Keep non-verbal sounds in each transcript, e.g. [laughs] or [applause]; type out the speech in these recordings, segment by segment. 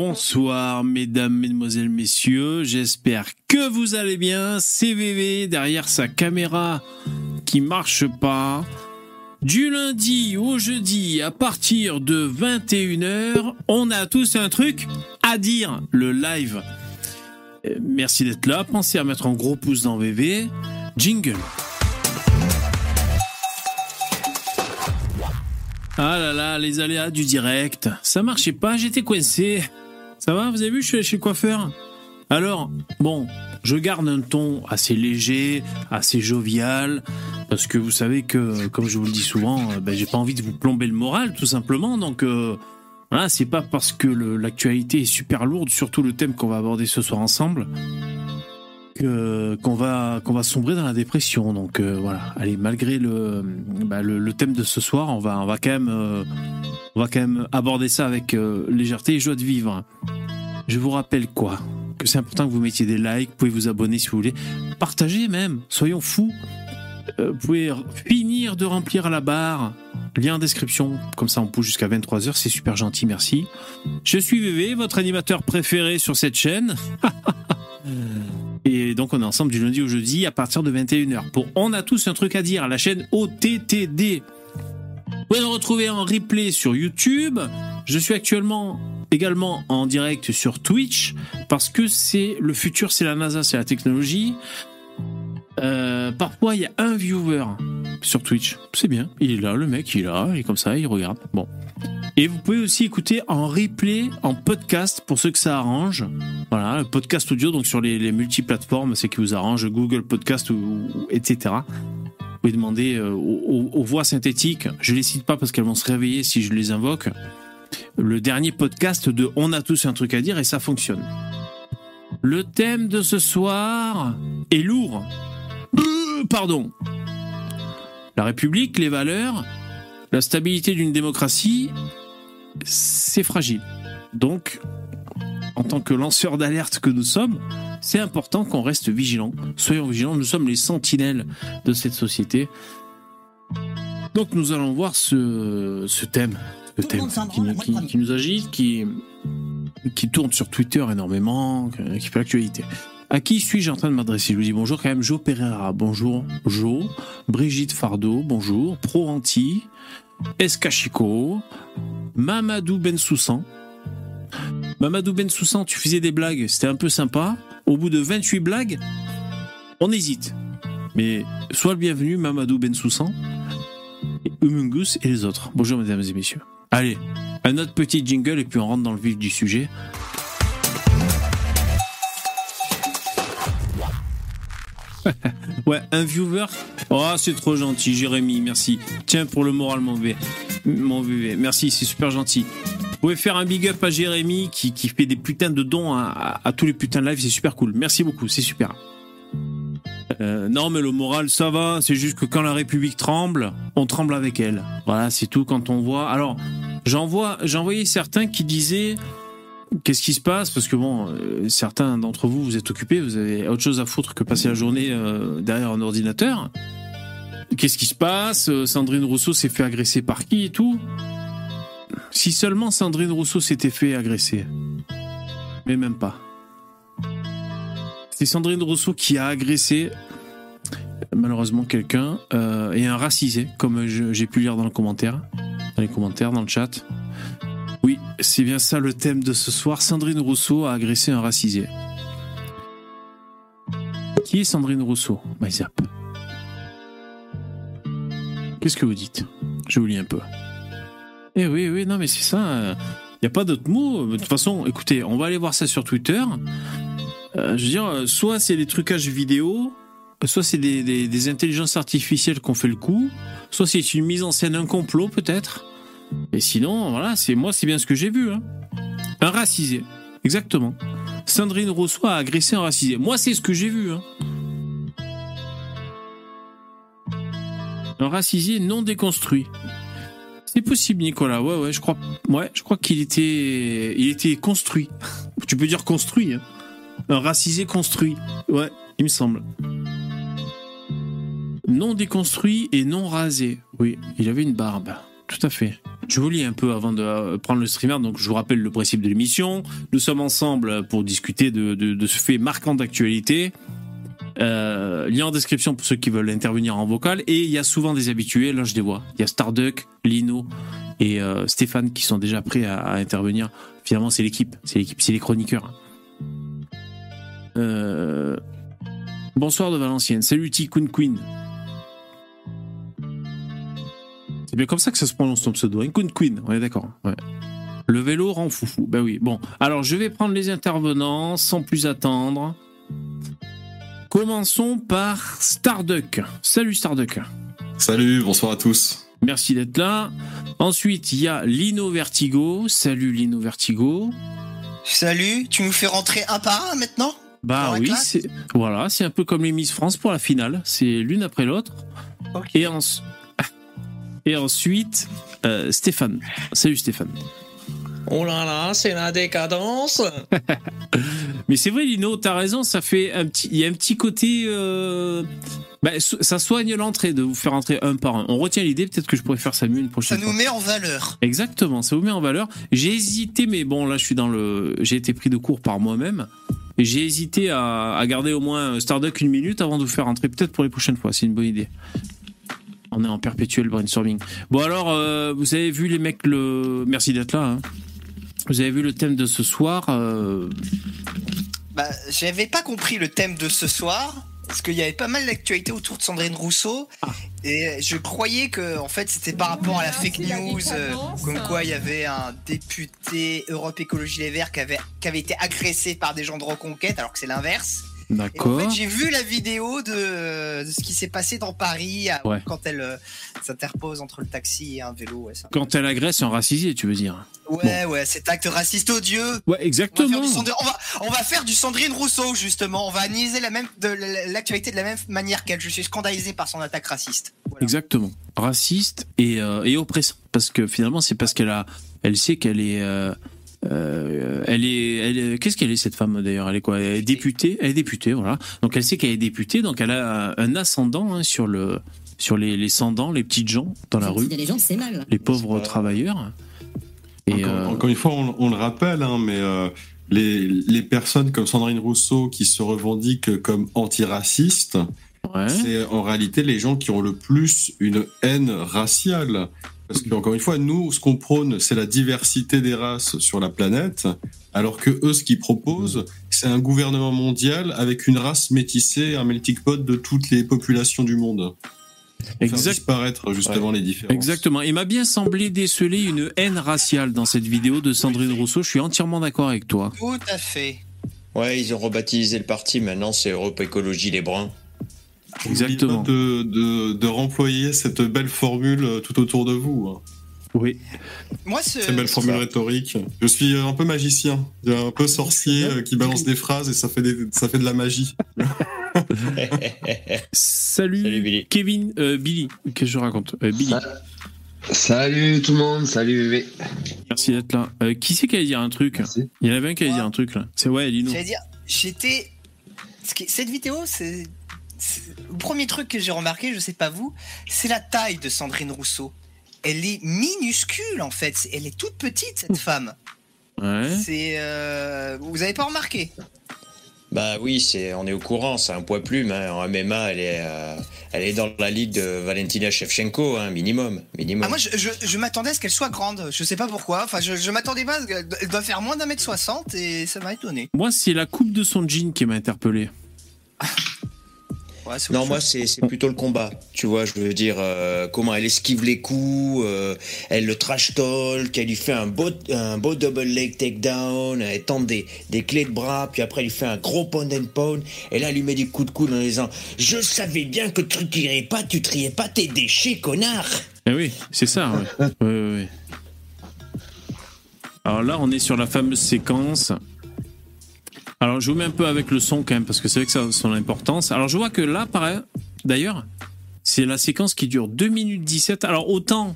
Bonsoir mesdames, mesdemoiselles, messieurs, j'espère que vous allez bien. CVV derrière sa caméra qui marche pas. Du lundi au jeudi à partir de 21h, on a tous un truc à dire, le live. Euh, Merci d'être là, pensez à mettre un gros pouce dans VV. Jingle. Ah là là, les aléas du direct. Ça marchait pas, j'étais coincé. Ça va, vous avez vu, je suis chez le coiffeur. Alors, bon, je garde un ton assez léger, assez jovial, parce que vous savez que, comme je vous le dis souvent, euh, ben, j'ai pas envie de vous plomber le moral, tout simplement. Donc, euh, voilà, c'est pas parce que l'actualité est super lourde, surtout le thème qu'on va aborder ce soir ensemble, qu'on va qu'on va sombrer dans la dépression. Donc euh, voilà, allez, malgré le, bah, le le thème de ce soir, on va on va quand même euh, on va quand même aborder ça avec euh, légèreté et joie de vivre. Je vous rappelle quoi? Que c'est important que vous mettiez des likes, vous pouvez vous abonner si vous voulez, partagez même, soyons fous. Vous pouvez finir de remplir la barre, lien en description, comme ça on pousse jusqu'à 23h, c'est super gentil, merci. Je suis VV, votre animateur préféré sur cette chaîne. [laughs] Et donc on est ensemble du lundi au jeudi à partir de 21h pour On a tous un truc à dire, la chaîne OTTD. Vous pouvez nous retrouver en replay sur YouTube. Je suis actuellement également en direct sur Twitch parce que c'est le futur, c'est la NASA, c'est la technologie. Euh, parfois il y a un viewer sur Twitch. C'est bien, il est là, le mec il est là, il est comme ça, il regarde. Bon. Et vous pouvez aussi écouter en replay, en podcast pour ceux que ça arrange. Voilà, le podcast audio donc sur les, les multiplateformes, c'est qui vous arrange, Google Podcast ou, etc. Vous pouvez demander euh, aux voix synthétiques. Je les cite pas parce qu'elles vont se réveiller si je les invoque. Le dernier podcast de On a tous un truc à dire et ça fonctionne. Le thème de ce soir est lourd. Euh, Pardon. La République, les valeurs, la stabilité d'une démocratie, c'est fragile. Donc, en tant que lanceur d'alerte que nous sommes, c'est important qu'on reste vigilant. Soyons vigilants, nous sommes les sentinelles de cette société. Donc nous allons voir ce, ce thème, ce thème qui, nous- qui- qui agite, qui, qui tourne sur Twitter énormément, qui fait l'actualité. À qui suis-je en train de m'adresser? Je vous dis bonjour quand même, Jo Pereira, bonjour, Jo, Brigitte Fardeau, bonjour, Pro Anti, Escachico, Mamadou Bensoussan. Mamadou Bensoussan, tu faisais des blagues, c'était un peu sympa. Au bout de 28 blagues, on hésite. Mais sois le bienvenu, Mamadou Bensoussan, Humungus et les autres. Bonjour mesdames et messieurs. Allez, un autre petit jingle et puis on rentre dans le vif du sujet. [laughs] ouais, un viewer. Oh, c'est trop gentil, Jérémy, merci. Tiens pour le moral, mon V. Mon VV. Merci, c'est super gentil. Vous pouvez faire un big up à Jérémy qui, fait des putains de dons à, tous les putains de live, c'est super cool. Merci beaucoup, c'est super. Euh, non, mais le moral, ça va. C'est juste que quand la République tremble, on tremble avec elle. Voilà, c'est tout. Quand on voit. Alors, j'en j'en voyais certains qui disaient. Qu'est-ce qui se passe? Parce que bon, euh, certains d'entre vous, vous êtes occupés, vous avez autre chose à foutre que passer la journée euh, derrière un ordinateur. Qu'est-ce qui se passe? Euh, Sandrine Rousseau s'est fait agresser par qui et tout? Si seulement Sandrine Rousseau s'était fait agresser. Mais même pas. C'est Sandrine Rousseau qui a agressé malheureusement quelqu'un et un racisé, comme j'ai pu lire dans le commentaire, dans les commentaires, dans le chat. C'est bien ça le thème de ce soir. Sandrine Rousseau a agressé un racisé. Qui est Sandrine Rousseau MyZap. Qu'est-ce que vous dites? Je vous lis un peu. Eh oui, oui, non, mais c'est ça. Il n'y a pas d'autre mot. De toute façon, écoutez, on va aller voir ça sur Twitter. Euh, je veux dire, euh, soit c'est des trucages vidéo, soit c'est des intelligences artificielles qu'on fait le coup, soit c'est une mise en scène, un complot peut-être. Et sinon, voilà, c'est moi, c'est bien ce que j'ai vu. hein. Un racisé, exactement. Sandrine Rousseau a agressé un racisé. Moi, c'est ce que j'ai vu. hein. Un racisé non déconstruit. C'est possible, Nicolas. Ouais, ouais, je crois. Ouais, je crois qu'il était, il était construit. Tu peux dire construit. hein. Un racisé construit. Ouais, il me semble. Non déconstruit et non rasé. Oui, il avait une barbe. Tout à fait. Je vous lis un peu avant de euh, prendre le streamer. Donc, je vous rappelle le principe de l'émission. Nous sommes ensemble pour discuter de, ce fait marquant d'actualité. Euh, lien en description pour ceux qui veulent intervenir en vocal. Et il y a souvent des habitués, là je les vois. Il y a Starduck, Lino et euh, Stéphane qui sont déjà prêts à, intervenir. Finalement, c'est l'équipe, c'est l'équipe, c'est les chroniqueurs. Bonsoir de Valenciennes. Salut Tikkun Queen. C'est bien comme ça que ça se prononce ton pseudo. hein Kun Queen, on est d'accord. Ouais. Le vélo rend foufou. Ben oui. Bon, alors je vais prendre les intervenants sans plus attendre. Commençons par Starduck. Salut Starduck. Salut, bonsoir à tous. Merci d'être là. Ensuite, il y a Lino Vertigo. Salut Lino Vertigo. Salut, tu nous fais rentrer un par un maintenant? Bah oui, c'est voilà, c'est un peu comme les Miss France pour la finale. C'est l'une après l'autre. Et, en- Et ensuite, euh, Stéphane. Salut Stéphane. Oh là là, c'est la décadence. [laughs] Mais c'est vrai, Lino, t'as raison, ça fait un petit, il y a un petit côté, euh, bah, ça soigne l'entrée de vous faire entrer un par un. On retient l'idée, peut-être que je pourrais faire ça mieux une Ça prochaine nous fois. met en valeur. Exactement, ça vous met en valeur. J'ai hésité, mais bon, là, je suis dans le, j'ai été pris de court par moi-même. J'ai hésité à, à garder au moins Starduck une minute avant de vous faire entrer, peut-être pour les prochaines fois. C'est une bonne idée. On est en perpétuel brainstorming. Bon alors, euh, vous avez vu les mecs le, merci d'être là. hein. Vous avez vu le thème de ce soir. euh, Bah, j'avais pas compris le thème de ce soir. Parce qu'il y avait pas mal d'actualités autour de Sandrine Rousseau. Ah. Et je croyais que, en fait, c'était par rapport à la fake news. euh, comme quoi il y avait un député Europe Écologie Les Verts qui avait, qui avait été agressé par des gens de Reconquête, alors que c'est l'inverse. Et en D'accord. fait, j'ai vu la vidéo de, de ce qui s'est passé dans Paris à- Ouais. quand elle euh, s'interpose entre le taxi et un vélo. Ouais, Quand elle agresse un racisé, tu veux dire ouais, ouais, cet acte raciste odieux. Ouais, On va, faire exactement. on, va, on va faire du Sandrine Rousseau, justement. On va analyser la même, de, l'actualité de la même manière qu'elle. Je suis scandalisé par son attaque raciste. Voilà. Exactement. Raciste et, euh, et oppressant. Parce que finalement, c'est parce qu'elle a, elle sait qu'elle est, euh, euh, elle est, elle est- qu'est-ce qu'elle est cette femme d'ailleurs? Elle est quoi? Elle est députée? Elle est députée, voilà. Donc elle sait qu'elle est députée, donc elle a un ascendant hein, sur le, sur les, les sans-dents, les petites gens dans la rue, Les gens, c'est mal. les pauvres travailleurs. Et encore, euh, encore une fois, on, on le rappelle, hein, mais euh, les, les personnes comme Sandrine Rousseau qui se revendiquent comme antiracistes, ouais. c'est en réalité les gens qui ont le plus une haine raciale. Parce que, encore une fois, nous, ce qu'on prône, c'est la diversité des races sur la planète, alors que eux, ce qu'ils proposent, c'est un gouvernement mondial avec une race métissée, un melting pot de toutes les populations du monde. Faire Exact- disparaître justement les différences. Exactement. Il m'a bien semblé déceler une haine raciale dans cette vidéo de Sandrine Rousseau. Je suis entièrement d'accord avec toi. Tout à fait. Ouais, ils ont rebaptisé le parti, maintenant c'est Europe Écologie Les Bruns. Exactement. De, de, de remployer cette belle formule euh, tout autour de vous. hein. Oui. Moi, ce, Cette belle formule rhétorique. Je suis euh, un peu magicien, un peu sorcier euh, qui balance des phrases et ça fait, des, ça fait de la magie. [laughs] Salut, Salut, Billy. Kevin, euh, Billy. Qu'est-ce que je raconte? Euh, Billy. Salut tout le monde, salut bébé. Merci d'être là. Euh, qui c'est qui allait dire un truc? Merci. Il y en avait un qui allait dire un truc là. C'est ouais, Lino. j'allais dire, j'étais. ce qui- Cette vidéo, c'est. Le premier truc que j'ai remarqué, je sais pas vous, c'est la taille de Sandrine Rousseau. Elle est minuscule en fait. Elle est toute petite cette femme. Ouais. C'est. euh, Vous avez pas remarqué? Bah oui, c'est, on est au courant, c'est un poids plume. hein. En MMA, elle est, euh, elle est dans la ligue de Valentina Shevchenko, hein, minimum, minimum. Ah, moi, je, je- je m'attendais à ce qu'elle soit grande. Je sais pas pourquoi. Enfin, je, je m'attendais pas. à ce qu'elle- Elle doit faire moins d'un mètre soixante et ça m'a étonné. Moi, c'est la coupe de son jean qui m'a interpellé. [laughs] Ouais, Non, moi c'est plutôt le combat. Tu vois, je veux dire euh, comment elle esquive les coups, euh, elle le trash talk, elle lui fait un beau un beau double leg takedown, elle tente des, des clés de bras, puis après elle lui fait un gros pound and pound, et là elle lui met des coups de coude en disant je savais bien que tu triais pas, tu triais pas tes déchets, connard. Eh oui, c'est ça, ouais. [laughs] Ouais, ouais, ouais. Alors là, on est sur la fameuse séquence. Alors, je vous mets un peu avec le son quand même, parce que c'est vrai que ça a son importance. Alors, je vois que là, pareil, d'ailleurs, c'est la séquence qui dure 2 minutes 17. Alors, autant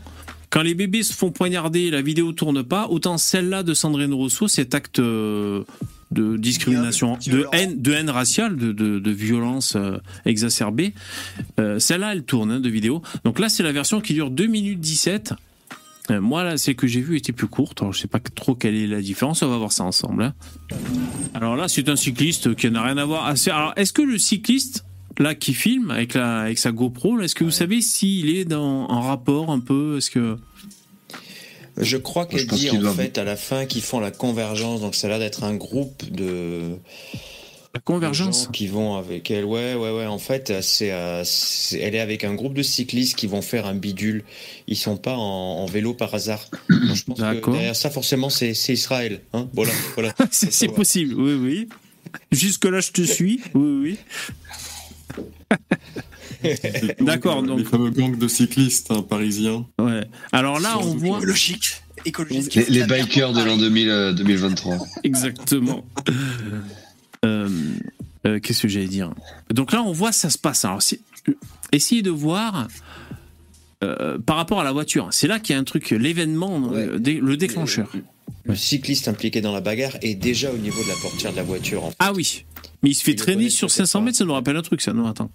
quand les bébés se font poignarder, la vidéo tourne pas, autant celle-là de Sandrine Rousseau, cet acte euh, de discrimination, de haine, de haine raciale, de, de, de violence euh, exacerbée, euh, celle-là, elle tourne hein, de vidéo. Donc là, c'est la version qui dure 2 minutes 17. Euh, moi, là, celle que j'ai vue était plus courte. Alors, je sais pas trop quelle est la différence. On va voir ça ensemble. hein. Alors là, c'est un cycliste qui n'a rien à voir. C'est- Alors, est-ce que le cycliste, là, qui filme avec, la, avec sa GoPro, est-ce que vous savez s'il est dans, en rapport un peu? Est-ce que. Je crois qu'elle dit en doit- fait à la fin qu'ils font la convergence, donc ça a l'air d'être un groupe de La convergence gens qui vont avec elle. Ouais, ouais, ouais. En fait, c'est, euh, c'est- elle est avec un groupe de cyclistes qui vont faire un bidule. Ils sont pas en, en vélo par hasard. Donc, je pense que D'accord. derrière ça, forcément, c'est, c'est Israël. Hein voilà, voilà. [laughs] C'est possible, oui, oui. Jusque-là, je te suis. Oui, oui. [laughs] D'accord, donc- Les fameux gangs de cyclistes hein, parisiens. Ouais. Alors là, on voit. Écologique. Écologiste. Les, les bikers de l'an 2000, euh, 2023. Exactement. Euh, euh, Qu'est-ce que j'allais dire? Donc là, on voit ça se passe. Alors, si- essayez de voir euh, par rapport à la voiture. C'est là qu'il y a un truc, l'événement, le déclencheur. Le cycliste impliqué dans la bagarre est déjà au niveau de la portière de la voiture. en fait. Ah oui. Mais il se fait Il traîner sur peut-être 500 pas. mètres, ça nous rappelle un truc, ça. Non, attends.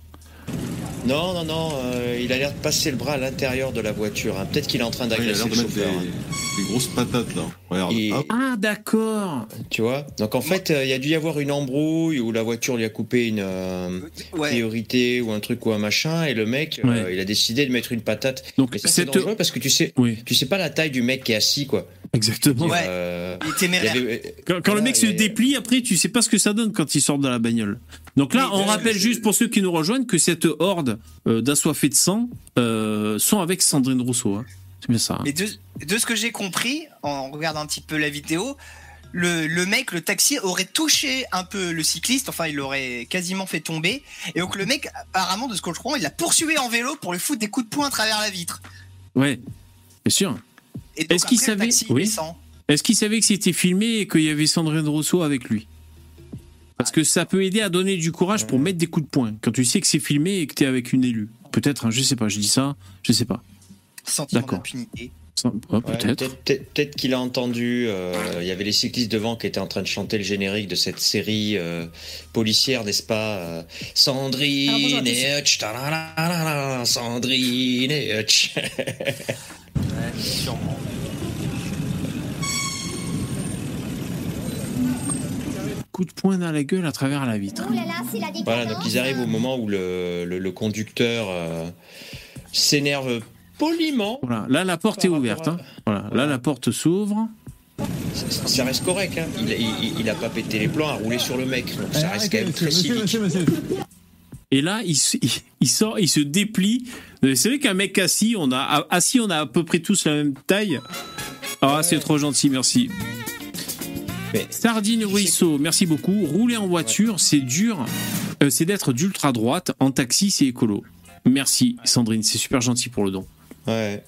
Non, non, non. euh, il a l'air de passer le bras à l'intérieur de la voiture. hein. Peut-être qu'il est en train Ouais, il a d'agresser l'air le de mettre des, chauffeur. hein. des grosses patates là. Regarde. Et-. Ah, d'accord. Tu vois Donc en fait, euh, il y a dû y avoir une embrouille où la voiture lui a coupé une euh, Ouais. priorité ou un truc ou un machin et le mec, euh, Ouais. il a décidé de mettre une patate. Donc, c'est dangereux parce que tu sais, Oui, tu sais pas la taille du mec qui est assis, quoi. exactement. Ouais. Euh, Il est téméraire. avait- Quand, quand le mec se déplie, après, tu sais pas ce que ça donne quand il sort de la bagnole. Donc là, on rappelle je- juste pour ceux qui nous rejoignent que cette horde euh, d'assoiffés de sang euh, sont avec Sandrine Rousseau. hein. C'est bien ça. hein. Mais de, de ce que j'ai compris, en regardant un petit peu la vidéo, le, le mec, le taxi, aurait touché un peu le cycliste, enfin il l'aurait quasiment fait tomber. Et donc le mec, apparemment, de ce que je comprends, il l'a poursuivi en vélo pour lui foutre des coups de poing à travers la vitre. Ouais, bien sûr. Est-ce qu'il savait- oui. Est-ce qu'il savait que c'était filmé et qu'il y avait Sandrine Rousseau avec lui? Parce que ça peut aider à donner du courage pour mettre des coups de poing quand tu sais que c'est filmé et que tu es avec une élue. Peut-être, hein, je sais pas, je dis ça, je sais pas. Sentiment D'accord. d'impunité. Ouais, peut-être. qu'il a entendu. euh, Il y avait les cyclistes devant qui étaient en train de chanter le générique de cette série euh, policière, n'est-ce pas euh, Sandrine et Hutch, Sandrine et Hutch. [laughs] Ouais, sûrement. Coup de poing dans la gueule à travers la vitre. Oh là là, c'est la Voilà, donc ils arrivent au moment où le, le- le conducteur euh, s'énerve poliment. Voilà, là la porte est ouverte. à- hein. Voilà, là la porte s'ouvre. Ça, ça reste correct, hein. il, il, il a pas pété les plans à rouler sur le mec, donc ça reste quand même très civique. Et là, il, sort, il se déplie. C'est vrai qu'un mec assis, on a assis, on a à peu près tous la même taille. Ah, c'est trop gentil, merci. Mais- Sardine Ruisseau, merci beaucoup. Rouler en voiture, c'est dur. Euh, c'est d'être d'ultra droite. En taxi, c'est écolo. Merci, Sandrine, c'est super gentil pour le don. Ouais.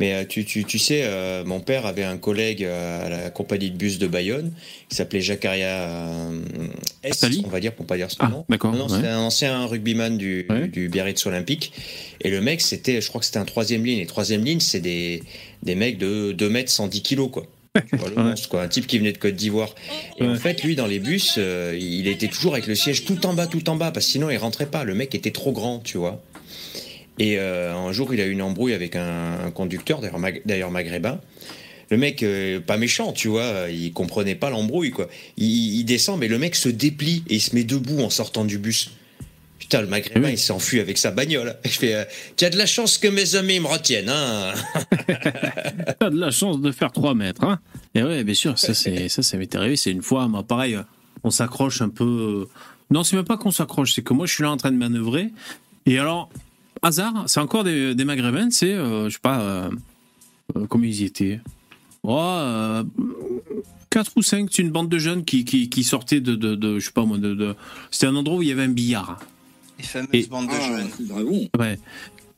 Mais euh, tu, tu, tu sais, euh, mon père avait un collègue à la compagnie de bus de Bayonne qui s'appelait Jacaria euh, S, on va dire pour pas dire son Ah, nom. d'accord. Non, non, ouais. c'était un ancien rugbyman du, Ouais. du Biarritz Olympique. Et le mec, c'était, je crois que c'était un troisième ligne. Et troisième ligne, c'est des, des mecs de 2 mètres 110 kilos, quoi. [laughs] Le monstre, quoi. Un type qui venait de Côte d'Ivoire. Et en fait, lui, dans les bus, euh, il était toujours avec le siège tout en bas, tout en bas, parce que sinon, il rentrait pas. Le mec était trop grand, tu vois. Et euh, un jour, il a eu une embrouille avec un, un conducteur, d'ailleurs mag- maghrébin. Le mec, euh, pas méchant, tu vois, il comprenait pas l'embrouille, quoi. Il, il descend, mais le mec se déplie et se met debout en sortant du bus. Putain, le maghrébin, Oui. il s'enfuit avec sa bagnole. Je fais, euh, tu as de la chance que mes amis me retiennent, hein. [laughs] T'as de la chance de faire 3 mètres, hein Et ouais, bien sûr, ça, c'est, ça, ça m'est arrivé. C'est une fois, moi, pareil, euh, on s'accroche un peu. euh, Non, c'est même pas qu'on s'accroche, c'est que moi, je suis là en train de manœuvrer. Et alors, hasard, c'est encore des, des maghrébins, c'est, euh, je sais pas, euh, euh, comment ils y étaient oh, euh, 4 ou 5, c'est une bande de jeunes qui, qui, qui sortaient de, de, de- je sais pas moi, de, de- c'était un endroit où il y avait un billard. Les fameuses Et- bandes de Ah, jeunes. dragon. Ouais.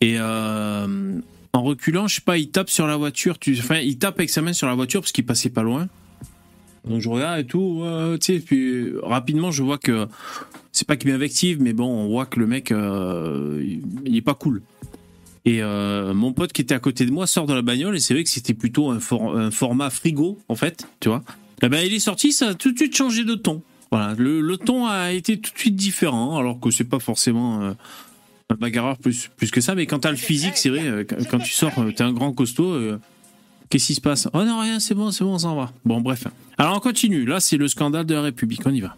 Et euh, en reculant, je sais pas, il tape sur la voiture. Tu... Enfin, il tape avec sa main sur la voiture parce qu'il passait pas loin. Donc je regarde et tout, tu sais, puis rapidement je vois que c'est pas qu'il m'invective, mais bon, on voit que le mec, euh, il- il est pas cool. Et euh, mon pote qui était à côté de moi sort de la bagnole et c'est vrai que c'était plutôt un, for- un format frigo en fait, tu vois. Eh ben, il est sorti, ça a tout de suite changé de ton. Voilà, le, le ton a été tout de suite différent, alors que c'est pas forcément. euh, Un bagarreur plus, plus que ça, mais quand t'as le physique, c'est vrai, euh, quand quand tu sors, euh, t'es un grand costaud. euh, Qu'est-ce qui se passe? Oh non, rien, c'est bon, c'est bon, on s'en va. Bon, bref. Alors on continue. Là, c'est le scandale de la République. On y va.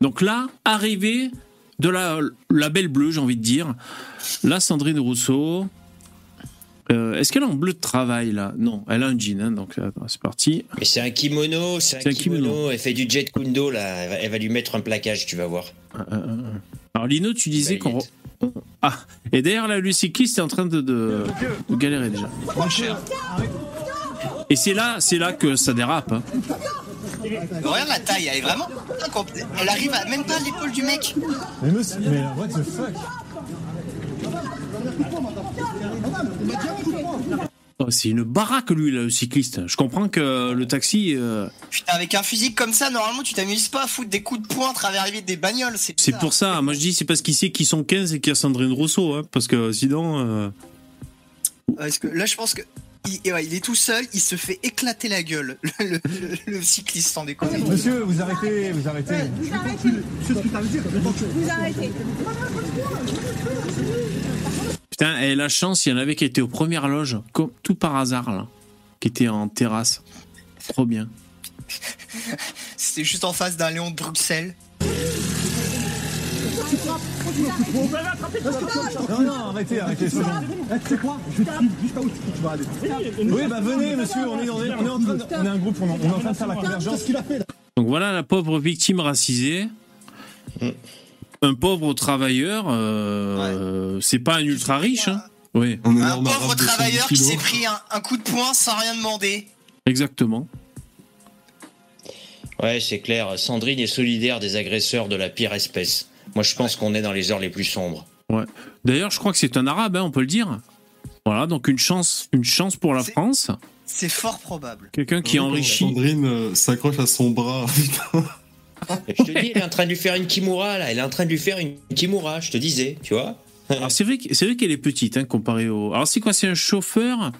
Donc là, arrivée de la, la belle bleue, j'ai envie de dire. Là, Sandrine Rousseau. Euh, Est-ce qu'elle est en bleu de travail là? Non, elle a un jean, hein, donc euh, c'est parti. Mais c'est un kimono, c'est un, kimono. kimono. Elle fait du jet kundo là. Elle va, elle va lui mettre un plaquage, tu vas voir. Euh. Alors Lino, tu disais qu'on... Valide. Ah, et d'ailleurs là, le cycliste est en train de, de, de galérer déjà. Et c'est là, c'est là que ça dérape. hein. Regarde la taille, elle est vraiment. incomplète. Elle arrive à même pas à l'épaule du mec. Mais monsieur, mais what the fuck? C'est une baraque lui, là, le cycliste. Je comprends que le taxi, euh, Putain, avec un physique comme ça, normalement, tu t'amuses pas à foutre des coups de poing à travers les vitres des bagnoles. C'est pour ça. Moi je dis c'est parce qu'il sait qu'ils sont 15 et qu'il y a Sandrine Rousseau, hein, parce que sinon. euh, Parce que là, je pense que. Il, ouais, il est tout seul, il se fait éclater la gueule, [laughs] le, le- le cycliste, sans déconner. Monsieur, vous arrêtez, vous arrêtez. Vous arrêtez. Putain, et la chance, il y en avait qui étaient aux premières loges, comme tout par hasard là, qui étaient en terrasse. Trop bien. C'était juste en face d'un lion de Bruxelles. Non, non, arrêtez, arrêtez, c'est bon. C'est quoi Je te jusqu'à où tu vas aller. Oui, bah venez, monsieur, on est, on est, on est en train de, on est un groupe, on est, on est en train de faire la convergence. Qu'est-ce qu'il a fait là? Donc voilà la pauvre victime racisée. Un pauvre travailleur, euh, c'est pas un ultra riche, hein. Oui, Un, pauvre arabe de 110 travailleur qui s'est pris un, un coup de poing sans rien demander. exactement. Ouais, c'est clair. Sandrine est solidaire des agresseurs de la pire espèce. Moi, je pense qu'on est dans les heures les plus sombres. D'ailleurs, je crois que c'est un arabe, hein, on peut le dire. Voilà, donc une chance, une chance pour la France. C'est fort probable. Quelqu'un qui Quand enrichit. Sandrine euh, s'accroche à son bras. [laughs] Je te dis, elle est en train de lui faire une kimura, là. Elle est en train de lui faire une kimura, je te disais, tu vois. Alors c'est vrai, que- c'est vrai qu'elle est petite, hein, comparée au. Alors c'est quoi, c'est un chauffeur?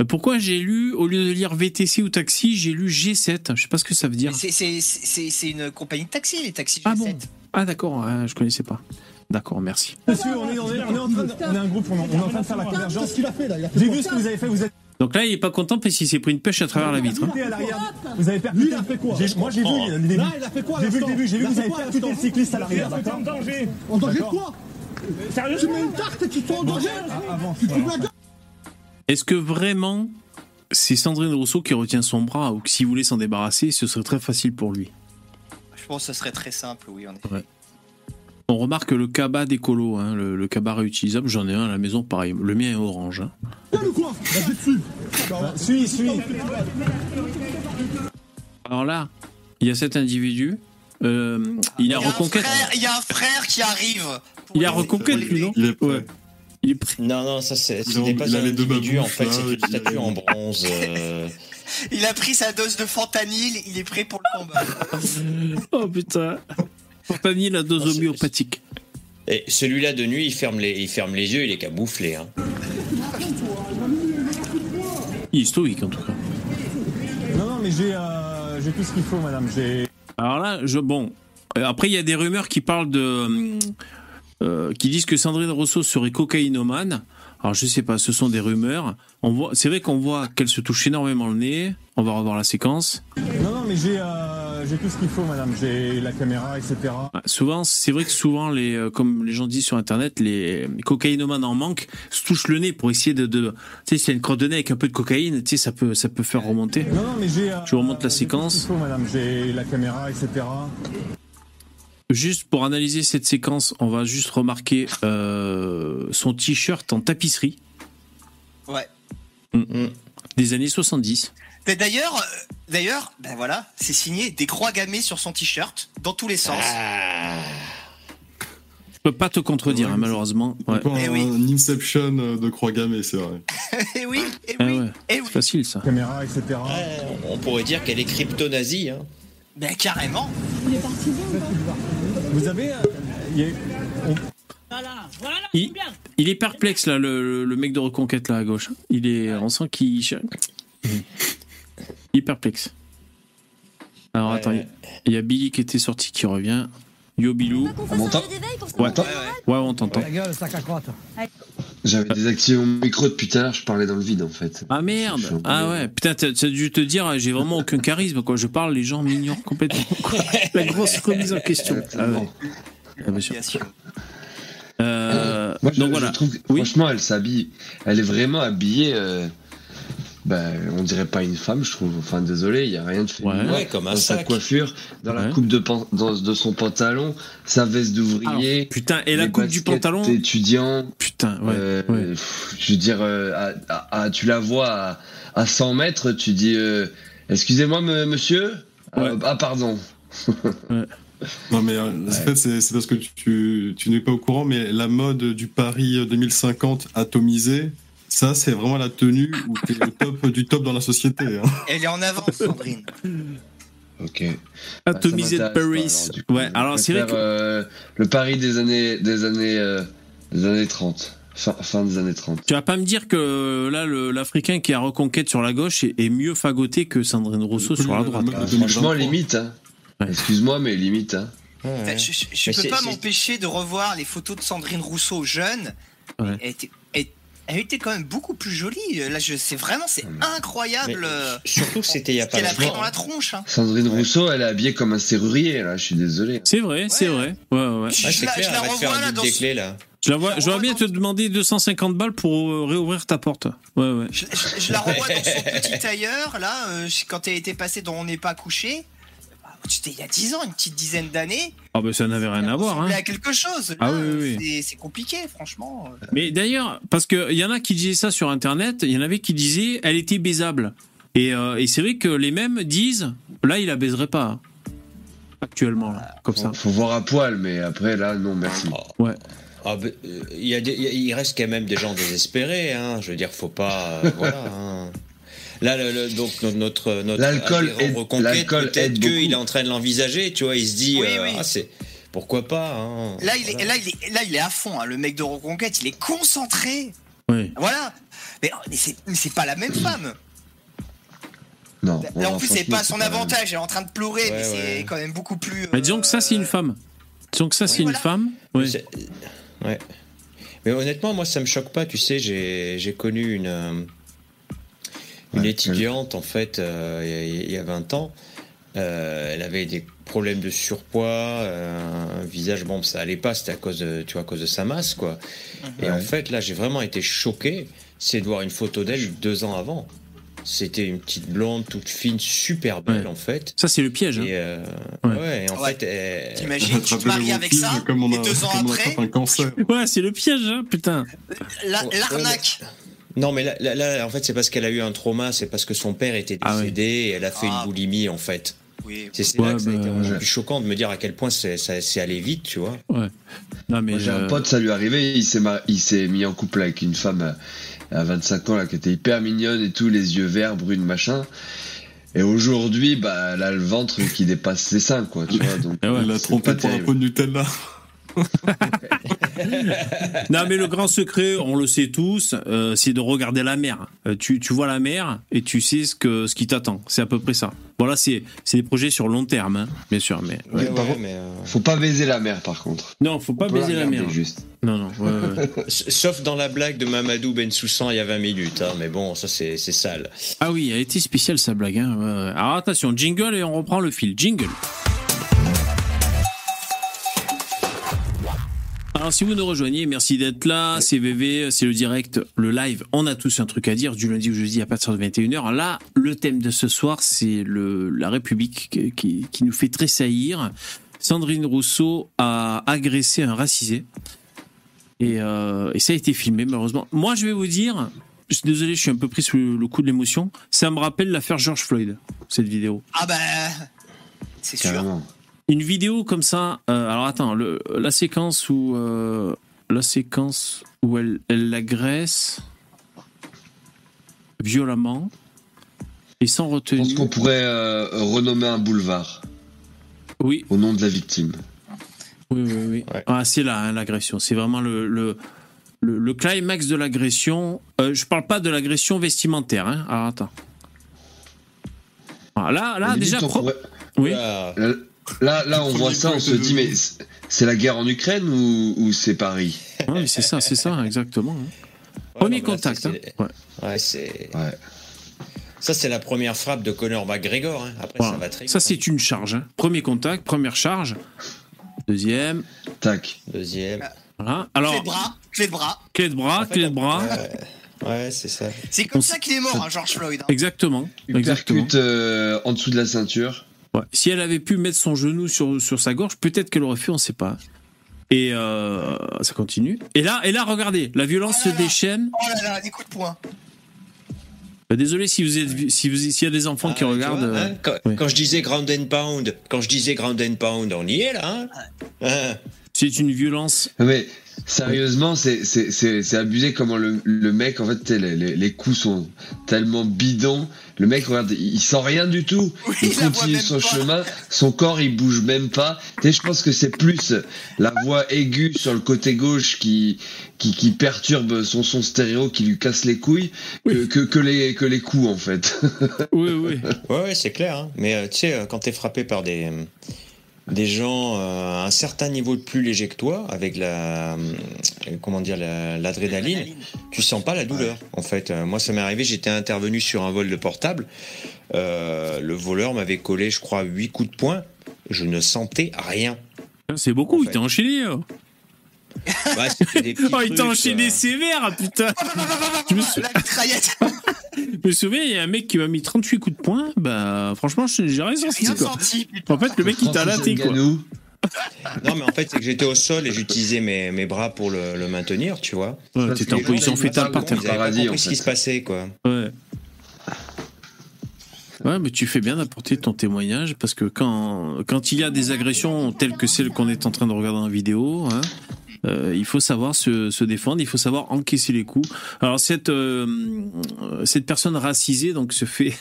Euh, Pourquoi j'ai lu, au lieu de lire VTC ou taxi, j'ai lu G7 Je sais pas ce que ça veut dire. C'est- C'est c'est- c'est une compagnie de taxi, les taxis Ah G7. bon? Ah d'accord, ouais, je connaissais pas. D'accord, merci. Monsieur, on est, on est, on est en train de, on est un groupe, on est, on est en train de faire la convergence. Qu'est-ce qu'il a fait là? J'ai vu ce que vous avez fait, vous êtes Donc là, il est pas content parce qu'il s'est pris une pêche à travers la vitre. hein. Vous avez percuté. il a fait quoi Moi j'ai vu le début. Là, il a fait quoi J'ai vu le début, j'ai vu vous avez percuté le cycliste à l'arrière, En danger En danger de quoi Sérieux Tu mets une carte et tu te fais en danger. Tu te la Est-ce que vraiment c'est Sandrine Rousseau qui retient son bras ou que s'il voulait s'en débarrasser, ce serait très facile pour lui? Je pense que ce serait très simple, oui. En effet. On remarque le cabas d'écolo, hein, le, le cabas réutilisable, j'en ai un à la maison, pareil. Le mien est orange. hein. quoi Bah, Suis, suis. Alors là, il y a cet individu. euh, il y a reconquête. Il y a un frère qui arrive. Il l'aider- reconquête, lui, non Il est. Ouais. Il est prêt. Non, non, ça, c'est, ce Il a- n'est pas un individu, en babouches, fait, là, c'est une il statue avait- en bronze. euh, [laughs] Il a pris sa dose de fentanyl, il est prêt pour le combat. [laughs] Oh putain. Fortani, la dose homéopathique. Et celui-là de nuit, il ferme les, il ferme les yeux, il est camouflé. Hein. Il est stoïque en tout cas. Non, non, mais j'ai euh, j'ai tout ce qu'il faut, madame. J'ai. Alors là, je bon. euh, Après, il y a des rumeurs qui parlent de, euh, qui disent que Sandrine Rousseau serait cocaïnomane. Alors je sais pas, ce sont des rumeurs. On voit, c'est vrai qu'on voit qu'elle se touche énormément le nez. On va revoir la séquence. Non, non, mais j'ai euh, j'ai tout ce qu'il faut, madame. J'ai la caméra, etc. Ah, Souvent, c'est vrai que souvent, les, euh, comme les gens disent sur Internet, les, cocaïnomanes en manque se touchent le nez pour essayer de, de tu sais, s'il y a une crotte de nez avec un peu de cocaïne, tu sais, ça peut, ça peut faire remonter. Non, non, mais j'ai. euh, Je vous remonte la j'ai tout séquence. ce qu'il faut, madame. J'ai la caméra, etc. Juste pour analyser cette séquence, on va juste remarquer euh, son t-shirt en tapisserie Ouais. des années 70. Mais D'ailleurs, euh, d'ailleurs, ben voilà, c'est signé des croix gammées sur son t-shirt, dans tous les sens. Ah, Je peux pas te contredire, Ouais, hein, malheureusement. Ouais. Encore Eh un, oui. un Inception euh, de croix gammée, c'est vrai. [laughs] Eh oui, eh Ah oui, ouais, eh c'est oui. facile ça. Caméra, etc. on pourrait dire qu'elle est crypto-nazie. Hein. Ben carrément. Vous avez. euh, il y a- on- Voilà, voilà, Il- bien. Il est perplexe là, le, le- le mec de reconquête là à gauche. Il est, on sent qu'il, [laughs] perplexe. Alors Ouais, attends, ouais. il y a Billy qui était sorti qui revient. Yo Bilou. On m'entend Ouais. Ouais, ouais. Ouais, on t'entend. J'avais désactivé mon micro depuis tout à l'heure, je parlais dans le vide en fait. Ah merde Ah ouais, putain, t'as dû te dire, j'ai vraiment aucun charisme, quoi. Je parle, les gens m'ignorent complètement. quoi. [laughs] La grosse remise en question. Ah ouais. Ah, bien sûr. Euh, Moi, je, donc je voilà. trouve, que, Oui. franchement, elle s'habille, elle est vraiment habillée. euh, ben, on dirait pas une femme, je trouve. Enfin, désolé, il y a rien de féminin Ouais, comme un dans sa sac. coiffure, dans la coupe de, pan- dans- de son pantalon, sa veste d'ouvrier. Putain, et la coupe du pantalon étudiant. Putain, ouais. euh, ouais. pff, Je veux dire, euh, à- à- à- tu la vois à, à 100 mètres, tu dis euh, Excusez-moi, monsieur? Ouais. Euh, Ah, pardon. [laughs] Non, mais euh, en fait, c'est parce que tu, tu, tu n'es pas au courant, mais la mode du Paris 2050 atomisé, ça, c'est vraiment la tenue où tu es au top [laughs] du top dans la société. hein. Elle est en avance, Sandrine. [laughs] Ok. Atomisé de Ça m'intéresse Paris. pas, alors, du coup. ouais, alors c'est vrai que. euh, le Paris des années, des années, euh, des années 30. Fin, fin des années 30. Tu vas pas me dire que là, le- l'Africain qui a reconquête sur la gauche est, est mieux fagoté que Sandrine Rousseau sur la droite. Ah, 2023. franchement, limite. Hein. Ouais. Excuse-moi, mais limite. Hein. Ouais, ouais. je, je- je Mais peux pas m'empêcher de revoir les photos de Sandrine Rousseau jeune. Ouais. Elle, était, elle, elle était quand même beaucoup plus jolie. Là, je, c'est vraiment, c'est Mais- incroyable. Mais euh, surtout que c'était il y a pas qu'elle a pris dans la tronche. hein. Sandrine Ouais. Rousseau, elle est habillée comme un serrurier, là. Je suis désolé. C'est vrai, c'est vrai. Ouais, ouais. Ouais, Je, c'est la, clair, je la elle revois là dans clés là. Je la vois, Je je vois bien te demander 250 balles pour euh, réouvrir ta porte. Ouais, ouais. Je, je- je la revois dans son petit tailleur, là, euh, quand elle était passée dans On n'est pas couché. Bah, C'était il y a 10 ans, une petite dizaine d'années. Ah ben ça n'avait rien à voir. Hein. à quelque chose. Là, Ah oui, oui, oui. c'est- compliqué, franchement. Mais d'ailleurs, parce qu'il y en a qui disaient ça sur Internet, il y en avait qui disaient elle était baisable. Et, euh, et c'est vrai que les mêmes disent là, il la baiserait pas. Actuellement, là, comme ça. Faut, voir à poil, mais après, là, non, merci. Ouais. Ah, ben, euh, il, y a des- il a- reste quand même des gens désespérés. Hein. Je veux dire, faut pas. euh, voilà. hein. Là, le- le- donc no- notre notre L'alcool peut-être qu'il est en train de l'envisager. Tu vois, il se dit, Oui, euh, oui. ah, c'est pourquoi pas. hein. Là, il est, Voilà. là, il est, là, il est à fond. hein. Le mec de Reconquête, il est concentré. Voilà. Mais, mais c'est mais c'est pas la même femme. Non. Là, en non, plus, c'est pas son avantage. Elle est en train de pleurer, Ouais, mais c'est quand même beaucoup plus. Mais disons que ça, c'est une euh, femme. Disons que ça, c'est une femme. Ouais. Mais honnêtement, moi, ça me choque pas. Tu sais, j'ai j'ai connu une, euh, une Ouais, étudiante, en fait, euh, il y a- il y a 20 ans. Euh, elle avait des problèmes de surpoids, euh, un visage, bon, ça allait pas, c'était à cause de, tu vois, à cause de sa masse, quoi. Et Ouais. en fait, là, j'ai vraiment été choqué, c'est de voir une photo d'elle deux ans avant. C'était une petite blonde, toute fine, super belle, Ouais. en fait. Ça, c'est le piège. hein. Et, euh, Ouais. ouais, et en Ouais. fait, elle- T'imagines, tu te maries avec ça, comme on et a- deux ans comme on après, attrape un cancer. Ouais, c'est le piège, hein, putain. la- l'arnaque. Non, mais là, là- là, en fait, c'est parce qu'elle a eu un trauma, c'est parce que son père était Ah oui. décédé et elle a fait Ah. une boulimie, en fait. Oui. C'est c'est Ouais, là que ça a été bah, ouais. plus choquant de me dire à quel point c'est allé vite, tu vois. Non, mais Moi, j'ai euh, un pote, ça lui est arrivé, il s'est mar- il s'est mis en couple avec une femme euh, à 25 ans là, qui était hyper mignonne et tout, les yeux verts, brunes, machin. Et aujourd'hui, bah, elle a le ventre qui dépasse ses seins, quoi, tu vois. Donc, Eh [laughs] ouais. Elle c'est trompé pour un pot de Nutella. [laughs] [laughs] Non, mais le grand secret, on le sait tous, euh, c'est de regarder la mer. Euh, tu, tu vois la mer et tu sais ce, que, ce qui t'attend. C'est à peu près ça. Voilà, c'est c'est des projets sur long terme, hein, bien sûr. Mais Ouais, mais, euh, Faut pas baiser la mer, par contre. non, faut pas baiser la mer. Juste. Non, non. ouais, ouais. [laughs] s- Sauf dans la blague de Mamadou Ben Soussan il y a 20 minutes, hein, mais bon, ça c'est c'est sale. Ah oui, elle a été spéciale sa blague. Hein. Alors attention, jingle et on reprend le fil. Jingle. Alors si vous nous rejoignez, merci d'être là. C'est VV, c'est le direct, le live. On a tous un truc à dire du lundi au jeudi à partir de 21h. Là, le thème de ce soir, c'est le la République qui, qui- qui nous fait tressaillir. Sandrine Rousseau a agressé un racisé. Et, euh, et ça a été filmé, malheureusement. Moi, je vais vous dire, je suis désolé, je suis un peu pris sous le coup de l'émotion. Ça me rappelle l'affaire George Floyd, cette vidéo. Ah ben, c'est sûr. Une vidéo comme ça. euh, alors attends, le, la séquence où euh, la séquence où elle, elle l'agresse violemment et sans Je retenue. pense qu'on pourrait euh, renommer un boulevard Oui, au nom de la victime. oui, oui, oui. Ouais. Ah, c'est là hein, l'agression. C'est vraiment le, le, le, le climax de l'agression. Euh, je parle pas de l'agression vestimentaire. Hein. Alors attends. Ah, là, là déjà. pro- pourrait- Oui. Là, Là, là, là, on voit ça, on se dit, mais c'est- la guerre en Ukraine ou, ou c'est Paris? Mais c'est ça, c'est ça, exactement. hein. Ouais, Premier non, là, contact. c'est- hein. Ouais. Ouais, c'est. Ouais. Ça, c'est la première frappe de Conor McGregor. hein. Après, Voilà. ça va très vite. Ça, hein. c'est une charge. hein. Premier contact, première charge. Deuxième. Tac. Deuxième. Voilà. Clé Alors, de bras, clé de bras. clé de bras, En fait, clé de bras. Ouais, ouais, c'est ça. C'est comme On ça qu'il est mort, hein, George Floyd. hein. Exactement. Il Exactement. percute euh, en dessous de la ceinture. Ouais. Si elle avait pu mettre son genou sur, sur sa gorge, peut-être qu'elle aurait fait, on sait pas. Et euh, ça continue. Et là, et là, regardez, la violence Oh se là là. déchaîne. Oh là là, des coups de poing. Euh, Désolé si vous êtes, si vous, s'il y a des enfants Ah, qui tu regardent. vois, euh, hein, quand, oui. quand je disais ground and pound, quand je disais ground and pound, on y est là. Hein Hein c'est une violence. Mais sérieusement, c'est c'est- c'est- c'est abusé comment le, le mec, en fait, les, les, les coups sont tellement bidons. Le mec, regarde, il, il sent rien du tout. Oui, il continue son pas. chemin. Son corps, il bouge même pas. Tu je pense que c'est plus la voix aiguë sur le côté gauche qui, qui, qui perturbe son son stéréo, qui lui casse les couilles, que, Oui. que, que les, que les coups, en fait. Oui, oui. Ouais, ouais, c'est clair. hein. Mais euh, tu sais, euh, quand t'es frappé par des, euh, des gens euh, à un certain niveau de plus léger que toi, avec la, euh, comment dire, la- l'adrénaline, tu sens pas la douleur. En fait, Euh, moi, ça m'est arrivé. J'étais intervenu sur un vol de portable. Euh, le voleur m'avait collé, je crois, huit coups de poing. Je ne sentais rien. C'est beaucoup, En il fait. t'a enchaîné. Oh. Ouais, des [laughs] Oh, il t'a enchaîné euh, sévère, putain. [laughs] Je me, sou- La mitraillette. [laughs] je me souviens, il y a un mec qui m'a mis 38 coups de poing. Bah, franchement, j'ai rien senti, Rien quoi. senti, putain. En fait, le mec, il t'a laté, quoi. Non, mais en fait, c'est que j'étais au sol et j'utilisais mes, mes bras pour le, le maintenir, tu vois. Ouais, T'étais en position fétale par terre. Ils avaient pas Paradis, compris en ce fait. qui se passait, quoi. Ouais. Ouais, mais tu fais bien d'apporter ton témoignage parce que quand, quand il y a des agressions telles que celles qu'on est en train de regarder en vidéo, hein, euh, il faut savoir se, se défendre, il faut savoir encaisser les coups. Alors cette euh, cette personne racisée donc se fait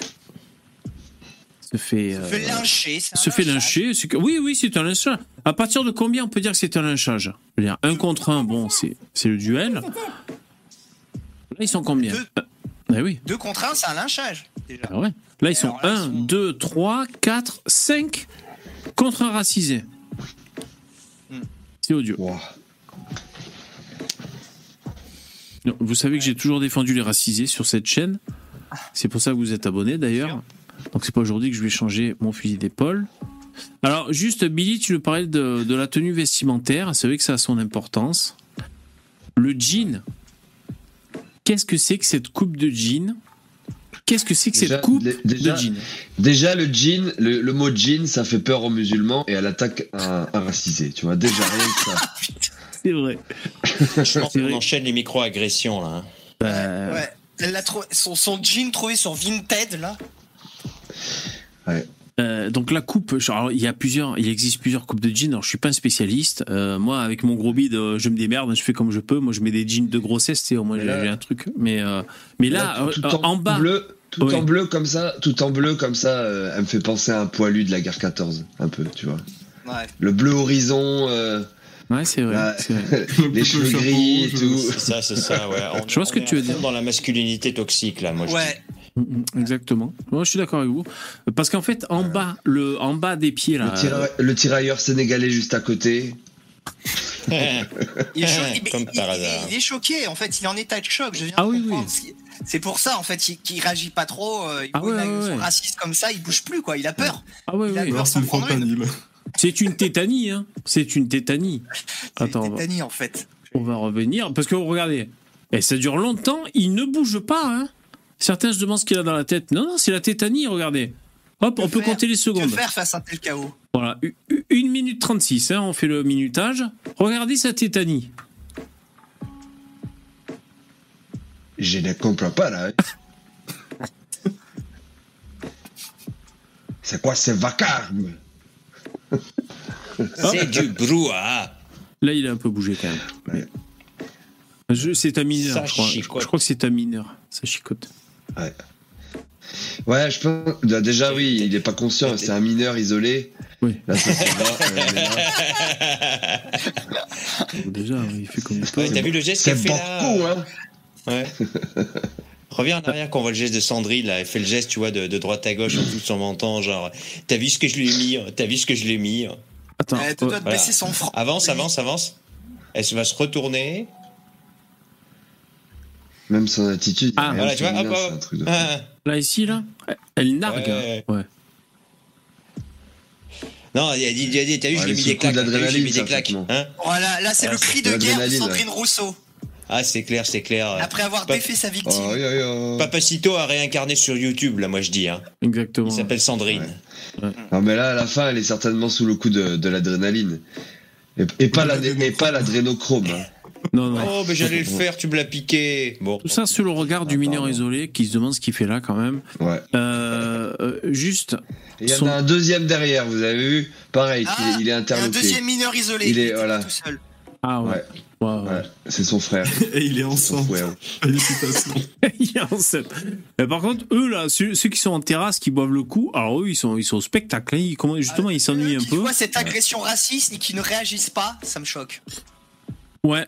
se fait Se fait euh, lyncher. se fait Oui, oui, c'est un lynchage. À partir de combien on peut dire que c'est un lynchage? Dire, un contre un, bon, c'est c'est le duel. Là, ils sont combien? Deux. Ah oui. Deux contre un, c'est un lynchage. Déjà. Ah ouais. Là, ils sont alors là, 1, ils sont- 2, 3, 4, 5 contre un racisé. Hmm. C'est odieux. Non, Vous savez que j'ai toujours défendu les racisés sur cette chaîne. C'est pour ça que vous êtes abonné d'ailleurs. Donc c'est pas aujourd'hui que je vais changer mon fusil d'épaule. Alors juste Billy, tu nous parlais de, de la tenue vestimentaire. C'est vrai que ça a son importance. Le jean. Qu'est-ce que c'est que cette coupe de jean? Qu'est-ce que c'est que Déjà, cette coupe déjà- de jean? Déjà, le jean, le, le mot jean, ça fait peur aux musulmans et à l'attaque un, un racisé, tu vois. Déjà, rien que ça. [laughs] [laughs] C'est vrai. Je pense [laughs] C'est qu'on enchaîne les micro-agressions, là. hein. Bah, Ouais. Elle l'a trouvé, son, son jean trouvé sur Vinted, là. Euh, donc la coupe, genre, alors, il y a plusieurs, il existe plusieurs coupes de jeans. Alors je suis pas un spécialiste. Euh, moi, avec mon gros bide, euh, je me démerde, je fais comme je peux. Moi, je mets des jeans de grossesse, tu sais, au moins j'ai un truc. Mais euh, mais là, tout, tout en, bas, bleu, tout en bleu comme ça, tout en bleu comme ça, euh, elle me fait penser à un poilu de la guerre 14, un peu, tu vois. Ouais. Le bleu horizon, euh, ouais, c'est vrai, vrai. [laughs] les cheveux gris et tout. C'est ça, c'est ça, ouais. [laughs] On- Je vois ce que tu veux dire. Dans la masculinité toxique, là, moi, Ouais. Mm, mm, Exactement. Moi, je suis d'accord avec vous. Parce qu'en fait, en bas, le, en bas des pieds là. Le, tira- le tirailleur sénégalais juste à côté. [laughs] Il est, cho- il- Comme il- par il- hasard. il est choqué, en fait, il est en état de choc. Je viens Ah de oui, comprendre. oui. C'est pour ça, en fait, qu'il qu'il réagit pas trop. euh, il Ah ouais, une ouais, raciste comme ça, il bouge plus, quoi. Il a peur. Ah ouais, il a peur. Alors, c'est une. tétanie, hein. C'est une tétanie. Attends, on une va- tétanie, en fait. On va revenir. Parce que regardez, et ça dure longtemps, il ne bouge pas. Hein. Certains se demandent ce qu'il a dans la tête. Non, non, c'est la tétanie, regardez. Hop, Que on peut faire compter les Que secondes. faire face à un tel chaos Voilà, 1 minute 36, hein, on fait le minutage. Regardez sa tétanie. Je ne comprends pas là. [laughs] C'est quoi ce vacarme? [laughs] C'est du brouhaha. Là, il a un peu bougé quand même. C'est un mineur, Ça je crois. Je, chicote. je crois que c'est un mineur. Ça chicote. Ouais, je pense. bah, Déjà, oui, il n'est pas conscient, c'est un mineur isolé. Oui. Là, ça se voit, euh, Déjà, il fait comme il. Ouais, T'as vu le geste qu'il C'est a fait là beaucoup, hein Ouais. [laughs] Reviens en arrière quand on voit le geste de Sandrine, là. Elle fait le geste, tu vois, de, de droite à gauche en tout son menton, genre, t'as vu ce que je lui ai mis, hein, t'as vu ce que je lui ai mis. hein. Attends. Elle doit euh, te baisser son front. Avance, avance, avance. Elle va se retourner. Même son attitude. Ah, Voilà, tu vois, féminin, hop, hop. de- Ah. Là, ici, là, elle nargue. Ouais. hein. Ouais. Non, il a dit, il a dit, t'as vu, Ouais, je l'ai les mis des claques. D'adrénaline, mis des claques. Hein Voilà, là c'est Ah, le cri de de guerre de Sandrine Rousseau. Ah, c'est clair, c'est clair. Après avoir Pas- défait sa victime. Oh, yo. Papacito a réincarné sur YouTube, là, moi je dis. Hein. Exactement. Il s'appelle Sandrine. Non, mais là, à la fin, elle est certainement sous le coup de, de l'adrénaline. Et, et pas la- et pas l'adrénochrome. hein. Non, non. Oh, mais j'allais le faire, tu me l'as piqué. Bon. Tout ça sous le regard du Ah, mineur pardon. isolé qui se demande ce qu'il fait là quand même. Ouais. Euh, euh, juste, il y en a un deuxième derrière, vous avez vu? Pareil, Ah, il est- il est Il y a un deuxième mineur isolé. Il est- voilà. tout seul. Ah ouais, c'est son frère. [laughs] Et il est enceinte. Félicitations. [laughs] Il un set. [laughs] Mais par contre, eux là, ceux, ceux qui sont en terrasse, qui boivent le coup, alors eux ils sont, ils sont au spectacle. hein. Ils, comment- justement, ils s'ennuient un peu. voient cette agression raciste et qui ne réagissent pas, ça me choque. Ouais.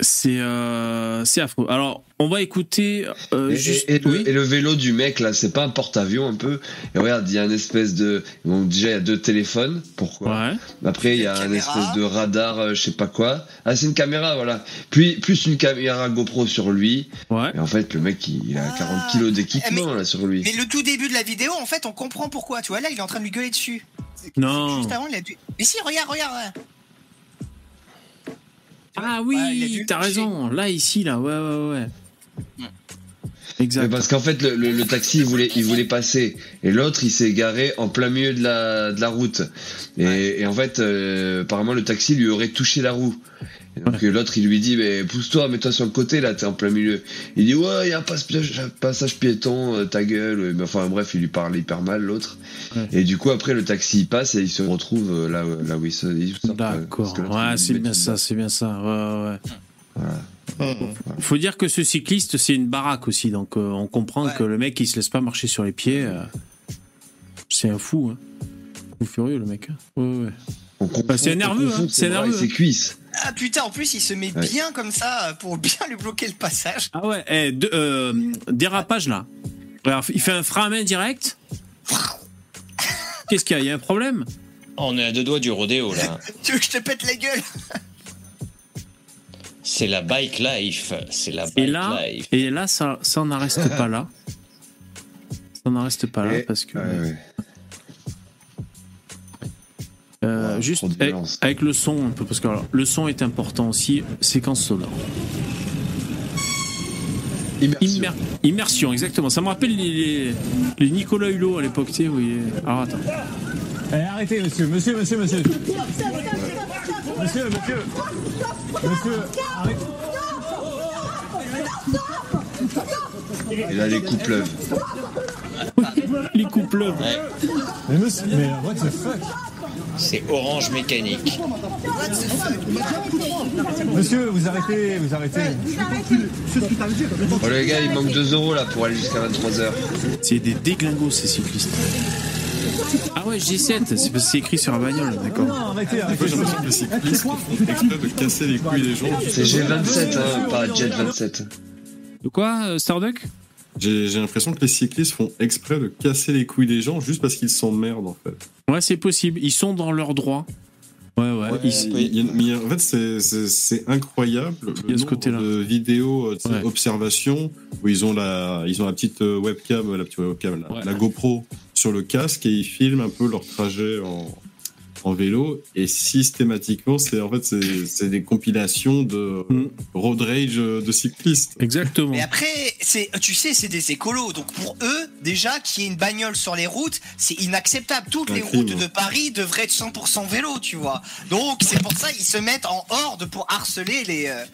C'est euh, c'est affreux. Alors, on va écouter euh, Et, juste. et- et le, oui. et le vélo du mec là, c'est pas un porte-avions un peu Et regarde, il y a un espèce de. Bon, déjà, il y a deux téléphones. Pourquoi Ouais. Après, il y a Une un caméra. espèce de radar, euh, je sais pas quoi. Ah, c'est une caméra, voilà. Puis plus une caméra GoPro sur lui. Ouais. Et en fait, le mec, il, il a Ah. 40 kilos d'équipement là sur lui. Mais le tout début de la vidéo, en fait, on comprend pourquoi. Tu vois, là, il est en train de lui gueuler dessus. Non. Juste avant, il a dû. Mais si, regarde, regarde. Ah oui, t'as raison. Là, ici, là, ouais, ouais, ouais. Exact. parce qu'en fait, le, le- le taxi, il voulait, il voulait passer. Et l'autre, il s'est garé en plein milieu de la, de la route. Et, et en fait, euh, apparemment, le taxi lui aurait touché la roue. Et donc, l'autre, il lui dit, mais pousse-toi, mets-toi sur le côté, là, t'es en plein milieu. Il dit, ouais, il y a un passage, passage piéton, euh, ta gueule. Mais enfin, bref, il lui parle hyper mal, l'autre. Ouais. Et du coup, après, le taxi, il passe et il se retrouve euh, là, là où il se. D'accord. Ouais, c'est bien ça, c'est bien ça. Ouais, ouais. Voilà. Faut dire que ce cycliste, c'est une baraque aussi, donc euh, on comprend Ouais. que le mec, il se laisse pas marcher sur les pieds. euh, c'est un fou, hein. Fou furieux, le mec. hein. Ouais, ouais. Bah, c'est nerveux, hein, c'est bras et nerveux, ses cuisses. Ah putain, en plus, il se met Ouais. bien comme ça pour bien lui bloquer le passage. Ah ouais, eh, de- euh, dérapage là. Alors, il fait un frein à main direct. Qu'est-ce qu'il y a Il y a un problème? On est à deux doigts du rodéo, là. [laughs] Tu veux que je te pète la gueule? C'est la bike life. C'est la bike Et là, life. et là ça, ça n'en reste pas là. Ça n'en reste pas là Et- parce que. Ouais, ouais. euh, Ouais, juste avec, le son un peu, parce que alors, le son est important aussi, séquence sonore. Immersion. Immer- immersion, exactement. Ça me rappelle les, les, les Nicolas Hulot à l'époque, tu sais, oui. Alors attends. Eh, arrêtez, monsieur, monsieur, monsieur, monsieur. Monsieur, monsieur. Monsieur. Et là, les coups pleuvent. Les coups pleuvent. Mais monsieur, mais what the fuck? C'est orange mécanique. Monsieur, vous arrêtez, vous arrêtez. Oh, les gars, il manque 2 euros là pour aller jusqu'à 23h. C'est des déglingos ces cyclistes. Ah ouais, G7, c'est parce que c'est écrit sur la bagnole, d'accord. Non, arrêtez, j'ai l'impression que les cyclistes font exprès de casser les couilles des gens. C'est G27, hein, pas Jet 27. De quoi, euh, Starduck? J'ai j'ai l'impression que les cyclistes font exprès de casser les couilles des gens juste parce qu'ils s'emmerdent en fait. Ouais, c'est possible. Ils sont dans leurs droits. Ouais, ouais. Ouais, il y a- mais en fait, c'est- incroyable Il y a le ce nombre côté-là. de vidéos, euh, Ouais. observations, où ils ont la, ils ont la petite euh, webcam, la petite webcam, la, Ouais. la GoPro sur le casque et ils filment un peu leur trajet en, en vélo. Et systématiquement, c'est en fait c'est des compilations de Mm. road rage de cyclistes. Exactement. Mais après, c'est, tu sais, c'est des écolos. Donc pour eux, déjà, qu'il y ait une bagnole sur les routes, c'est inacceptable. Toutes les crime. routes de Paris devraient être 100% vélo, tu vois. Donc c'est pour ça ils se mettent en horde pour harceler les, euh,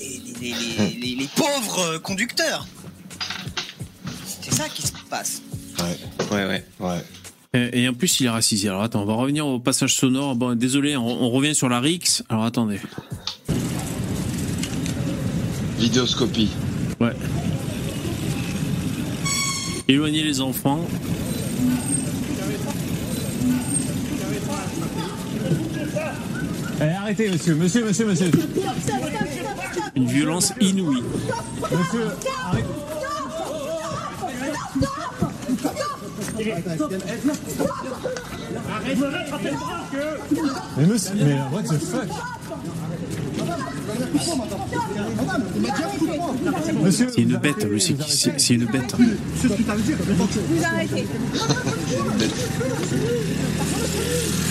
les, les- les- les- les pauvres euh, conducteurs. C'est ça qui se passe. Ouais, ouais. Ouais. Et, et en plus, il est racisé. Alors attends, on va revenir au passage sonore. Bon, désolé, on, on revient sur la Rix. Alors attendez. Vidéoscopie. Ouais. Éloigner les enfants. Eh, arrêtez, monsieur, monsieur, monsieur, monsieur. Une violence inouïe. Monsieur, arrêtez. Vous m'avez attrapé le bras Mais monsieur, mais what the fuck C'est une bête, c'est qui- c'est une bête. Vous arrêtez.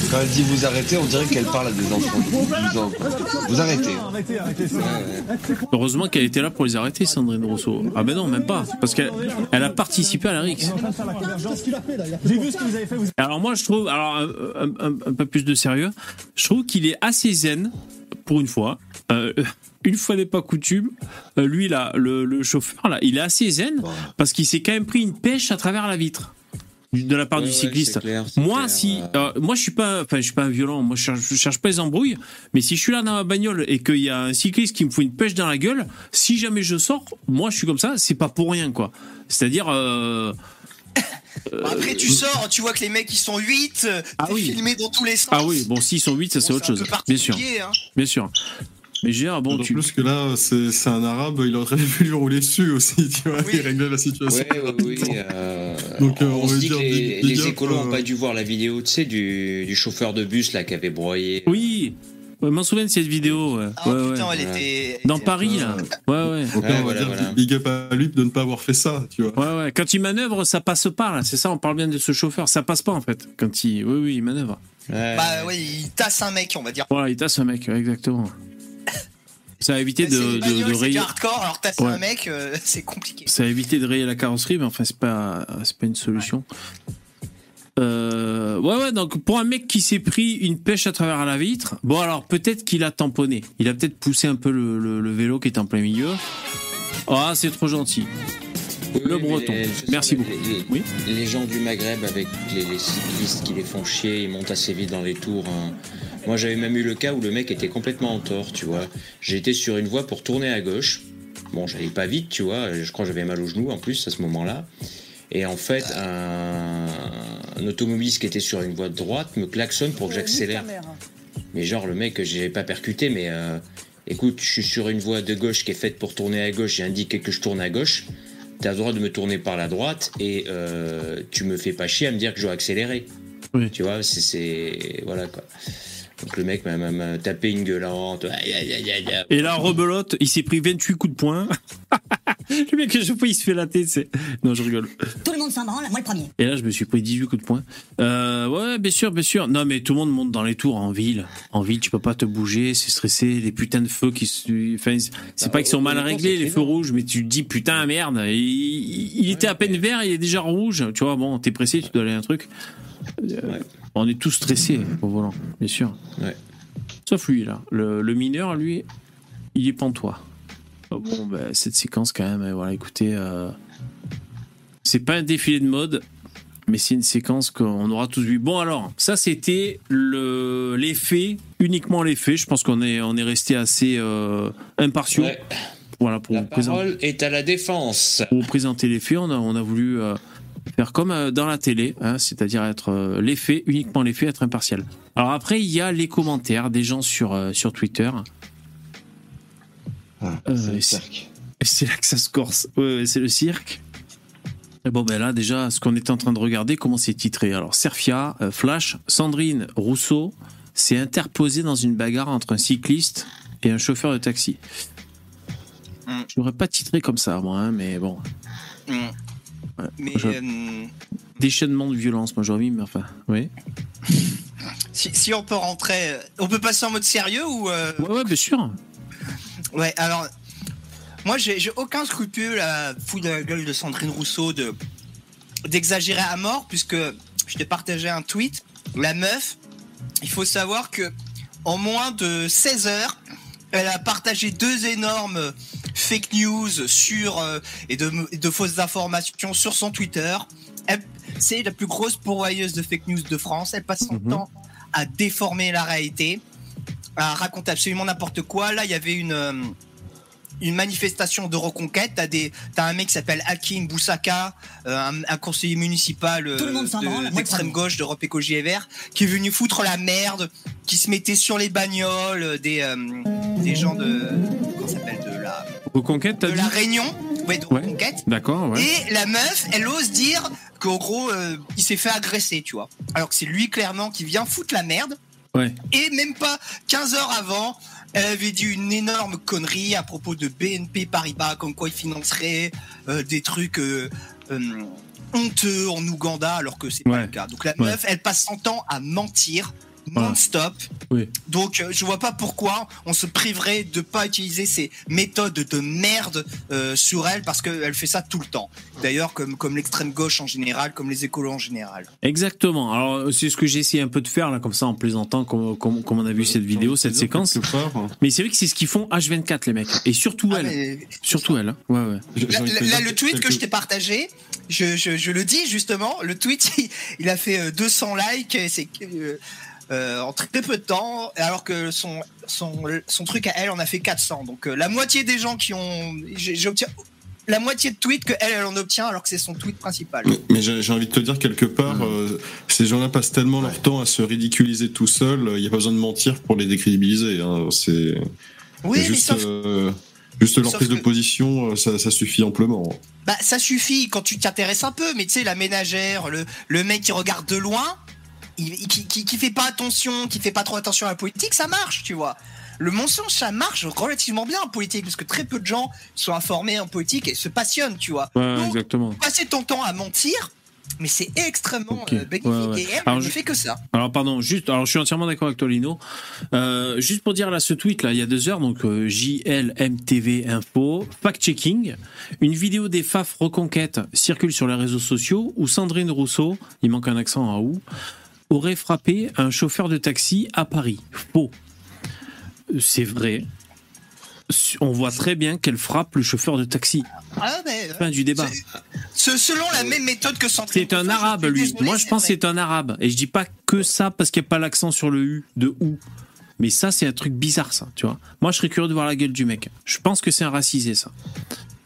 Quand elle dit vous arrêtez, on dirait qu'elle parle à des enfants de 12 ans. quoi. Vous arrêtez. Heureusement qu'elle était là pour les arrêter, Sandrine Rousseau. Ah ben non, même pas. Parce qu'elle elle a participé à la RIX. Alors moi, je trouve, alors un, un- un- un peu plus de sérieux, je trouve qu'il est assez zen pour une fois. Euh, une fois n'est pas coutume. Euh, lui là, le, le chauffeur là, il est assez zen parce qu'il s'est quand même pris une pêche à travers la vitre de la part Ouais, du cycliste. clair, moi, clair, si, euh, moi je suis pas, enfin je suis pas un violent. Moi je cherche, je cherche pas les embrouilles. Mais si je suis là dans ma bagnole et qu'il y a un cycliste qui me fout une pêche dans la gueule, si jamais je sors, moi je suis comme ça, c'est pas pour rien quoi. C'est-à-dire. euh, Après, tu sors, tu vois que les mecs ils sont 8, Ah oui. filmé dans tous les sens. Ah oui, bon, s'ils sont 8, ça c'est Bon, autre chose. Bien sûr, hein. bien sûr. Mais je veux dire, bon, tu. plus que là, c'est c'est un arabe, il aurait [laughs] pu lui rouler dessus aussi, tu vois, Oui. il réglait la situation. Ouais, ouais, oui. euh, Donc, euh, on, on se va dit que les, écolos n'ont euh, pas dû voir la vidéo, tu sais, du, du chauffeur de bus là qui avait broyé. Oui, je m'en souviens de cette vidéo. Ouais, Ah ouais, putain, ouais. elle était. Dans Paris, là. Ouais, ouais. Donc Ouais, on va voilà, dire voilà. big up à lui de ne pas avoir fait ça, tu vois. Ouais, ouais. Quand il manœuvre, ça passe pas, là. C'est ça, on parle bien de ce chauffeur. Ça passe pas, en fait. Quand il. Oui, oui, il manœuvre. Ouais. Bah ouais, il tasse un mec, on va dire. Voilà, il tasse un mec, ouais, exactement. [coughs] Ça a évité de, une de, bagnole, de c'est rayer. du hardcore, alors tasser Ouais. un mec, euh, [laughs] c'est compliqué. Ça a évité de rayer la carrosserie, mais enfin, c'est pas, c'est pas une solution. Euh, ouais, ouais, donc pour un mec qui s'est pris une pêche à travers la vitre, bon, alors peut-être qu'il a tamponné. Il a peut-être poussé un peu le, le- le vélo qui est en plein milieu. Ah, c'est trop gentil. Oui, le breton. les- Merci les- beaucoup. Les, Oui. les gens du Maghreb avec les, les cyclistes qui les font chier, ils montent assez vite dans les tours. hein. Moi, j'avais même eu le cas où le mec était complètement en tort, tu vois. J'étais sur une voie pour tourner à gauche. Bon, j'allais pas vite, tu vois. Je crois que j'avais mal au genou en plus à ce moment-là. Et en fait, un, un automobiliste qui était sur une voie de droite me klaxonne pour que j'accélère. Mais genre, le mec, je l'ai pas percuté, mais euh, écoute, je suis sur une voie de gauche qui est faite pour tourner à gauche. J'ai indiqué que je tourne à gauche. T'as le droit de me tourner par la droite et euh, tu me fais pas chier à me dire que je dois accélérer. Oui. Tu vois, c'est. Voilà quoi. Donc le mec m'a- tapé une gueulante. Aïe, aïe, aïe, aïe, aïe. Et là, rebelote, il s'est pris 28 coups de poing. [laughs] le mec, à chaque fois, il se fait la tête. c'est- Non, je rigole. Tout le monde s'en branle, moi le premier. Et là, je me suis pris 18 coups de poing. Euh, ouais, bien sûr, bien sûr. Non, mais tout le monde monte dans les tours en ville. En ville, tu peux pas te bouger, c'est stressé. Les putains de feux qui se. Enfin, c'est Bah, pas qu'ils sont mal réglés, les très feux rouges, mais tu te dis putain, merde. Il, il- il était à peine vert, il est déjà rouge. Tu vois, bon, t'es pressé, tu dois aller à un truc. Euh, Ouais. On est tous stressés au volant, bien sûr. Ouais. Sauf lui, là. Le, le mineur, lui, il est pantois. Oh, Bon, ben, cette séquence, quand même, voilà, écoutez. euh, C'est pas un défilé de mode, mais c'est une séquence qu'on aura tous vu. Bon, alors, ça, c'était le- l'effet, uniquement l'effet. Je pense qu'on est, on est resté assez euh, impartiaux. Ouais. Voilà, pour La vous, présenter, parole est à la défense. pour vous présenter l'effet. On a, on a voulu euh, faire comme euh, dans la télé, hein, c'est-à-dire être euh, l'effet, uniquement l'effet, être impartial. Alors après, il y a les commentaires des gens sur, euh, sur Twitter. Ah, Euh, c'est le c'est- cirque. Et c'est là que ça se corse. Ouais, ouais, c'est le cirque. Et bon, ben là, déjà, ce qu'on était en train de regarder, comment c'est titré. Alors, Serfia, euh, Flash, Sandrine Rousseau s'est interposée dans une bagarre entre un cycliste et un chauffeur de taxi. Mm. Je l'aurais pas titré comme ça, moi, hein, mais bon. Mm. Mais Je- euh, Déchaînement de violence, moi j'aurais mis, mais enfin, oui. [laughs] si, si on peut rentrer, euh, on peut passer en mode sérieux ou euh, Ouais, ouais, bien sûr. Ouais, alors moi j'ai aucun scrupule à foutre de la gueule de Sandrine Rousseau de d'exagérer à mort puisque je te partageais un tweet. La meuf, il faut savoir que en moins de 16 heures, elle a partagé deux énormes fake news sur euh, et de, de fausses informations sur son Twitter. Elle- C'est la plus grosse pourvoyeuse de fake news de France. Elle passe son Mhm. temps à déformer la réalité, à raconter absolument n'importe quoi. Là, il y avait une euh, une manifestation de reconquête. T'as des, t'as un mec qui s'appelle Hakim Boussaka, euh, un, un conseiller municipal euh, de- d'extrême gauche d'Europe Écologie et Vert, qui est venu foutre la merde, qui se mettait sur les bagnoles des, euh, des gens de, comment s'appelle, de la, Reconquête, de dit la Réunion, Ouais, de Ouais. reconquête. D'accord, ouais. Et la meuf, elle ose dire qu'en gros, euh, il s'est fait agresser, tu vois. Alors que c'est lui clairement qui vient foutre la merde. Ouais. Et même pas 15 heures avant, elle avait dit une énorme connerie à propos de BNP Paribas, comme quoi il financerait euh, des trucs euh, euh, honteux en Ouganda, alors que c'est pas Ouais. le cas. Donc la Ouais. meuf, elle passe son temps à mentir Voilà. non-stop. Oui. Donc euh, je vois pas pourquoi on se priverait de pas utiliser ces méthodes de merde euh, sur elle parce qu'elle fait ça tout le temps. D'ailleurs comme comme l'extrême gauche en général, comme les écolos en général. Exactement. Alors, c'est ce que j'ai essayé un peu de faire, là, comme ça, en plaisantant, comme, comme, comme on a vu cette vidéo, cette séquence. Hein. Mais c'est vrai que c'est ce qu'ils font H24, les mecs. Et surtout Ah, elle. mais- Surtout elle. hein. Ouais, ouais. Là, le tweet que je t'ai partagé, je, je, je le dis justement, le tweet, [laughs] il, il a fait euh, 200 likes, et c'est euh, euh, en très peu de temps, alors que son, son, son truc à elle en a fait 400. Donc euh, la moitié des gens qui ont... J'obtiens la moitié de tweets que elle, elle en obtient, alors que c'est son tweet principal. Mais, mais j'ai envie de te dire quelque part, euh, ces gens-là passent tellement leur temps à se ridiculiser tout seuls, il n'y a pas besoin de mentir pour les décrédibiliser. hein. C'est Oui, mais juste, sauf euh, juste leur sauf prise de position, ça, ça suffit amplement. Bah, ça suffit quand tu t'intéresses un peu, mais tu sais, la ménagère, le, le mec qui regarde de loin, il, il- qui, qui, qui fait pas attention, qui fait pas trop attention à la politique, ça marche, tu vois. Le mensonge, ça marche relativement bien en politique, parce que très peu de gens sont informés en politique et se passionnent, tu vois. Ouais, Donc, exactement. passer ton temps à mentir, mais c'est extrêmement euh, bénéfique. Ouais, ouais. Et elle, Alors, ne je- fait que ça. Alors pardon, juste, alors je suis entièrement d'accord avec toi Lino. Euh, juste pour dire là ce tweet là, il y a deux heures, donc euh, JLMTV Info, fact-checking, une vidéo des FAF Reconquête circule sur les réseaux sociaux où Sandrine Rousseau, il manque un accent à où, aurait frappé un chauffeur de taxi à Paris. Faux. C'est vrai. On voit très bien qu'elle frappe le chauffeur de taxi. Ah, mais, Fin du débat. ce- selon la même méthode que C'est un arabe, lui. désolé, Moi, je pense que c'est un arabe. Et je dis pas que ça parce qu'il n'y a pas l'accent sur le U de ou. Mais ça, c'est un truc bizarre, ça, tu vois. Moi, je serais curieux de voir la gueule du mec. Je pense que c'est un racisé, ça.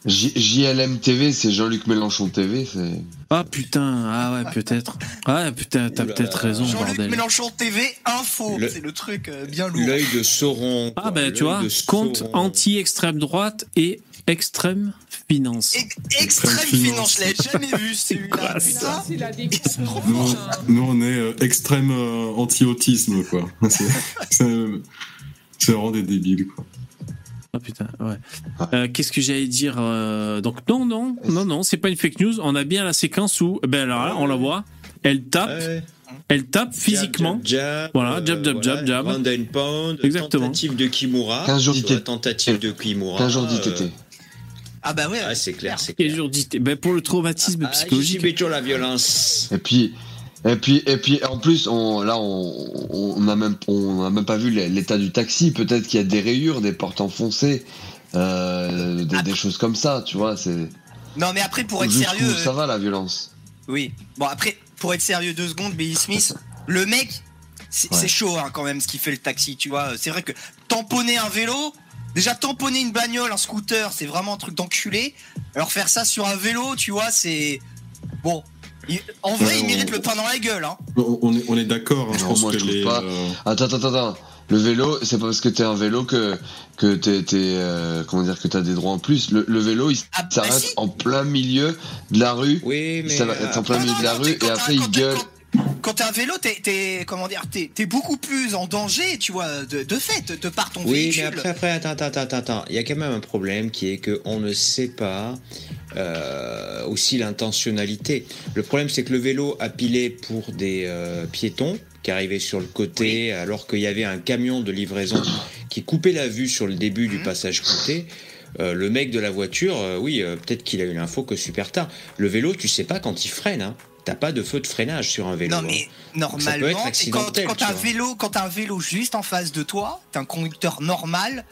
J- JLM TV, c'est Jean-Luc Mélenchon TV. c'est- Ah putain, ah ouais, peut-être. Ah putain, t'as peut-être raison, Jean-Luc bordel. Mélenchon TV Info, Le- c'est le truc euh, bien lourd. L'œil de Sauron. Ah ben, tu l'œil vois, compte anti-extrême droite et extrême finance. Ex- Extrême Extrême finance, je l'ai jamais vu [laughs] celui-là. Quoi, putain. Il a des C'est trop Nous, nous, on est euh, extrême euh, anti-autisme, quoi. [laughs] C'est vraiment des débiles, quoi. Ah putain, ouais. Euh, Qu'est-ce que j'allais dire euh, Donc non, non, non, non, c'est pas une fake news. On a bien la séquence où, ben alors là, on la voit. Elle tape, Ouais. elle tape physiquement. Jab, jab, jab, Voilà, jab, jab, jab, jab. Round and pound, Exactement. Tentative de Kimura. 15 jours d'ITT. Tentative de Kimura. 15 jours euh, d'ITT. Ah bah ouais. Ah, c'est clair, c'est clair. jours Ben pour le traumatisme Ah, psychologique. JB, toujours la violence. Et puis, et puis, et puis, en plus, on, là, on, on on a même, on a même pas vu l'état du taxi. Peut-être qu'il y a des rayures, des portes enfoncées, euh, des, des choses comme ça, tu vois. C'est Non mais après pour être sérieux, ça va la violence. oui. Bon après pour être sérieux deux secondes, Billy Smith, le mec, c'est Ouais. c'est chaud hein, quand même ce qu'il fait le taxi, tu vois. C'est vrai que tamponner un vélo, déjà tamponner une bagnole, un scooter, c'est vraiment un truc d'enculé. Alors faire ça sur un vélo, tu vois, c'est bon. Il- En vrai, Ouais, il on- mérite le pain dans la gueule. Hein. On, on est, on est d'accord, hein, je pense moi, que je les. pas. euh, Attends, attends, attends. Le vélo, c'est pas parce que t'es un vélo que que t'es, t'es, euh, comment dire que t'as des droits en plus. Le, le vélo, il Ah, bah s'arrête si. en plein milieu de la rue. Oui, mais. Ça va euh, être en plein Non, milieu non, de la rue et après il gueule. quand- Quand t'es un vélo, t'es, t'es- comment dire, t'es, t'es beaucoup plus en danger, tu vois, de, de fait, de par ton Oui, véhicule. mais après, après, attends, attends, attends, attends. Il y a quand même un problème qui est qu'on ne sait pas euh, aussi l'intentionnalité. Le problème, c'est que le vélo a pilé pour des euh, piétons qui arrivaient sur le côté, alors qu'il y avait un camion de livraison qui coupait la vue sur le début du Mhm. passage côté. Euh, le mec de la voiture, oui, peut-être qu'il a eu l'info que super tard. Le vélo, tu sais pas quand il freine. Hein. T'as pas de feu de freinage sur un vélo. Non hein. mais ça peut être normalement, c'est quand, accidentel, quand t'as un vélo, quand un vélo juste en face de toi, t'es un conducteur normal,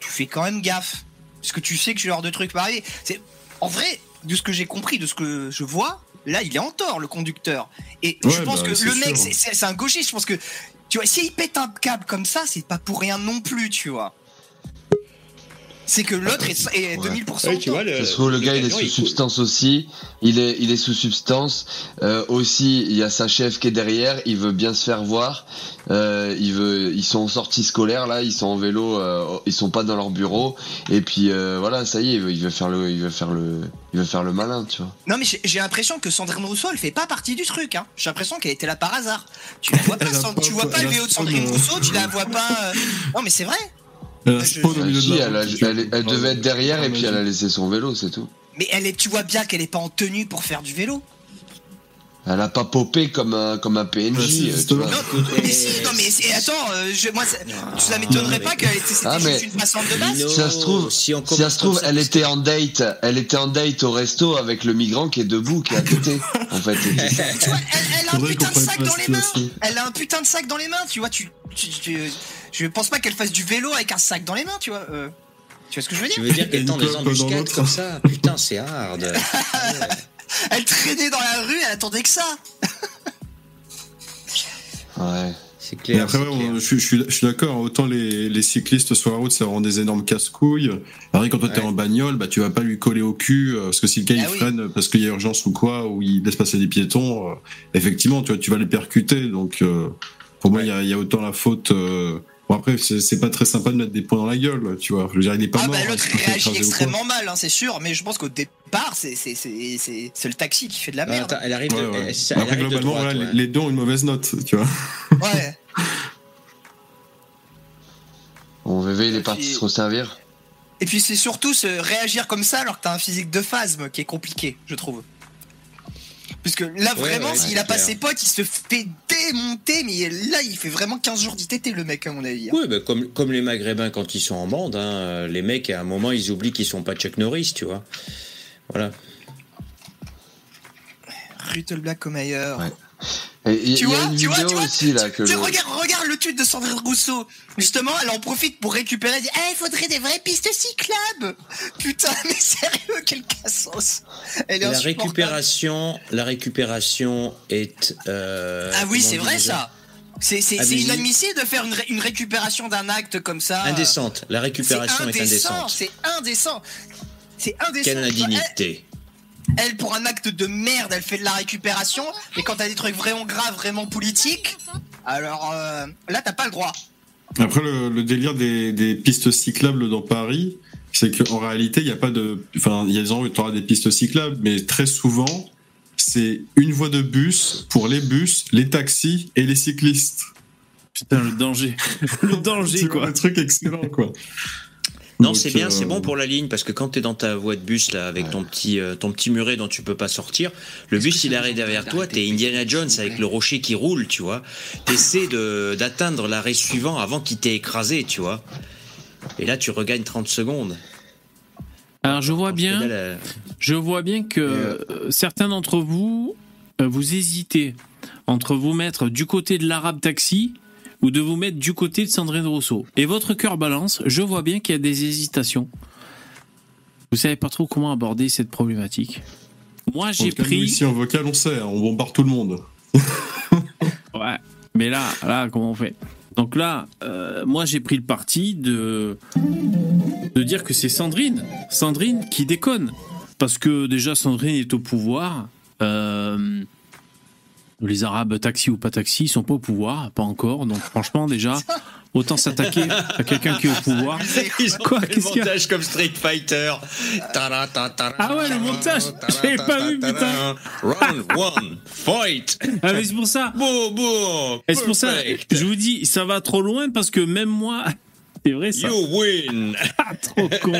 tu fais quand même gaffe, parce que tu sais que ce genre de truc va arriver. C'est en vrai, de ce que j'ai compris, de ce que je vois, là il est en tort le conducteur. Et je pense bah, que le mec, sûr. c'est- un gauchiste. Je pense que tu vois, s'il pète un câble comme ça, c'est pas pour rien non plus, tu vois. C'est que l'autre est, est 2000% Ouais, tu vois, le, Ça se trouve, le gars, il est sous substance aussi. Il est, il est sous substance. Euh, aussi, il y a sa chef qui est derrière. Il veut bien se faire voir. Euh, il veut, ils sont en sortie scolaire là. Ils sont en vélo. euh, ils sont pas dans leur bureau. Et puis euh, voilà, ça y est, il veut, il veut faire le, il veut faire le, il veut faire le malin, tu vois. Non mais j'ai l'impression que Sandrine Rousseau elle fait pas partie du truc hein. J'ai l'impression qu'elle était là par hasard. Tu la vois [laughs] pas, tu vois pas le vélo de Sandrine Rousseau, tu la vois pas. euh, Non mais c'est vrai. Elle a Je- spawn au milieu si, de la elle, a- route, tu elle, vois. elle devait être derrière et puis elle a laissé son vélo, c'est tout. Mais elle est, tu vois bien qu'elle est pas en tenue pour faire du vélo. Elle a pas popé comme un, comme un PNJ. Euh, tu justement. vois. Non, mais si, non mais c'est- attends, euh, je, moi ça, ça m'étonnerait pas qu'elle était c'était Ah, mais- juste une passante de base. Lino, Si ça se trouve, si on Si ça commence se trouve, comme ça, elle était en date, elle était en date au resto avec le migrant qui est debout, qui est à côté, en fait. [laughs] Tu vois, elle, elle a un Faudrait putain de prenne sac dans les mains. Elle a un putain de sac dans les mains, tu vois. Tu, tu, tu- je pense pas qu'elle fasse du vélo avec un sac dans les mains, tu vois. euh. tu vois ce que je veux Tu dire veux dire qu'elle tend dans embuscades comme ça? Putain, c'est hard. [laughs] Elle traînait dans la rue, elle attendait que ça. Ouais. C'est Et clair. après, c'est ouais, clair. je, suis- je suis, je suis d'accord, autant les, les cyclistes sur la route, ça rend des énormes casse-couilles. Pareil, quand toi t'es Ouais. en bagnole, bah, tu vas pas lui coller au cul, euh, parce que si le gars il Ah oui. freine parce qu'il y a urgence ou quoi, ou il laisse passer des piétons, euh, effectivement, tu, vois, tu vas les percuter. Donc, euh, pour moi, il y, a, il y a autant la faute. euh, Bon, après, c'est pas très sympa de mettre des points dans la gueule, tu vois. Je veux dire, il est pas ah mort. bah hein, l'autre fait réagit extrêmement mal, hein, c'est sûr. Mais je pense qu'au départ, c'est c'est c'est c'est c'est le taxi qui fait de la Non, merde. attends, elle arrive de, Ouais, ouais. elle- ça, elle Après, arrive de globalement, droite, voilà, ouais. les- deux ont une mauvaise note, tu vois. Ouais. [laughs] Bon, VV, il est parti puis- se resservir. Et puis c'est surtout se réagir comme ça alors que t'as un physique de phasme qui est compliqué, je trouve. Puisque là, vraiment, ouais, s'il a pas clair. ses potes, il se fait démonter, mais là, il fait vraiment 15 jours d'ITT, le mec, à mon avis. hein. Oui, bah, comme, comme les Maghrébins quand ils sont en bande, hein, les mecs à un moment ils oublient qu'ils sont pas Chuck Norris, tu vois. Voilà. Ruttelblack au meilleur. Ouais. Et il y, Tu il y a vois, une tu vois, vidéo tu vois, aussi, là, que Tu le- regarde, regarde le tweet de Sandrine Rousseau. Justement, elle en profite pour récupérer. Elle dit Eh, il faudrait des vraies pistes cyclables. Putain, [laughs] mais sérieux, quel cassos. Elle est La récupération, la récupération est. euh, Ah oui, c'est vrai ça. C'est c'est- c'est Abusive. inadmissible de faire une, ré- une récupération d'un acte comme ça. Indécente. La récupération est indécent. indécente. C'est indécent. C'est indécent. Quelle Elle, indignité. Elle, pour un acte de merde, elle fait de la récupération. Et quand t'as des trucs vraiment graves, vraiment politiques, alors euh, là, t'as pas le droit. Après, le, le délire des, des pistes cyclables dans Paris, c'est qu'en réalité, il n'y a pas de. Enfin, il y a des endroits où tu auras des pistes cyclables, mais très souvent, c'est une voie de bus pour les bus, les taxis et les cyclistes. Putain, le danger. [laughs] le danger, quoi. Un truc excellent, quoi. Non, c'est bien, euh, c'est bon pour la ligne parce que quand t'es dans ta voie de bus là avec ton petit euh, ton petit muret dont tu peux pas sortir, le bus il arrive derrière toi, t'es Indiana Jones avec le rocher qui roule, tu vois. T'essaies de d'atteindre l'arrêt suivant avant qu'il t'ait écrasé, tu vois. Et là tu regagnes 30 secondes. Alors, je vois bien. Je vois bien que euh, certains d'entre vous, euh, vous hésitez entre vous mettre du côté de l'arabe taxi ou de vous mettre du côté de Sandrine Rousseau. Et votre cœur balance, je vois bien qu'il y a des hésitations. Vous savez pas trop comment aborder cette problématique. Moi, j'ai pris... Ici, en vocal, on sait, hein, on bombarde tout le monde. [laughs] Ouais, mais là, là, comment on fait? Donc là, euh, moi, j'ai pris le parti de de dire que c'est Sandrine, Sandrine qui déconne, parce que déjà Sandrine est au pouvoir. Euh, les Arabes, taxi ou pas taxi, ils sont pas au pouvoir, pas encore. Donc franchement, déjà, autant s'attaquer à quelqu'un qui est au pouvoir. [laughs] Ils ont Quoi, qu'est-ce qu'il y a montage comme Street Fighter. Ah ouais, le montage, j'avais pas vu, ta, putain. Round one, fight. Ah mais c'est pour ça. Beau. Et c'est pour ça, je vous dis, ça va trop loin parce que même moi, c'est vrai ça. You win. [laughs] Ah, trop con.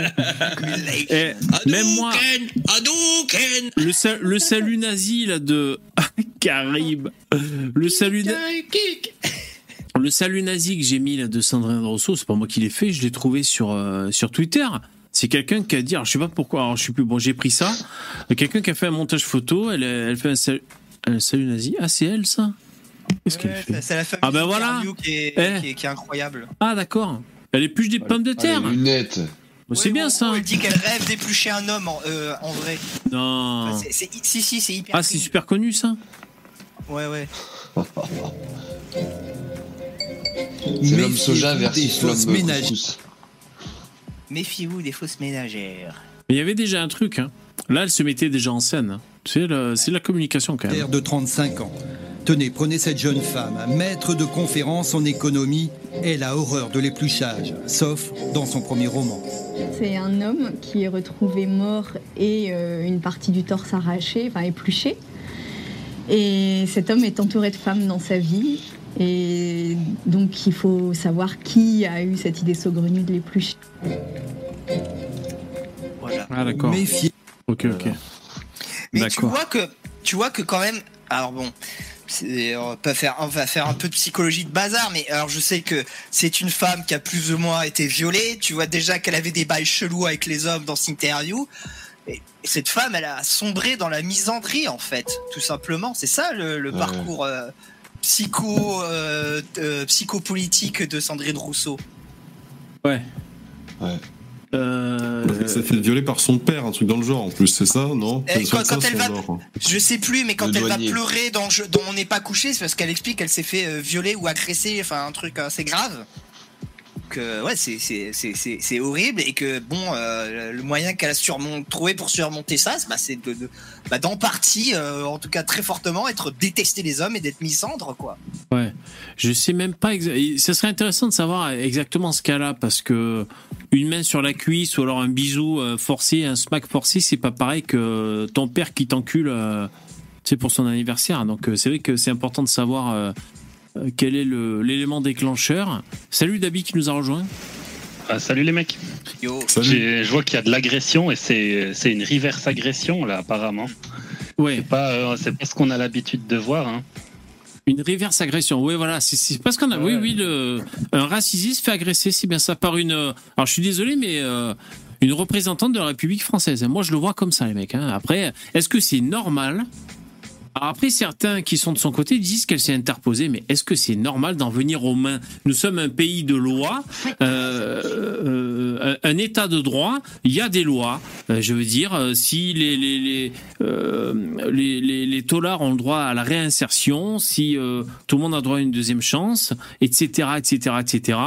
Et même moi, Hadouken, le, sa- le salut nazi là de [laughs] Carib, le salut, na- le salut nazi que j'ai mis là de Sandrine Rousseau, c'est pas moi qui l'ai fait, je l'ai trouvé sur euh, sur Twitter. C'est quelqu'un qui a dit, alors, je sais pas pourquoi, alors, je sais plus, bon j'ai pris ça, quelqu'un qui a fait un montage photo, elle, elle fait un salut, un salut nazi, ah c'est elle ça? Qu'est-ce qu'elle fait? c'est la famille Ah ben voilà. Qui est, Eh. qui est- qui est incroyable. Ah d'accord, elle épluche des pommes de Ah, terre, les lunettes. Bon, c'est Oui, bien en ça Elle dit qu'elle rêve d'éplucher un homme en, euh, en vrai. Non. Enfin, si, si, c'est hyper. Ah c'est super connu ça Ouais, ouais. [laughs] C'est l'homme soja versus l'homme couscous. Méfiez-vous des fausses ménagères. Mais il y avait déjà un truc. Hein. Là, elle se mettait déjà en scène. hein. C'est la communication quand même. De 35 ans. Tenez, prenez cette jeune femme, maître de conférence en économie. Elle a horreur de l'épluchage, sauf dans son premier roman. C'est un homme qui est retrouvé mort et euh, une partie du torse arrachée, enfin épluchée. Et cet homme est entouré de femmes dans sa vie. Et donc il faut savoir qui a eu cette idée saugrenue de l'éplucher. Voilà. Ah d'accord. Méfiez. Ok, ok. Mais tu D'accord. vois que, tu vois que quand même, alors bon, c'est- on, peut faire, on va faire un peu de psychologie de bazar, mais alors je sais que c'est une femme qui a plus ou moins été violée. Tu vois déjà qu'elle avait des bails chelous avec les hommes dans cette interview. Et cette femme, elle a sombré dans la misandrie en fait, tout simplement. C'est ça le, le Ouais. parcours euh, psycho, euh, euh, psychopolitique de Sandrine Rousseau. Ouais. Ouais. Euh, Elle s'est fait violer par son père, un truc dans le genre en plus, c'est ça, non Eh, C'est quand- ça, elle va- genre. Je sais plus, mais quand Le elle va pleurer dans, je- dans On n'est pas couché, c'est parce qu'elle explique qu'elle s'est fait euh, violer ou agresser, enfin un truc assez grave. Que ouais, c'est horrible et que bon, euh, le moyen qu'elle a trouvé pour surmonter ça, c'est- bah, de, bah, d'en partie, euh, en tout cas très fortement, être détester les hommes et d'être misandre quoi. Ouais, je sais même pas. exa- Ça serait intéressant de savoir exactement ce a parce que une main sur la cuisse ou alors un bisou euh, forcé, un smack forcé, c'est pas pareil que ton père qui t'encule, euh, c'est pour son anniversaire. Donc euh, c'est vrai que c'est important de savoir euh, euh, quel est le- l'élément déclencheur? Salut Dabi qui nous a rejoint. Ah, salut les mecs. Yo. Salut. Je vois qu'il y a de l'agression et c'est c'est une reverse agression là apparemment. Ouais, C'est pas euh, c'est pas ce qu'on a l'habitude de voir. Hein. une reverse agression. Oui, voilà, c'est- parce qu'on a. Oui, Ouais. oui, le, un racisé se fait agresser, c'est bien ça, par une. euh, Alors, je suis désolé, mais euh, une représentante de la République française. Moi, je le vois comme ça, les mecs. hein. Après, est-ce que c'est normal Après, certains qui sont de son côté disent qu'elle s'est interposée, mais est-ce que c'est normal d'en venir aux mains? Nous sommes un pays de loi, euh, euh, un État de droit. Il y a des lois. Euh, je veux dire, si les les les, les, taulards ont le droit à la réinsertion, si tout le monde a droit à une deuxième chance, etc., etc., etc.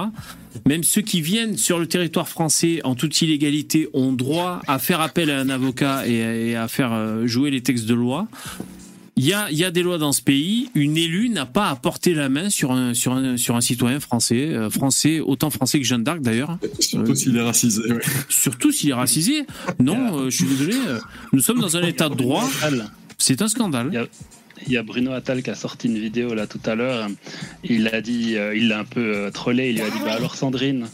Même ceux qui viennent sur le territoire français en toute illégalité ont droit à faire appel à un avocat et, à- faire jouer les textes de loi. Il y a, il y a des lois dans ce pays. Une élue n'a pas à porter la main sur un, sur un, sur un citoyen français, euh, français, autant français que Jeanne d'Arc d'ailleurs. Surtout Euh, s'il est racisé. ouais. Surtout s'il est racisé. Non, euh, je suis désolé. euh, Nous sommes dans un état de droit. C'est un scandale. Il y a- Il y a Bruno Attal qui a sorti une vidéo là tout à l'heure. Il a dit, euh, il l'a un peu euh, trollé. Il lui a dit, bah alors Sandrine,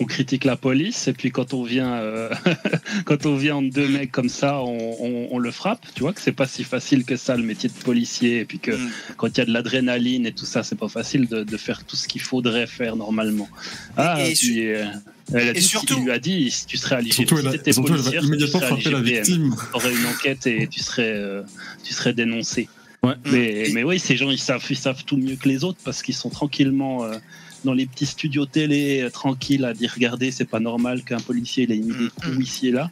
on critique la police et puis quand on vient, euh, [laughs] quand on vient entre deux mecs comme ça, on, on- on le frappe. Tu vois que c'est pas si facile que ça le métier de policier et puis que Mm. quand il y a de l'adrénaline et tout ça, c'est pas facile de, de faire tout ce qu'il faudrait faire normalement. Ah, Et- et puis, euh, elle a et dit, surtout- il lui a dit, si tu serais à Surtout, elle, si a- t'étais surtout, elle va immédiatement frapper la victime. T'aurais une enquête et tu serais, euh, tu serais dénoncé. Ouais. Mais, Et- mais oui, ces gens, ils savent, ils savent tout mieux que les autres parce qu'ils sont tranquillement euh, dans les petits studios télé, euh, tranquilles à dire regardez, c'est pas normal qu'un policier il ait mis des coups ici et là.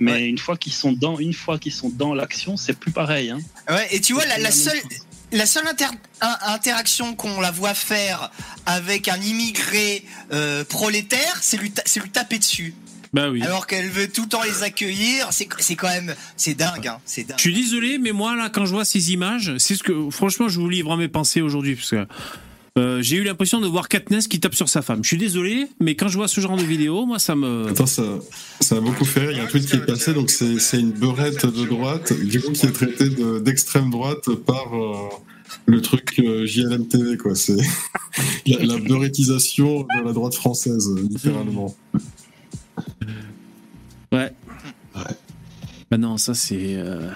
Mais Ouais. une fois qu'ils sont dans, une fois qu'ils sont dans l'action, c'est plus pareil. Hein. Ouais, et tu vois, la, seule, chose. la seule inter- in- interaction qu'on la voit faire avec un immigré euh, prolétaire, c'est lui, ta- c'est lui taper dessus. Bah oui. Alors qu'elle veut tout le temps les accueillir, c'est c'est quand même, c'est dingue, hein, c'est dingue. Je suis désolé, mais moi là, quand je vois ces images, c'est ce que, franchement, je vous livre mes pensées aujourd'hui, parce que euh, j'ai eu l'impression de voir Katniss qui tape sur sa femme. Je suis désolé, mais quand je vois ce genre de vidéo, moi, ça me. Attends, ça, ça m'a beaucoup fait rire. Il y a un tweet qui est passé, donc c'est c'est une beurette de droite, du coup, qui est traitée de- d'extrême droite par euh, le truc euh, JLM TV, quoi. C'est [laughs] la, la beurettisation de la droite française, littéralement. Ouais. Ouais. Bah non, ça c'est. euh,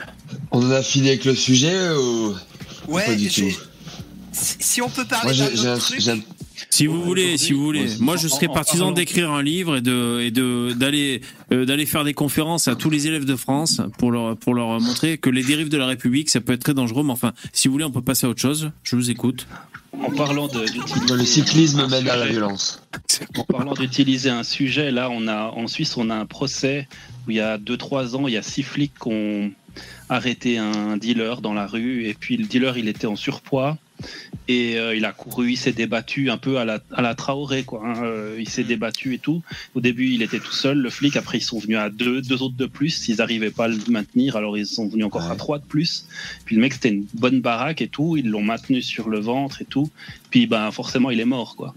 On en a fini avec le sujet ou Ouais, pas du tout? Si, on peut parler d'un autre truc. Si vous voulez, si vous voulez. Moi, je serais partisan d'écrire un livre et de et de d'aller euh, d'aller faire des conférences à tous les élèves de France pour leur pour leur montrer que les dérives de la République, ça peut être très dangereux. Mais enfin, si vous voulez, on peut passer à autre chose. Je vous écoute. En parlant de, d'utiliser le cyclisme mène à la violence. En parlant d'utiliser un sujet, là, on a en Suisse, on a un procès où il y a 2-3 ans, il y a six flics qui ont arrêté un dealer dans la rue, et puis le dealer, il était en surpoids. Et euh, il a couru, il s'est débattu un peu à la, à la Traoré, quoi. hein. Euh, il s'est débattu et tout. Au début, il était tout seul, le flic. Après, ils sont venus à deux, deux autres de plus. Ils n'arrivaient pas à le maintenir, alors ils sont venus encore à trois de plus. Puis le mec, c'était une bonne baraque et tout. Ils l'ont maintenu sur le ventre et tout. Puis, ben, forcément, il est mort, quoi.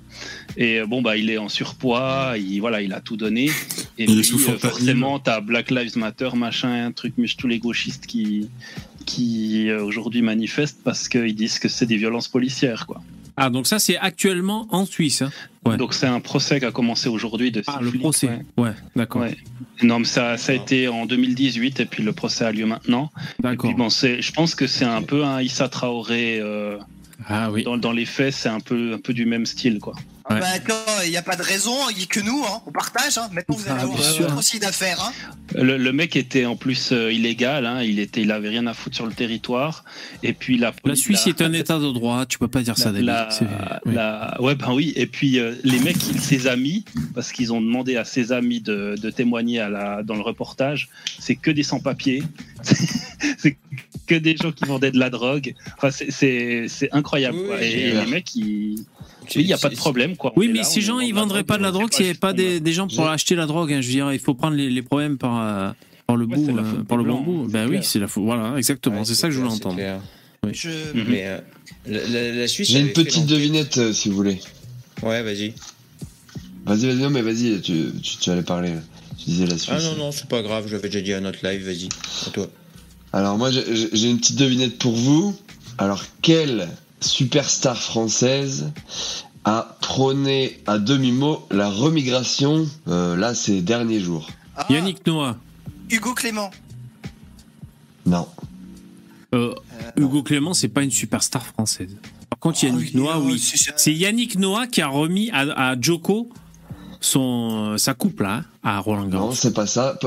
Et euh, bon, bah, il est en surpoids. Il, voilà, il a tout donné. Et Il est puis, euh, forcément, t'as Black Lives Matter, machin, un truc, mais tous les gauchistes qui qui euh, aujourd'hui manifestent parce qu'ils disent que c'est des violences policières, quoi. Ah, donc ça, c'est actuellement en Suisse. hein. Ouais. Donc c'est un procès qui a commencé aujourd'hui de Ah, le flics, procès. ouais. Ouais, d'accord. Ouais. Non, mais ça, ça a été en 2018 et puis le procès a lieu maintenant. D'accord. Bon, je pense que c'est un peu un Issa Traoré. euh, Ah oui. dans, dans les faits, c'est un peu, un peu du même style, quoi. Ah bah attends, il n'y a pas de raison, il n'y a que nous, hein. on partage. Hein. Maintenant, vous allez Ah, avoir aussi d'affaires. Hein. Le, le mec était en plus euh, illégal, hein, il était, il avait rien à foutre sur le territoire. Et puis la, La Suisse l'a- est un [laughs] état de droit, tu peux pas dire ça, David. Oui. la- ouais, ben oui. Et puis euh, les mecs, ses amis, parce qu'ils ont demandé à ses amis de, de témoigner à la, dans le reportage, c'est que des sans-papiers, [laughs] c'est que des gens qui vendaient de la drogue. Enfin, c'est- incroyable. Oui, quoi. oui, Et les mecs, ils. Oui, il n'y a pas de problème, quoi. Oui, mais là, ces gens, ils vendraient pas de la drogue s'il n'y avait pas des, gens pour acheter la drogue. hein. Je veux dire, il faut prendre les, les problèmes par, euh, par le Ouais, bout, euh, par le bon bout. c'est Ben oui, c'est la faute. Voilà, exactement. Ouais, c'est ça que je voulais entendre. Je... Mhm. Mais euh, la, la- la Suisse. J'ai une avait fait petite devinette euh, si vous voulez. Ouais, vas-y. Vas-y, vas-y, non, mais vas-y, tu, tu, tu allais parler. Tu disais la Suisse. Ah non, non, c'est pas grave, j'avais déjà dit à notre live, vas-y. À toi. Alors moi j'ai- une petite devinette pour vous. Alors quelle superstar française a prôné à demi-mot la remigration euh, là ces derniers jours? Ah, Yannick Noah. Hugo Clément. Non. Euh, Hugo Clément, c'est pas une superstar française. Par contre, Oh, Yannick Noah, oui. c'est- Yannick Noah qui a remis à, à Joko son, sa coupe là, hein, à Roland Non, Garros. c'est pas ça.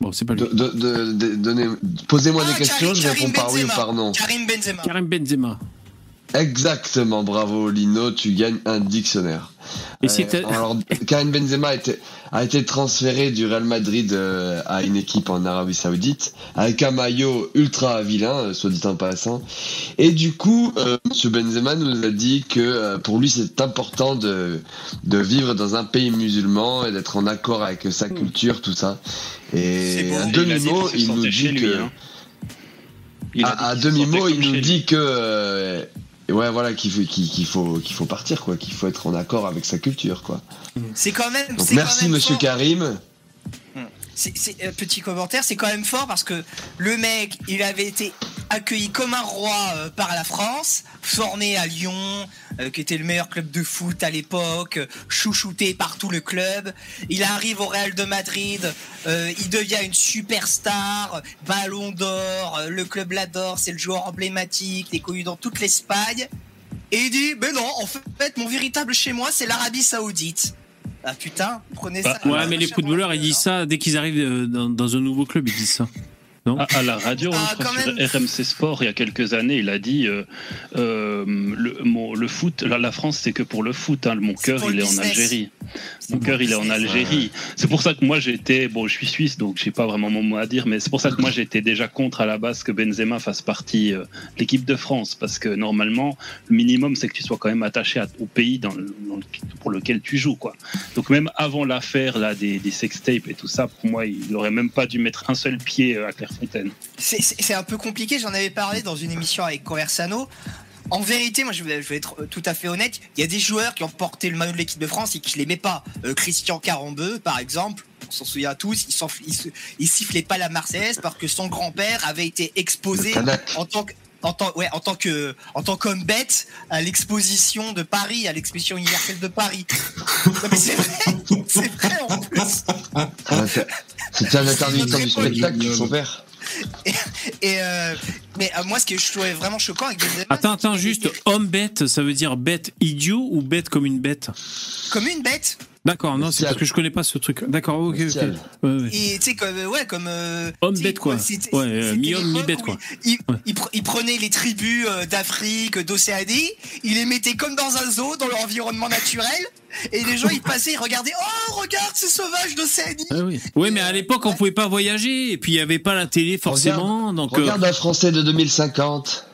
Bon, c'est pas lui. de- de- de- Posez-moi Ah, des questions, Karim- je réponds par oui ou par non. Karim Benzema. Karim Benzema. Exactement, bravo Lino, tu gagnes un dictionnaire. Et Euh, alors, [laughs] Karim Benzema a été, a été transféré du Real Madrid euh, à une équipe en Arabie Saoudite avec un maillot ultra vilain, euh, soit dit en passant. Et du coup, euh, Monsieur Benzema nous a dit que euh, pour lui c'est important de, de vivre dans un pays musulman et d'être en accord avec sa culture, tout ça. Et à demi-mot, il nous dit que... hein. Il a dit À, demi-mot, il nous dit que euh, ouais voilà qu'il faut qu'il faut qu'il faut partir quoi, qu'il faut être en accord avec sa culture quoi. C'est quand même. Donc merci quand même Monsieur fort. Karim. C'est- c'est- euh, petit commentaire, c'est quand même fort parce que le mec, il avait été accueilli comme un roi euh, par la France, formé à Lyon, euh, qui était le meilleur club de foot à l'époque, chouchouté par tout le club. Il arrive au Real de Madrid, euh, il devient une superstar, ballon d'or, euh, le club l'adore, c'est le joueur emblématique, il est connu dans toute l'Espagne. Et il dit, mais non, en fait, mon véritable chez moi, c'est l'Arabie Saoudite. Ah putain, prenez ça. Ouais, mais les footballeurs, ils disent ça dès qu'ils arrivent euh, dans, dans un nouveau club, ils disent ça. Non À, à la radio, Ah, je crois, quand sur. RMC Sport, il y a quelques années, il a dit euh, euh, le, mon- le foot, la, la France, c'est que pour le foot. hein, mon cœur, il est en. Algérie. Mon cœur, il est en. Algérie. C'est pour ça que moi, j'étais. Bon, je suis suisse, donc j'ai pas vraiment mon mot à dire, mais c'est pour ça que moi, j'étais déjà contre à la base que Benzema fasse partie euh, de l'équipe de France. Parce que normalement, le minimum, c'est que tu sois quand même attaché à- au pays dans le- dans le- pour lequel tu joues. Quoi. Donc, même avant l'affaire là, des, des sextapes et tout ça, pour moi, il aurait même pas dû mettre un seul pied euh, à Clairefontaine. C'est- un peu compliqué, j'en avais parlé dans une émission avec Conversano. En vérité, moi je vais, je vais être euh, tout à fait honnête, il y a des joueurs qui ont porté le maillot de l'équipe de France et qui je l'aimais pas. Euh, Christian Carambeu, par exemple, on s'en souvient tous, il, sifflait pas la Marseillaise parce que son grand-père avait été exposé en tant que en tant, ouais, en tant que en tant qu'homme bête à l'exposition de Paris, à l'exposition universelle de Paris. C'est vrai, c'est vrai en plus. Ah, c'est- un interdiction du spectacle son père. Et euh, mais euh, moi, ce que je trouvais vraiment choquant avec Benzema, Attends, attends, juste, homme bête, ça veut dire bête idiot ou bête comme une bête? Comme une bête. D'accord, non, c'est parce que je connais pas ce truc. D'accord, ok, ok. Ouais, ouais. Et tu sais, comme, euh, ouais, comme. euh, Homme bête, quoi. Ouais, euh, c'était mi-homme, l'époque mi-bête, quoi. Il, il- Ouais. il pre- il prenait les tribus euh, d'Afrique, d'Océanie, il les mettait comme dans un zoo, dans leur environnement naturel, et les gens ils passaient, ils regardaient, oh, regarde, c'est sauvage d'Océanie! Ah oui. Oui, mais à l'époque, on pouvait pas voyager, et puis il y avait pas la télé forcément, donc. euh, Regarde un Français de 2050.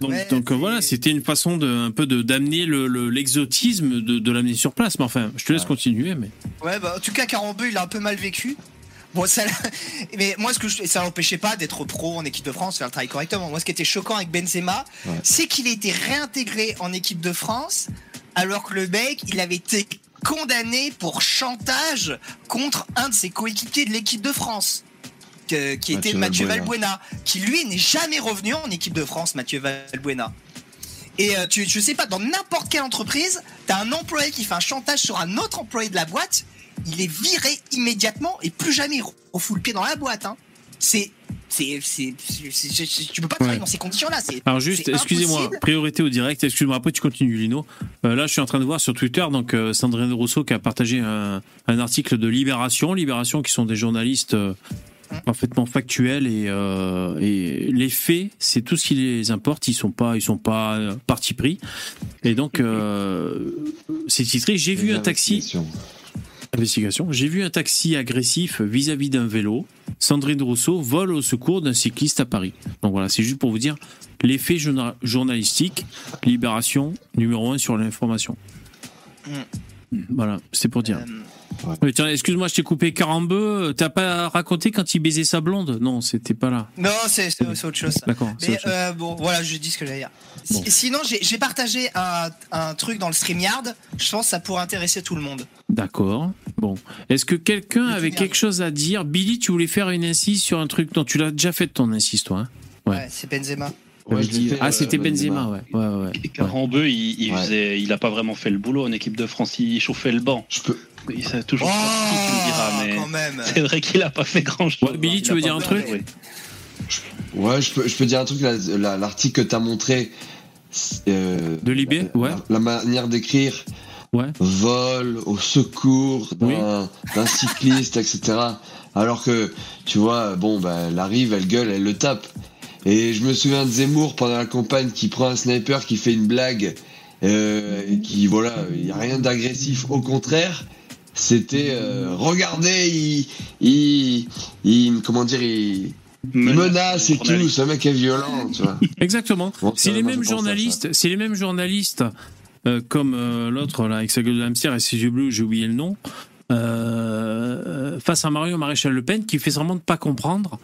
Donc, Ouais, donc, euh, voilà, c'était une façon de un peu de d'amener le le- l'exotisme de, de l'amener sur place. Mais enfin, je te laisse continuer. Mais Ouais, bah, en tout cas, Carambeu, il a un peu mal vécu. Bon, ça, [laughs] mais moi, ce que je, ça l'empêchait pas d'être pro en équipe de France, faire le travail correctement. Moi, ce qui était choquant avec Benzema, Ouais. c'est qu'il a été réintégré en équipe de France, alors que le mec, il avait été condamné pour chantage contre un de ses coéquipiers de l'équipe de France. Que- qui était Mathieu Mathieu Valbuena. Valbuena, qui lui n'est jamais revenu en équipe de France, Mathieu Valbuena. Et euh, tu, je sais pas, dans n'importe quelle entreprise, t'as un employé qui fait un chantage sur un autre employé de la boîte, il est viré immédiatement et plus jamais il refoule le pied dans la boîte. Hein. C'est, c'est, c'est, c'est- c'est- c'est- tu peux pas travailler Ouais. dans ces conditions-là. C'est, Alors juste, excusez-moi, priorité au direct, excuse-moi, après tu continues Lino. Euh, là je suis en train de voir sur Twitter, donc euh, Sandrine Rousseau qui a partagé un, un article de Libération, Libération qui sont des journalistes euh, parfaitement factuels et, euh, et les faits, c'est tout ce qui les importe, ils sont pas, ils sont pas euh, parti pris. Et donc euh, c'est titré, j'ai vu un taxi... Investigation. J'ai vu un taxi agressif vis-à-vis d'un vélo. Sandrine Rousseau vole au secours d'un cycliste à Paris. Donc voilà, c'est juste pour vous dire l'effet journa- journalistique, Libération, numéro un sur l'information. Voilà, c'est pour dire. Tiens, excuse-moi, je t'ai coupé Carambeu. T'as pas raconté quand il baisait sa blonde? Non, c'était pas là. Non, c'est, autre chose. D'accord, Mais euh, bon, voilà, je dis ce que j'allais dire. Bon. Sinon, j'ai, partagé un, un truc dans le StreamYard. Je pense que ça pourrait intéresser tout le monde. D'accord. Bon. Est-ce que quelqu'un avait quelque chose à dire? Billy, tu voulais faire une incise sur un truc? Dont tu l'as déjà fait ton incise, toi hein? Ouais, Ouais. c'est Benzema. Dit- fait, ah, euh, c'était Benzema, Benzema. ouais. ouais, ouais, ouais. Carambeu, il, il Ouais. faisait, il a pas vraiment fait le boulot en équipe de France. Il chauffait le banc. Je peux. Il s'est toujours sorti, tu me diras, Oh, mais [laughs] c'est vrai qu'il a pas fait grand chose. Ouais, Billy, tu veux dire un truc Ouais, je peux, je peux dire un truc. la- L'article que t'as montré. euh, De Libé Ouais. la, la manière d'écrire. Ouais. Vol au secours d'un d'un cycliste, etc. Alors que, tu vois, bon, bah, elle arrive, elle gueule, elle le tape. Et je me souviens de Zemmour pendant la campagne qui prend un sniper, qui fait une blague, euh, et qui, voilà, il n'y a rien d'agressif. Au contraire, c'était, euh, regardez, il, il, il- comment dire, il, il menace et tout, ce mec est violent, tu vois. [laughs] Exactement. Bon, c'est ça, les mêmes journalistes, c'est les mêmes journalistes euh, comme euh, l'autre là avec sa gueule de hamster et ses yeux bleus, j'ai oublié le nom. Euh, face à Mario Maréchal Le Pen qui fait semblant de pas comprendre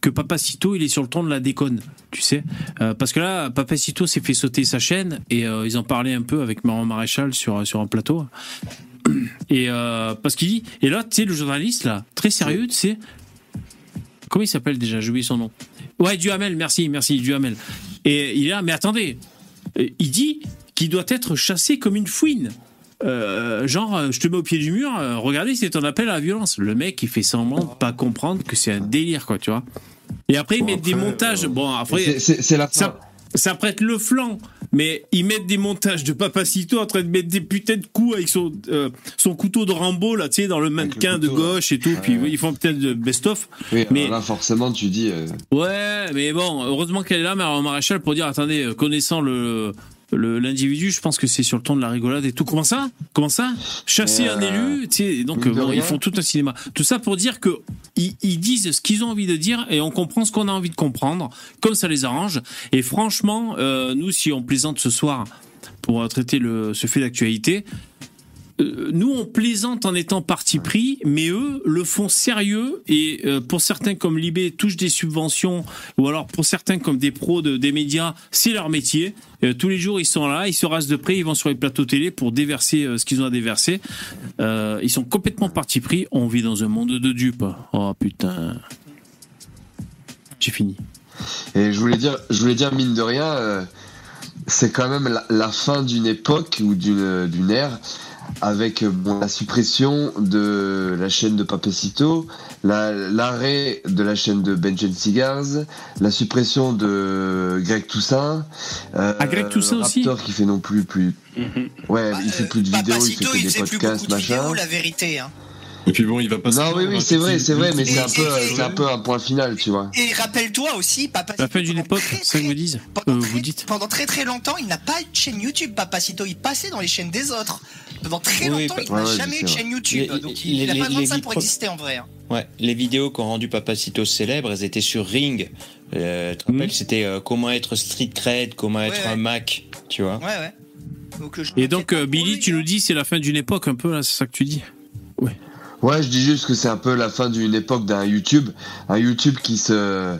que Papacito il est sur le ton de la déconne, tu sais, Euh, parce que là Papacito s'est fait sauter sa chaîne et euh, ils en parlaient un peu avec Mario Maréchal sur sur un plateau. [clears throat] Et parce qu'il dit et là tu sais le journaliste là très sérieux tu sais. Comment il s'appelle déjà? J'ai oublié son nom. Ouais Duhamel merci merci Duhamel. Et il est là mais attendez. Il dit qu'il doit être chassé comme une fouine Euh, genre, euh, je te mets au pied du mur, euh, regardez, c'est un appel à la violence. Le mec, il fait semblant de pas comprendre que c'est un délire, quoi, tu vois. Et après, ils Bon, mettent des montages. euh, Bon, après, c'est- la fin. ça, ça prête le flanc, mais ils mettent des montages de Papacito en train de mettre des putains de coups avec son, euh, son couteau de Rambo, là, tu sais, dans le mannequin de couteau, gauche et tout. Puis ils font peut-être de best-of. Oui, Mais- là, forcément, tu dis. Ouais, mais bon, heureusement qu'elle est là, Marion Maréchal, pour dire, attendez, connaissant le- l'individu, je pense que c'est sur le ton de la rigolade et tout. Comment ça? Comment ça? Chasser Euh, un élu, tu sais, donc euh, bon, ils font tout un cinéma. Tout ça pour dire que ils, ils disent ce qu'ils ont envie de dire et on comprend ce qu'on a envie de comprendre, comme ça les arrange. Et franchement, euh, nous, si on plaisante ce soir pour traiter le, ce fait d'actualité, nous on plaisante en étant parti pris, mais eux le font sérieux et euh, pour certains comme Libé touchent des subventions ou alors pour certains comme des pros de, des médias, c'est leur métier. Euh, tous les jours ils sont là, ils se rasent de près, ils vont sur les plateaux télé pour déverser euh, ce qu'ils ont à déverser. Euh, ils sont complètement parti pris. On vit dans un monde de dupes. Oh putain. J'ai fini. Et je voulais dire, je voulais dire mine de rien, euh, c'est quand même la, fin d'une époque ou d'une ère avec euh, bon, la suppression de la chaîne de Papacito, la- l'arrêt de la chaîne de Benjen Cigars, la suppression de Greg Toussaint. euh, Ah, Greg Toussaint aussi Raptor qui fait non plus plus. Ouais, il fait plus de vidéos, il fait que des podcasts, de machin. vidéos, la vérité. Hein. Et puis bon, il va pas. Non, oui, oui, c'est vrai, c'est vrai, mais c'est un peu, c'est un peu un point final, tu vois. Et rappelle-toi aussi, Papa La fin d'une époque, c'est ça que vous dites Euh, Vous dites pendant très très longtemps, il n'a pas eu de chaîne YouTube, Papacito. Il passait dans les chaînes des autres. Pendant très longtemps, il n'a jamais eu de chaîne. YouTube. Donc il n'a pas besoin de ça pour exister en vrai. hein. Ouais, les vidéos qu'ont rendu Papacito célèbre, elles étaient sur Ring. Euh, tu te rappelles, c'était euh, comment être street cred, comment être un Mac, tu vois. Ouais, ouais. Donc, je Et donc, euh, Billy, tu hein. nous dis c'est la fin d'une époque un peu, là, c'est ça que tu dis Ouais, je dis juste que c'est un peu la fin d'une époque d'un YouTube, un YouTube qui se,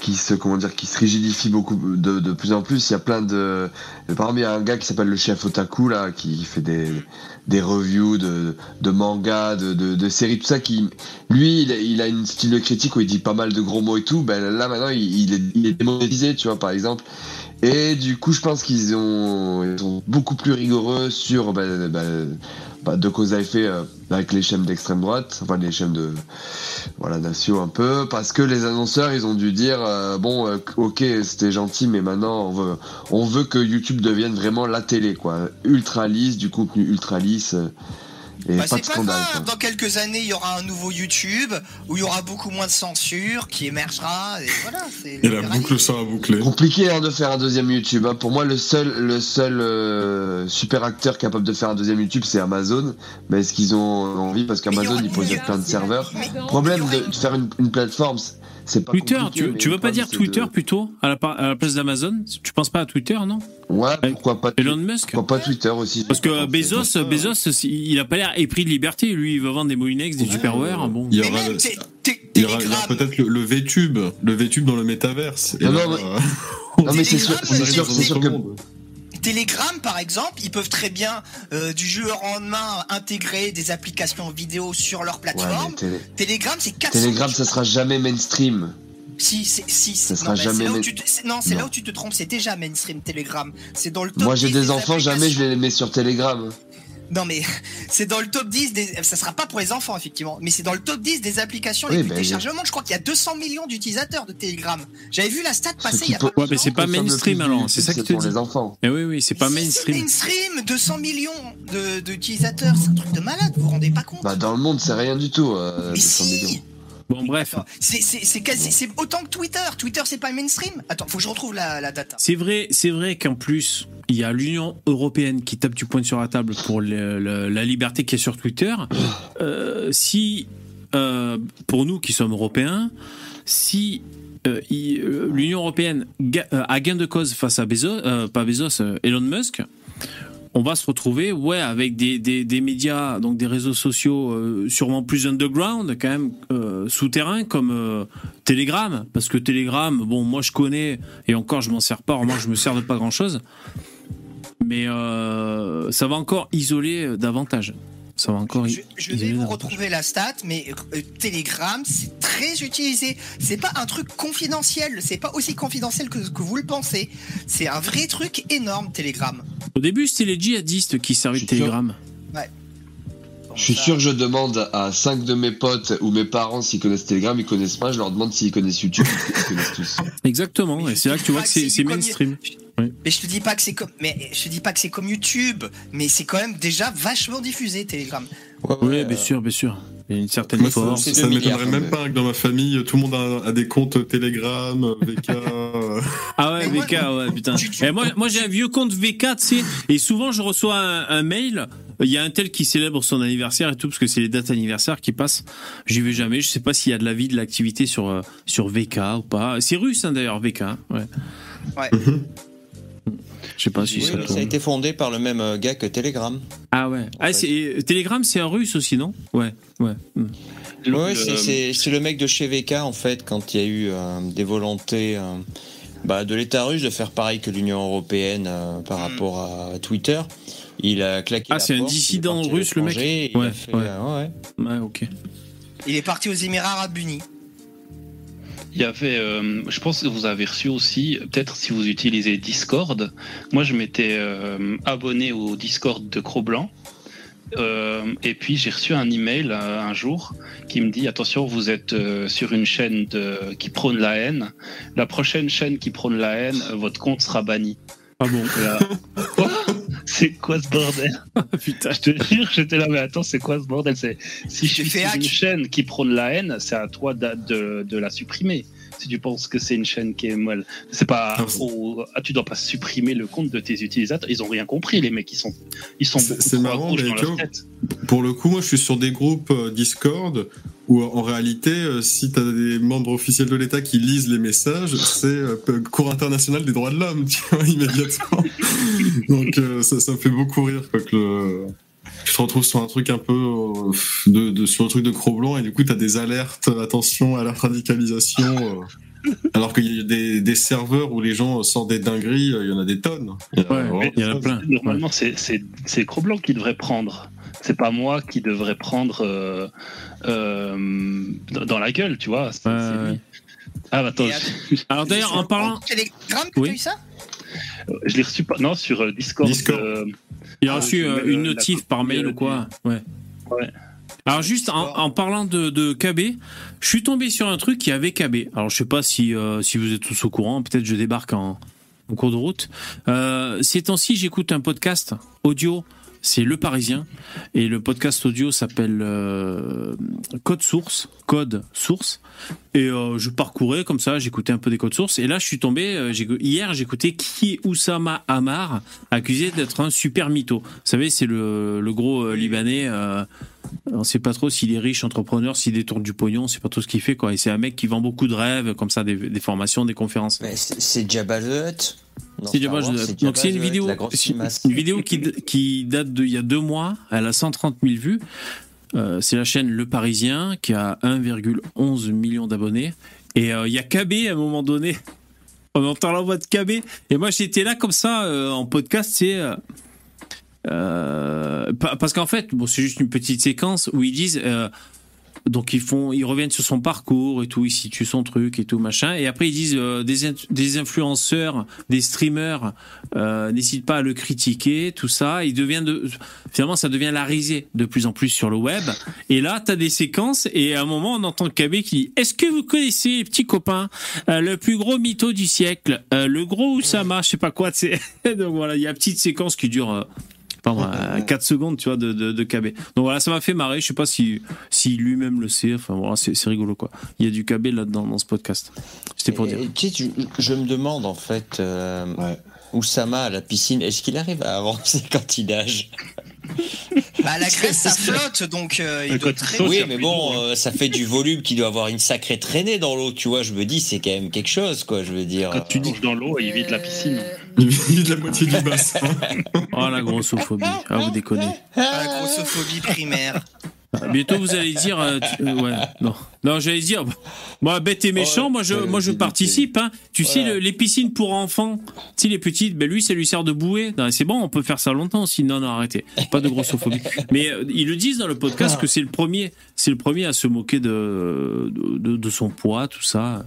qui se, comment dire, qui se rigidifie beaucoup de, de plus en plus. Il y a plein de, par exemple, il y a un gars qui s'appelle le chef Otaku là, qui fait des, des reviews de, de mangas, de, de, de séries, tout ça. Qui, lui, il a, il a une style de critique où il dit pas mal de gros mots et tout. Ben là maintenant, il, il est, il est démonétisé, tu vois, par exemple. Et du coup, je pense qu'ils ont, ils sont beaucoup plus rigoureux sur ben, ben, de cause à effet euh, avec les chaînes d'extrême droite, enfin les chaînes de voilà Natio un peu, parce que les annonceurs ils ont dû dire euh, bon euh, ok c'était gentil mais maintenant on veut on veut que YouTube devienne vraiment la télé quoi, ultra lisse, du contenu ultra lisse euh, Bah, pas c'est de pas scandale. grave, dans quelques années, il y aura un nouveau YouTube où il y aura beaucoup moins de censure qui émergera. Et voilà, c'est Et la boucle sera bouclée. Compliqué hein, de faire un deuxième YouTube. hein. Pour moi, le seul, le seul euh, super acteur capable de faire un deuxième YouTube, c'est Amazon. Mais est-ce qu'ils ont envie? Parce qu'Amazon, ils possèdent plein de serveurs. Problème de, de faire une, une plateforme, c'est pas Twitter, tu, tu veux pas dire Twitter de- plutôt à la, par- à la place d'Amazon? Tu penses pas à Twitter, non? Ouais, pourquoi pas Elon Musk? Pourquoi pas Twitter aussi Parce que Bezos, Bezos, il a pas l'air épris de liberté. Lui, il veut vendre des Molinex, des Superware. Bon. Il y aura, le- il y aura, peut-être le, le VTube, le VTube dans le métaverse. Et Non, là, non, mais- euh, Non, mais c'est sûr, c'est sûr, c'est sûr que. Telegram, par exemple, ils peuvent très bien, euh, du jour au lendemain, intégrer des applications vidéo sur leur Ouais, plateforme. télé- Telegram, c'est 400 Telegram, ça sera jamais mainstream. Si, c'est si, Ça non, sera mais jamais c'est là où main- tu te- c'est- Non, c'est là Non. où tu te trompes. C'est déjà mainstream Telegram. C'est dans le top Moi, j'ai 10 des enfants, jamais je les mettre sur Telegram. Non, mais [laughs] c'est dans le top 10 des. Ça sera pas pour les enfants, effectivement. Mais c'est dans le top 10 des applications les plus ben, téléchargées au monde. Je crois qu'il y a 200 millions d'utilisateurs de Telegram. J'avais vu la stat passer il y a pas Ouais, mais c'est pas mainstream alors. C'est ça qui te pour dit. les enfants. Eh oui, oui, c'est pas C'est mainstream. mainstream, 200 millions de- d'utilisateurs, c'est un truc de malade, vous vous rendez pas compte Bah, dans le monde, c'est rien du tout. Euh, Mais 200 si millions. Bon, bref. C'est quasi, c'est autant que Twitter. Twitter, c'est pas mainstream. Attends, faut que je retrouve la, la data. C'est vrai, c'est vrai qu'en plus, il y a l'Union européenne qui tape du poing sur la table pour le- le- la liberté qui est sur Twitter. Euh, si, euh, pour nous qui sommes européens, si euh, l'Union européenne a gain de cause face à Bezos, pas Bezos, Elon Musk, on va se retrouver, ouais, avec des, médias, donc des réseaux sociaux euh, sûrement plus underground, quand même euh, souterrains comme euh, Telegram, parce que Telegram, bon, moi je connais et encore je m'en sers pas, moi je me sers de pas grand chose, mais euh, ça va encore isoler davantage. Ça va encore. Je, je vais vous retrouver la stat, mais euh, Telegram, c'est très utilisé. C'est pas un truc confidentiel. C'est pas aussi confidentiel que, que vous le pensez. C'est un vrai truc énorme, Telegram. Au début, c'était les djihadistes qui servaient de sûr. Telegram. Ouais. Je suis sûr que je demande à 5 de mes potes ou mes parents s'ils connaissent Telegram, ils connaissent pas, je leur demande s'ils connaissent YouTube, ils connaissent tous. [laughs] Exactement, Mais et c'est là que tu vois que c'est c'est Mais je te dis pas que c'est comme, mais je te dis pas que c'est comme YouTube, mais c'est quand même déjà vachement diffusé, Telegram. Oui, bien sûr, bien sûr. Il y a une certaine Moi, ça, force. ça c'est ne m'étonnerait même pas que dans ma famille, tout le monde a, a des comptes Telegram, [laughs] VK. euh, Ah ouais, Mais moi- VK, ouais, putain. Tu- tu- Et moi, moi j'ai un vieux compte VK, tu sais, et souvent je reçois un, un mail. Il y a un tel qui célèbre son anniversaire et tout, parce que c'est les dates anniversaires qui passent. J'y vais jamais. Je sais pas s'il y a de la vie, de l'activité sur euh, sur VK ou pas. C'est russe hein, d'ailleurs, VK. Ouais. Ouais. Je sais pas si Oui, ça a été fondé par le même euh, gars que Telegram. Ah ouais. Ah, c'est Telegram, c'est un russe aussi, non? Ouais, ouais. Hmm. Le- Ouais, le- c'est- c'est c'est le mec de chez VK en fait, quand il y a eu euh, des volontés euh, bah, de l'État russe de faire pareil que l'Union européenne euh, par Mm. rapport à Twitter. Il a claqué. Ah, la c'est un dissident russe, le mec Ouais, fait, ouais. euh, ouais. Ouais, ok. Il est parti aux Émirats Arabes Unis. Il y avait, euh, je pense que vous avez reçu aussi, peut-être si vous utilisez Discord. Moi, je m'étais euh, abonné au Discord de Cro-Blanc. Euh, et puis j'ai reçu un email un jour qui me dit attention vous êtes sur une chaîne de, qui prône la haine la prochaine chaîne qui prône la haine votre compte sera banni Ah bon là, quoi [laughs] c'est quoi ce bordel [laughs] Putain. Je te jure, j'étais là, mais attends, c'est quoi ce bordel? C'est Si je Tu suis fais sur hack. une chaîne qui prône la haine, c'est à toi de, de- de la supprimer. Si tu penses que c'est une chaîne qui est molle, c'est pas. Ah, ah, tu dois pas supprimer le compte de tes utilisateurs. Ils ont rien compris, les mecs. Ils sont, ils sont C'est- beaucoup trop marrant, mais dans tu leur vois, tête. Pour le coup, moi, je suis sur des groupes euh, Discord où, en réalité, euh, si tu as des membres officiels de l'État qui lisent les messages, c'est euh, Cour internationale des droits de l'homme, [laughs] tu vois, immédiatement. Donc, euh, ça, ça me fait beaucoup rire, quoi, que le... Tu te retrouves sur un truc un peu euh, de, de- sur un truc de Cro-Blanc et du coup t'as des alertes, attention à la radicalisation. euh, alors qu'il y a des, des serveurs où les gens sortent des dingueries, il y en a des tonnes. Il y en a Ouais, vraiment mais il y en a des plein. Normalement, c'est- c'est c'est Cro-Blanc qui devrait prendre. C'est pas moi qui devrais prendre euh, euh, dans la gueule, tu vois. c'est- Ouais, c'est lui. ouais. Ah, bah, attends, je, [laughs] Alors d'ailleurs, en parlant, Telegram que Oui. t'as eu ça? Je l'ai reçu pas. Non, sur euh, Discord. Discord. euh, il a Ah, reçu euh, une notif par mail ou quoi Ouais. Ouais. Alors juste en, en parlant de, de KB, je suis tombé sur un truc qui avait KB. Alors je sais pas si euh, si vous êtes tous au courant, peut-être je débarque en, en cours de route. Euh, ces temps-ci, j'écoute un podcast audio. C'est Le Parisien et le podcast audio s'appelle euh, Code Source, Code Source. Et euh, je parcourais comme ça, j'écoutais un peu des codes sources. Et là, je suis tombé. euh, hier, j'écoutais qui Oussama Hamar, accusé d'être un super mytho. Vous savez, c'est le, le gros libanais. on sait pas trop s'il est riche, entrepreneur, s'il détourne du pognon, on sait pas trop ce qu'il fait quoi. Et c'est un mec qui vend beaucoup de rêves, comme ça, des, des formations, des conférences. Mais c'est c'est Jabba the Hutt. C'est c'est Donc c'est une vidéo, une vidéo qui, qui date d'il y a deux mois. Elle a 130 000 vues. Euh, c'est la chaîne Le Parisien qui a 1,11 million d'abonnés. Et euh, il y a KB à un moment donné. [laughs] On entend la voix de KB. Et moi j'étais là comme ça euh, en podcast. C'est pa- parce qu'en fait, bon, c'est juste une petite séquence où ils disent. Euh, donc ils font, ils reviennent sur son parcours et tout, ils situent son truc et tout machin. Et après ils disent euh, des, des influenceurs, des streamers, euh, n'hésitent pas à le critiquer, tout ça. Il devient de, finalement ça devient la risée de plus en plus sur le web. Et là t'as des séquences et à un moment on entend KB qui dit Est-ce que vous connaissez les petits copains, euh, le plus gros mytho du siècle, euh, le gros Oussama, je sais pas quoi. [laughs] Donc voilà, il y a une petite séquence qui dure. Pardon, [laughs] 4 secondes, tu vois, de, de, de KB. Donc voilà, ça m'a fait marrer. Je sais pas si, si lui-même le sait. Enfin voilà, c'est c'est rigolo quoi. Il y a du KB là-dedans dans ce podcast. C'était pour Et- dire. et tu sais, je, je me demande en fait, euh, Oussama à la piscine, est-ce qu'il arrive à avancer [laughs] quand il nage [laughs] Bah la graisse ça flotte donc euh, il doit très Oui, mais bon, euh, ça fait du volume qui doit avoir une sacrée traînée dans l'eau, tu vois. Je me dis, c'est quand même quelque chose, quoi. Je veux dire. Quand tu nages dans l'eau, il vide la piscine. Il vide la moitié du bassin. Oh la grossophobie. Ah vous déconnez. la grossophobie primaire. Ah, Bientôt vous allez dire euh, tu- euh, ouais non. Non j'allais dire moi bête et méchant moi je moi je participe hein. tu sais le- les piscines pour enfants tu sais les petites ben lui ça lui sert de bouée. C'est bon on peut faire ça longtemps aussi non non arrêtez. Pas de grossophobie. [laughs] Mais euh, ils le disent dans le podcast que c'est le premier c'est le premier à se moquer de de, de son poids tout ça.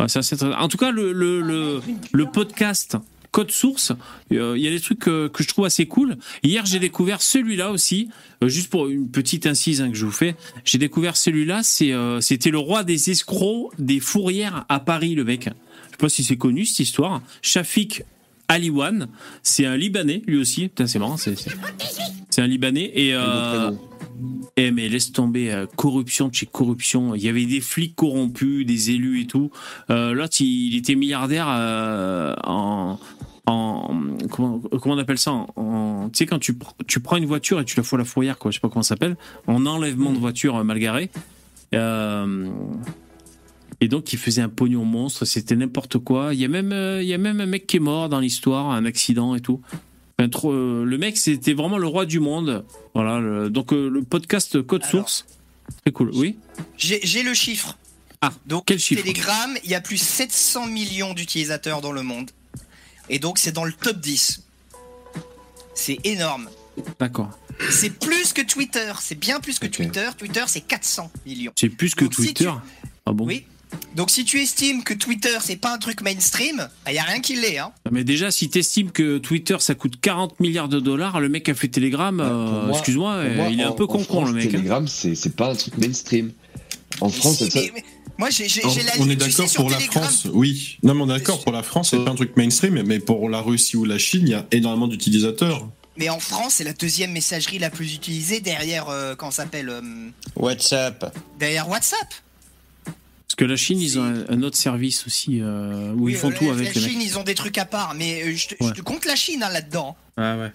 Ouais, ça, c'est très- En tout cas, le, le, le, le podcast Code Source, euh, il y a des trucs que, que je trouve assez cool. Hier, j'ai découvert celui-là aussi, euh, juste pour une petite incise hein, que je vous fais. J'ai découvert celui-là, c'est, euh, c'était le roi des escrocs des fourrières à Paris, le mec. Je sais pas si c'est connu cette histoire. Shafik Aliwan, c'est un Libanais, lui aussi. Putain, c'est marrant, c'est, c'est, c'est un Libanais. Et, eh mais laisse tomber, euh, corruption de chez corruption. Il y avait des flics corrompus, des élus et tout. Euh, L'autre, il, il était milliardaire euh, en, en comment, comment on appelle ça en, en- Tu sais quand tu, pr- tu prends une voiture et tu la fous à la fourrière, quoi. Je sais pas comment ça s'appelle. En enlèvement de voiture euh, mal garée. Euh, et donc, il faisait un pognon monstre. C'était n'importe quoi. Il y a même, euh, il y a même un mec qui est mort dans l'histoire, un accident et tout. Enfin, trop, le mec, c'était vraiment le roi du monde. Voilà. le- donc, le podcast Code Source, très cool. Oui. J'ai j'ai le chiffre. Ah, donc quel chiffre? Telegram, il y a plus 700 millions d'utilisateurs dans le monde. Et donc c'est dans le top 10. C'est énorme. D'accord. C'est plus que Twitter, c'est bien plus que Twitter. Twitter c'est 400 millions. C'est plus que Donc, si Twitter. tu- Ah bon Oui. Donc si tu estimes que Twitter c'est pas un truc mainstream, il y a rien qui l'est hein. Mais déjà, si t'estimes que Twitter ça coûte 40 milliards de dollars, le mec a fait Telegram, euh, excuse-moi, euh, il est un peu France, le mec. hein. Telegram, c'est c'est pas un truc mainstream. En France, Si, ça- mais- mais moi j'ai la on est d'accord pour la France, oui. Non, mais on est d'accord pour la France, c'est pas un truc mainstream, mais pour la Russie ou la Chine, il y a énormément d'utilisateurs. mais en France, c'est la deuxième messagerie la plus utilisée derrière, euh, comment ça s'appelle euh, WhatsApp. Derrière WhatsApp. Parce que la Chine, ils ont un, un autre service aussi euh, où ils font Euh, tout la, avec la Chine, ils ont des trucs à part, mais euh, je, te, je Ouais. te compte la Chine hein, là-dedans. Ah ouais.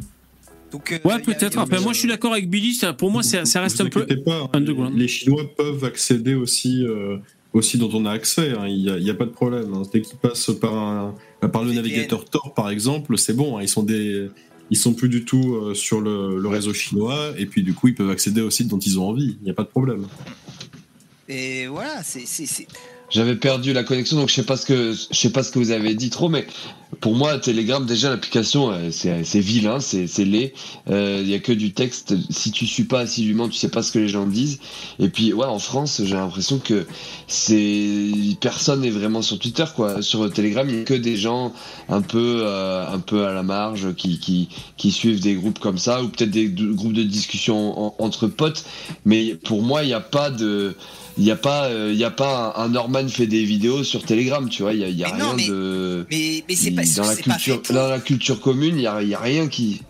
Donc, euh, Ouais, peut-être. Après, moi, je suis d'accord avec Billy. ça- Pour moi, ça, ça reste Vous un peu. pas, hein, underground. les Chinois peuvent accéder aussi, euh, aussi dont on a accès. hein, Il n'y a, pas de problème. hein. Dès qu'ils passent par, un, par le VPN. navigateur Tor, par exemple, c'est bon. hein, Ils sont des, ils sont plus du tout euh, sur le, le réseau chinois. Et puis, du coup, ils peuvent accéder au site dont ils ont envie. Il n'y a pas de problème. Et voilà, c'est. J'avais perdu la connexion, donc je sais pas ce que je sais pas ce que vous avez dit trop, mais pour moi, Telegram déjà l'application, euh, c'est c'est vilain, c'est c'est laid. Euh, Il y a que du texte. Si tu suis pas assidûment, tu sais pas ce que les gens disent. Et puis ouais, en France, j'ai l'impression que c'est personne n'est vraiment sur Twitter quoi. Sur Telegram, il y a que des gens un peu euh, un peu à la marge qui qui qui suivent des groupes comme ça ou peut-être des de- groupes de discussion en- entre potes. Mais pour moi, il n'y a pas de il n'y a pas euh, il y a pas un, un Norman fait des vidéos sur Telegram tu vois il y a, il y a Mais non, rien mais- de Mais, mais c'est pas, dans la pas culture dans la culture commune il y a, il y a rien qui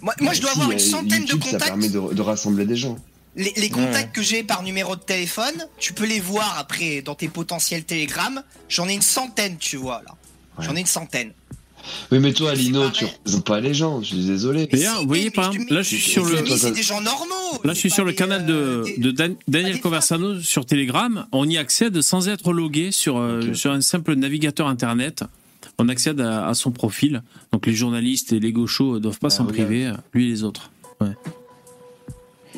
Moi, moi, je dois Si, avoir une euh, centaine de YouTube, ça contacts. permet de, de rassembler des gens Les, les contacts que j'ai par numéro de téléphone, tu peux les voir après dans tes potentiels Telegram. J'en ai une centaine, tu vois là. J'en ai une centaine. Oui mais toi Lino tu représentes pas les gens je suis désolé D'ailleurs, vous voyez, par exemple, là, je suis sur le. Mais c'est des gens normaux. Là, je suis sur le canal de, de Dan- Daniel Conversano sur Telegram. On y accède sans être logué sur, euh, sur un simple navigateur internet. On accède à, à son profil. Donc les journalistes et les gauchos ne doivent pas s'en regarde. priver, lui et les autres. Ouais.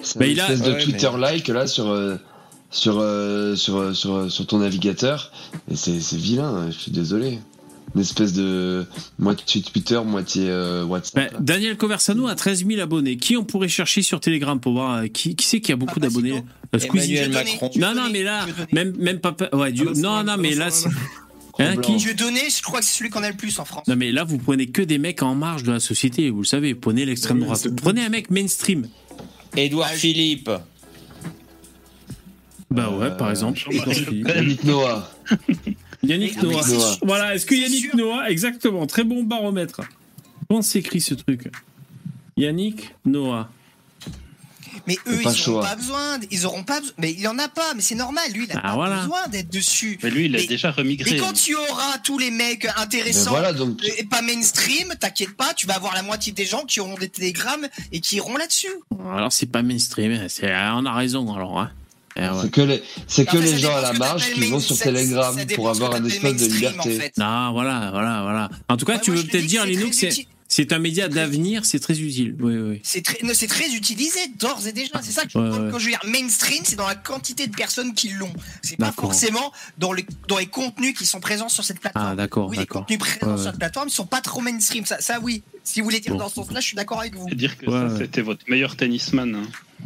c'est Bah, une il a- espèce de Ouais, Twitter like là sur euh, sur, euh, sur, euh, sur, euh, sur ton navigateur et c'est c'est vilain hein, je suis désolé une espèce de moitié Twitter moitié euh, WhatsApp Ben, Daniel Conversano a 13 000 abonnés. Qui on pourrait chercher sur Telegram pour voir euh, qui, qui c'est qui a beaucoup d'abonnés? Euh, Squeezie. Emmanuel Macron. Non, non, mais là, même, même pas. Ouais, Dieu- non, non, mais là. c'est- Hein, qui? Dieu donné, je crois que c'est celui qu'on a le plus en France. Non mais là vous prenez que des mecs en marge de la société, vous le savez, prenez l'extrême droite. Prenez un mec mainstream. Édouard Philippe. Bah ouais, par exemple. Yannick Noah [laughs] Yannick Noah. Noah. Voilà, est-ce que Yannick Noah, exactement, très bon baromètre. Comment s'écrit ce truc? Yannick Noah. Mais eux, pas ils chaud, auront hein. pas besoin. ils auront pas besoin. Mais il en a pas. Mais c'est normal. Lui, il a Ah, pas voilà. besoin d'être dessus. Mais lui, il est déjà remigré. Et quand tu auras tous les mecs intéressants Mais voilà, donc- et pas mainstream, t'inquiète pas, tu vas avoir la moitié des gens qui auront des télégrammes et qui iront là-dessus. Alors c'est pas mainstream, on a raison alors. Hein. Eh c'est que les c'est que les gens à la marge qui vont sur Telegram pour avoir un espèce de liberté fait. Non, voilà, voilà, voilà. En tout cas, Ouais, tu moi, veux peut-être dire, c'est Linux, c'est c'est un média d'avenir, c'est très utile. Oui, oui. C'est très, non, c'est très utilisé d'ores et déjà. C'est ça que je Ouais, quand, ouais. quand je veux dire mainstream, c'est dans la quantité de personnes qui l'ont. C'est pas forcément dans les, dans les contenus qui sont présents sur cette plateforme. Ah, d'accord, Oui, les contenus présents Ouais, sur cette plateforme, sont pas trop mainstream. Ça, ça oui. Si vous voulez dire Bon. dans ce sens-là, je suis d'accord avec vous. dire que Ouais, ça, ouais. c'était votre meilleur tennisman. hein.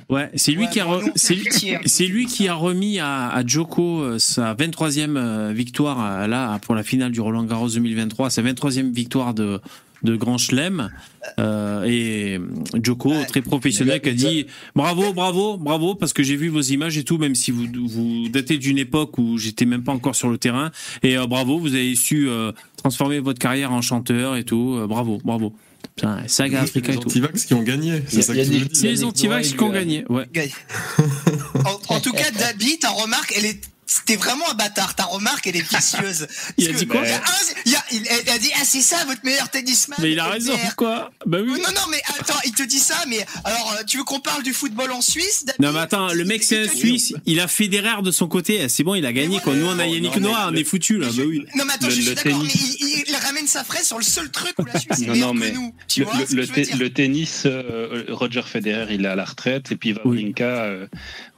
Ouais, c'est lui Ouais, qui a bon, re- nous, c'est lui, pitié, c'est lui qui a remis à, à Djoko euh, sa 23e euh, victoire euh, là pour la finale du Roland Garros 2023, sa 23e victoire de de Grand Chelem. Euh, et Djoko très professionnel qui a dit bravo bravo bravo parce que j'ai vu vos images et tout même si vous vous datez d'une époque où j'étais même pas encore sur le terrain. Et euh, bravo vous avez su euh, transformer votre carrière en chanteur et tout. Bravo bravo Putain, saga Africa les et tout antivax qui ont gagné. C'est ça que tu c'est les antivax qui ont gagné ouais En, en tout cas, Dabi, ta remarque, elle est. C'était vraiment un bâtard. Ta remarque, elle est vicieuse. [laughs] Il a dit quoi il a un- il y a- il- Elle a dit Ah, c'est ça votre meilleur tennisman Mais il a raison, quoi Bah oui. Non, non, mais attends, il te dit ça, mais alors, euh, tu veux qu'on parle du football en Suisse Non mais attends, le mec c'est un Suisse, il a Federer de son côté, c'est bon, il a gagné quoi. Nous on a Yannick non, Noah, on mais est foutu là, bah oui. Non, mais attends, Le- je suis d'accord, mais tennis. il, ramène sa fraise sur le seul truc où la Suisse est Non, meilleure non, mais que nous. Tu le, tennis, euh, Roger Federer, il est à la retraite, et puis Wawrinka, euh,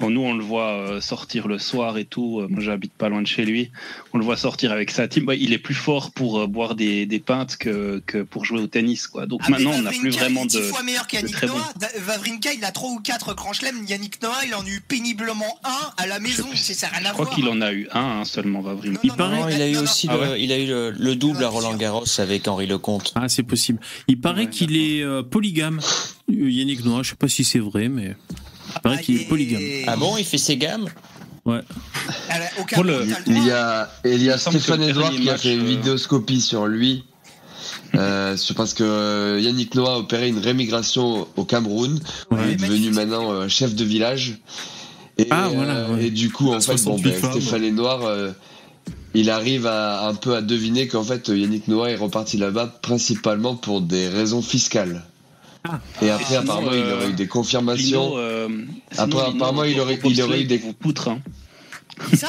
nous on le voit sortir le soir et tout. Euh, moi j'habite pas loin de chez lui. On le voit sortir avec sa team. Bah, il est plus fort pour euh, boire des, des pintes que, que pour jouer au tennis, quoi. Donc Ah, maintenant on n'a plus vraiment il est de. dix fois meilleur qu'Yannick. Noah. Wawrinka, il a 3 ou 4 grands chelems. Yannick Noah, il en a eu péniblement un à la maison. C'est ça, n'a rien à Je crois qu'il en a eu un hein, seulement, Wawrinka. Il paraît. Il a eu aussi Ah il a eu le, le double à Roland Garros avec Henri Lecomte. Ah c'est possible. Il paraît qu'il est euh, polygame. Yannick Noah, je sais pas si c'est vrai, mais il paraît qu'il est polygame. Ah bon, il fait ses gammes? Ouais. Elle a aucun le- Il y a, il y a Stéphane Edouard qui a fait une euh, vidéoscopie sur lui. Euh, c'est parce que euh, Yannick Noah a opéré une rémigration au Cameroun. Ouais. Il est devenu maintenant euh, chef de village. Et, Ah, voilà, ouais. et du coup, en fait, bon, 68 ben. Stéphane euh, il arrive à, un peu à deviner qu'en fait, Yannick Noah est reparti là-bas principalement pour des raisons fiscales. Ah. Et après, sinon, apparemment, il euh, aurait eu des Lino, confirmations. euh, Après, sinon, apparemment, il au- aurait- au il aurait eu des- vous poutre. Hein. Ça?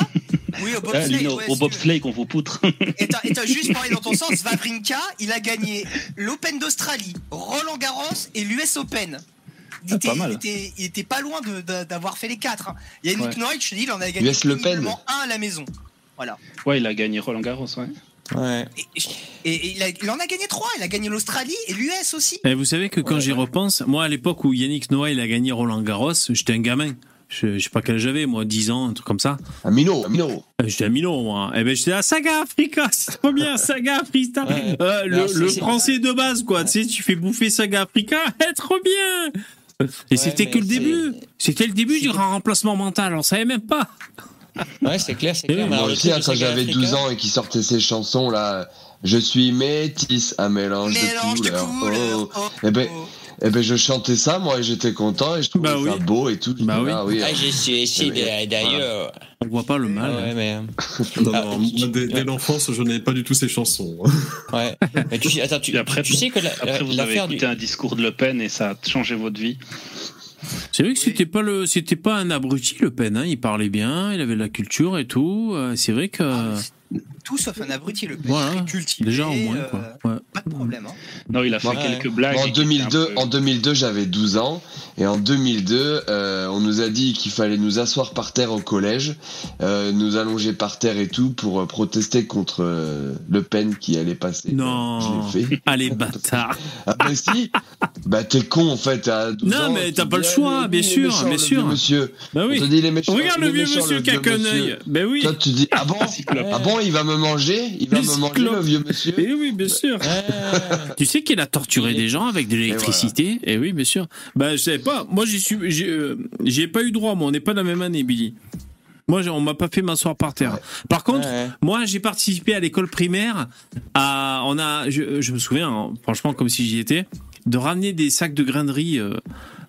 Oui, au Hein, bobsleigh. Ouais, au bobsleigh qu'on vous poutre. Et t'as- juste parlé dans ton sens, [laughs] Vavrinka, il a gagné l'Open d'Australie, Roland Garros et l'US Open. Il, Ah, était, pas mal. il était- il était pas loin d'avoir fait les quatre. hein. Yannick Ouais. Noah, je te dis, il en a gagné US Le Pen. péniblement un à la maison. Voilà. Ouais, il a gagné Roland Garros, ouais. Ouais. Et, et- et il, a- il en a gagné trois. Il a gagné l'Australie et l'US aussi. Et vous savez que quand Ouais, j'y ouais. repense, moi à l'époque où Yannick Noah il a gagné Roland Garros, j'étais un gamin. Je, je sais pas quel âge j'avais, moi, 10 ans, un truc comme ça. Un minot, un minot. Euh, J'étais à Milan, moi. Et ben j'étais à Saga Africa, [laughs] c'est trop bien, Saga Africa. Ouais. Euh, le, le français de base, quoi. Tu sais, tu fais bouffer Saga Africa, [laughs] eh, trop bien. Et c'était que le début. C'était le début du grand remplacement mental, on savait même pas. [laughs] Ouais, c'est clair, c'est clair. oui, Mais alors, Moi truc hein, quand j'avais Africa- 12 ans et qu'il sortait ces chansons là, je suis métis, un mélange, Mélange de de couleurs. couleurs. Oh. Oh, Eh ben, oh. eh ben, je chantais ça, moi, et j'étais content, et je trouvais Bah ça oui. beau et tout. Bah oui. Ah oui. Ah, j'ai su aussi Eh ben, d'ailleurs. On voit pas le mal. Ah ouais, mais. [laughs] Non, Ah, non, moi, dès, dès l'enfance, je n'avais pas du tout ces chansons. [laughs] Ouais. Mais tu, attends, tu, Et après, tu sais que la- Après, vous avez du. écouté un discours de Le Pen et ça a changé votre vie. C'est vrai que c'était pas le, c'était pas un abruti Le Pen. Hein. Il parlait bien, il avait de la culture et tout. Euh, C'est vrai que, Ah, Tout sauf un abruti, le Voilà. Très cultivé, déjà au moins euh, quoi. Ouais. Pas de problème. Hein. Non, il a fait Ouais. quelques blagues. En et qui étaient un 2002, peu- en 2002, j'avais 12 ans et en 2002, euh, on nous a dit qu'il fallait nous asseoir par terre au collège, euh, nous allonger par terre et tout pour euh, protester contre euh, Le Pen qui allait passer. Non. Je l'ai fait. [laughs] Allez bâtard. Après si, bah t'es con en fait à 12 Non, ans, mais t'as pas le choix, ah, bien sûr, bien sûr. Monsieur. Bah On oui. te dit, il est méchant, Regarde le vieux monsieur qui a qu'un œil. Ben oui. Toi tu dis ah bon? Cyclope. ah bon il va me manger? Il va Le me manger le vieux monsieur? Eh oui, bien sûr. Tu sais qu'il a torturé des gens avec de l'électricité? Eh oui, bien sûr. Bah, je pas. Moi, j'y suis, j'ai, euh, j'y ai pas eu droit. Moi, on n'est pas de la même année, Billy. Moi, j'ai- on m'a pas fait m'asseoir par terre. Par contre, Ouais. moi, j'ai participé à l'école primaire. À, on a, je, je me souviens, hein, franchement, comme si j'y étais, de ramener des sacs de grains de riz euh,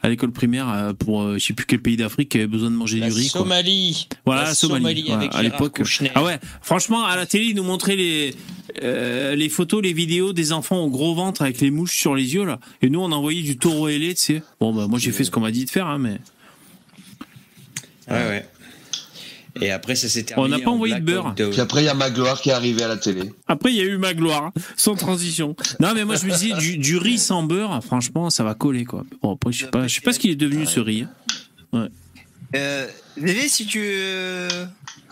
à l'école primaire euh, pour, euh, je sais plus quel pays d'Afrique qui avait besoin de manger La du riz. quoi. Somalie. Voilà, La Somalie. voilà, avec à l'époque. Ah ouais, franchement, à la télé, ils nous montraient les, euh, les photos, les vidéos des enfants au gros ventre avec les mouches sur les yeux, là. Et nous, on envoyait du taureau ailé, tu sais. Bon, bah, moi, j'ai fait ce qu'on m'a dit de faire, hein, mais. Ouais, ouais. Et après, ça s'est On terminé. n'a pas en envoyé de beurre. puis après il y a Magloire qui est arrivé à la télé Après, il y a eu ma gloire, hein, sans transition. Non, mais moi, je me disais, du, du riz sans beurre, franchement, ça va coller, quoi. Bon, après, je sais pas, je sais pas ce qu'il est devenu, ce riz. Euh, Vévé, si tu,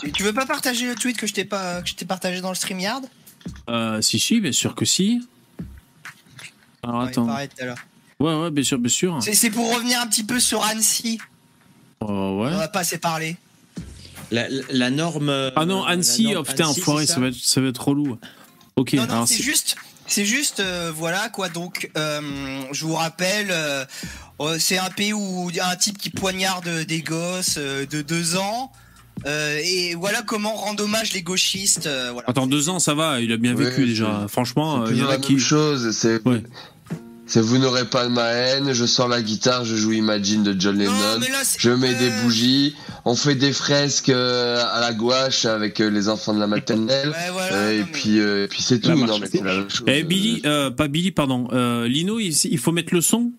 tu. tu veux pas partager le tweet que je t'ai pas que je t'ai partagé dans le StreamYard? Euh, si, si, bien sûr que si. Alors, Ouais, attends. Ouais, ouais, bien sûr, bien sûr. C'est pour revenir un petit peu sur Annecy. Oh, On ouais. en a pas assez parlé. La, la- la norme. euh, Ah non, Annecy, norme oh putain, Annecy, enfoiré, c'est ça va, être, ça va être relou. Ok, non, non, alors c'est c'est- juste, c'est juste, euh, voilà quoi. Donc, euh, je vous rappelle, euh, euh, c'est un pays où il y a un type qui poignarde des gosses euh, de deux ans. Euh, et voilà comment rendre hommage les gauchistes. euh, voilà. Attends, deux ans, ça va, il a bien Ouais, vécu déjà. Franchement, euh, il y en a la qui. même chose c'est Ouais. c'est vous n'aurez pas de ma haine je sors la guitare je joue Imagine de John Non, Lennon là, je mets des bougies on fait des fresques à la gouache avec les enfants de la maternelle Ouais, voilà, et non, mais- puis euh, et puis c'est tout La non marche mais c'est la même chose Eh, Billy, euh, pas Billy, pardon. Euh, Lino, il, il faut mettre le son.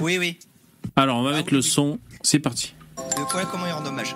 Oui, oui. Alors, on va Ah mettre oui, le oui. son. C'est parti. Voilà comment il rend hommage?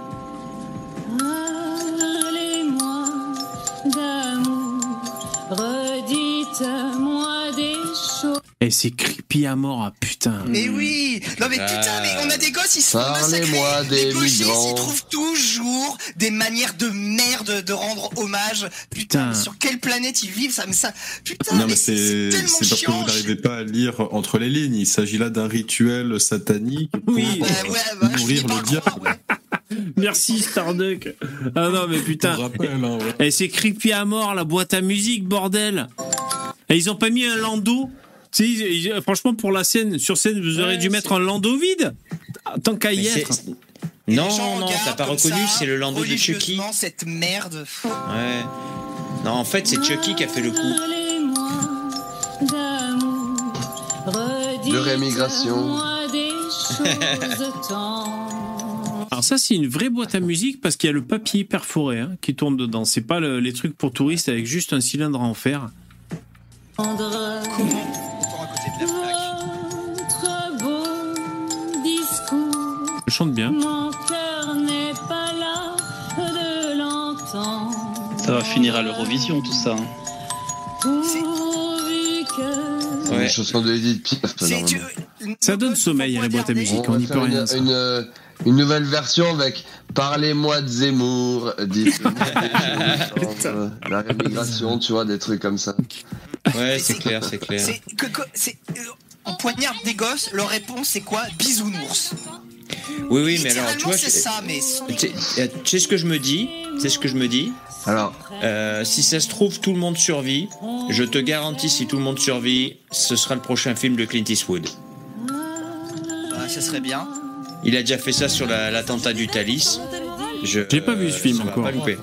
Redites-moi des choses. Et c'est creepy à mort, ah putain. Mais oui Non mais putain, mais on a des gosses, ils se font massacrer. Parlez-moi Les des gauchistes, migrants. ils trouvent toujours des manières de merde de rendre hommage. Putain, sur quelle planète ils vivent ça me ça. Putain, Non, mais mais c'est parce que vous n'arrivez pas à lire entre les lignes. Il s'agit là d'un rituel satanique pour Oui. Bah, ouais, bah, nourrir le le diable. Merci, Starduck. Ah non, mais putain. rappel, hein, ouais. Et c'est creepy à mort, la boîte à musique, bordel. Et ils ont pas mis un landau. Franchement, pour la scène, sur scène, vous aurez Ouais, dû mettre un landau vide. Tant qu'à y être. Non, non, t'as pas reconnu, c'est le landau de Chucky. cette merde. Ouais. Non, en fait, c'est Chucky qui a fait le coup. De rémigration. [laughs] Alors ça, c'est une vraie boîte à musique parce qu'il y a le papier perforé hein, qui tourne dedans. C'est pas le- les trucs pour touristes avec juste un cylindre en fer. Votre beau discours, Je chante bien. mon cœur n'est pas là de l'entendre. Ça va finir à l'Eurovision, tout ça. hein. Pourvu que C'est Ouais. Une chanson de Edith Piaf. Ça donne sommeil à la boîte à musique, On n'y peut rien. une, ça. une, euh, une nouvelle version avec Parlez-moi de Zemmour, dites [laughs] euh, la rémigration, tu vois, des trucs comme ça. Ouais, c'est clair, c'est clair. C'est que, que- c'est euh, on poignarde des gosses, leur réponse c'est quoi? Bisounours. Oui, oui, mais alors, tu vois, c'est ça, mais tu sais- tu sais ce que je me dis? C'est ce que je me dis? Alors, Euh, si ça se trouve, tout le monde survit. Je te garantis, si tout le monde survit, ce sera le prochain film de Clint Eastwood. bah, ça serait bien. Il a déjà fait ça sur la- l'attentat du Thalys. Je J'ai pas vu ce film encore. Pas louper.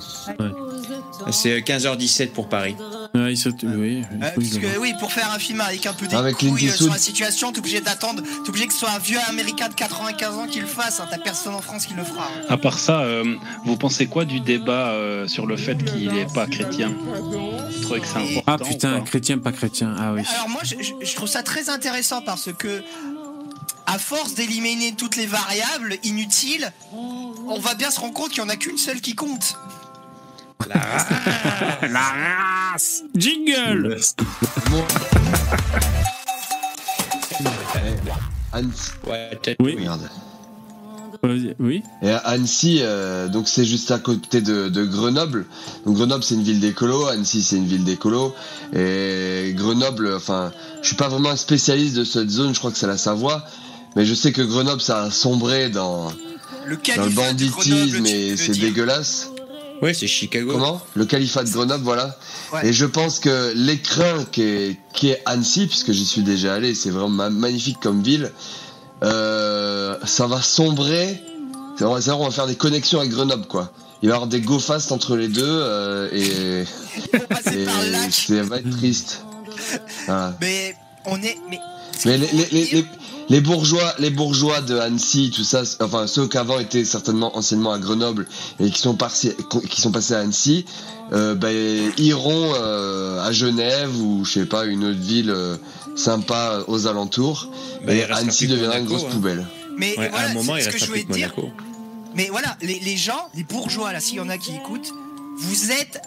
C'est 15h17 pour Paris. Ouais, il saute- oui, Euh, parce que oui, pour faire un film avec un peu des Avec Clint couilles euh, sur la situation, t'es obligé d'attendre, t'es obligé que ce soit un vieux américain de 95 ans qui le fasse. Hein. T'as personne en France qui le fera. hein. À part ça, euh, vous pensez quoi du débat euh, sur le fait qu'il n'est pas chrétien? Vous trouvez que c'est important Ah putain, chrétien, pas chrétien. Ah oui. Alors moi, je, je- je trouve ça très intéressant parce que, à force d'éliminer toutes les variables inutiles, on va bien se rendre compte qu'il n'y en a qu'une seule qui compte. La race Jingle. Annecy, Ouais. Oui, regarde. vas-y, oui. Et à Annecy, euh, donc c'est juste à côté de, de Grenoble. Donc Grenoble c'est une ville d'écolo, Annecy c'est une ville d'écolo. Et Grenoble, enfin, je suis pas vraiment un spécialiste de cette zone, je crois que c'est la Savoie. Mais je sais que Grenoble ça a sombré dans, Le dans le banditisme et c'est dire. dégueulasse. Ouais, c'est Chicago. Comment Le califat de Grenoble, voilà. Ouais. Et je pense que l'écrin qui est, qui est Annecy, puisque j'y suis déjà allé, c'est vraiment ma- magnifique comme ville, euh, ça va sombrer. C'est vrai, c'est vrai, on va faire des connexions avec Grenoble, quoi. Il va y avoir des go fast entre les deux, euh, et, [laughs] Faut passer et par le lac. ça va être triste. [laughs] Voilà. Mais on est. Mais, Mais les, les, les, les, bourgeois, les bourgeois de Annecy, tout ça, enfin ceux qu'avant étaient certainement anciennement à Grenoble et qui sont passés, qui sont passés à Annecy, euh, ben, iront euh, à Genève ou je sais pas une autre ville euh, sympa aux alentours. Bah, et Annecy deviendra une grosse hein. poubelle. mais Ouais, voilà, à un moment, c'est il ce que restera je plus voulais que te dire. Monaco. Mais voilà, les, les gens, les bourgeois, là, s'il y en a qui écoutent, vous êtes,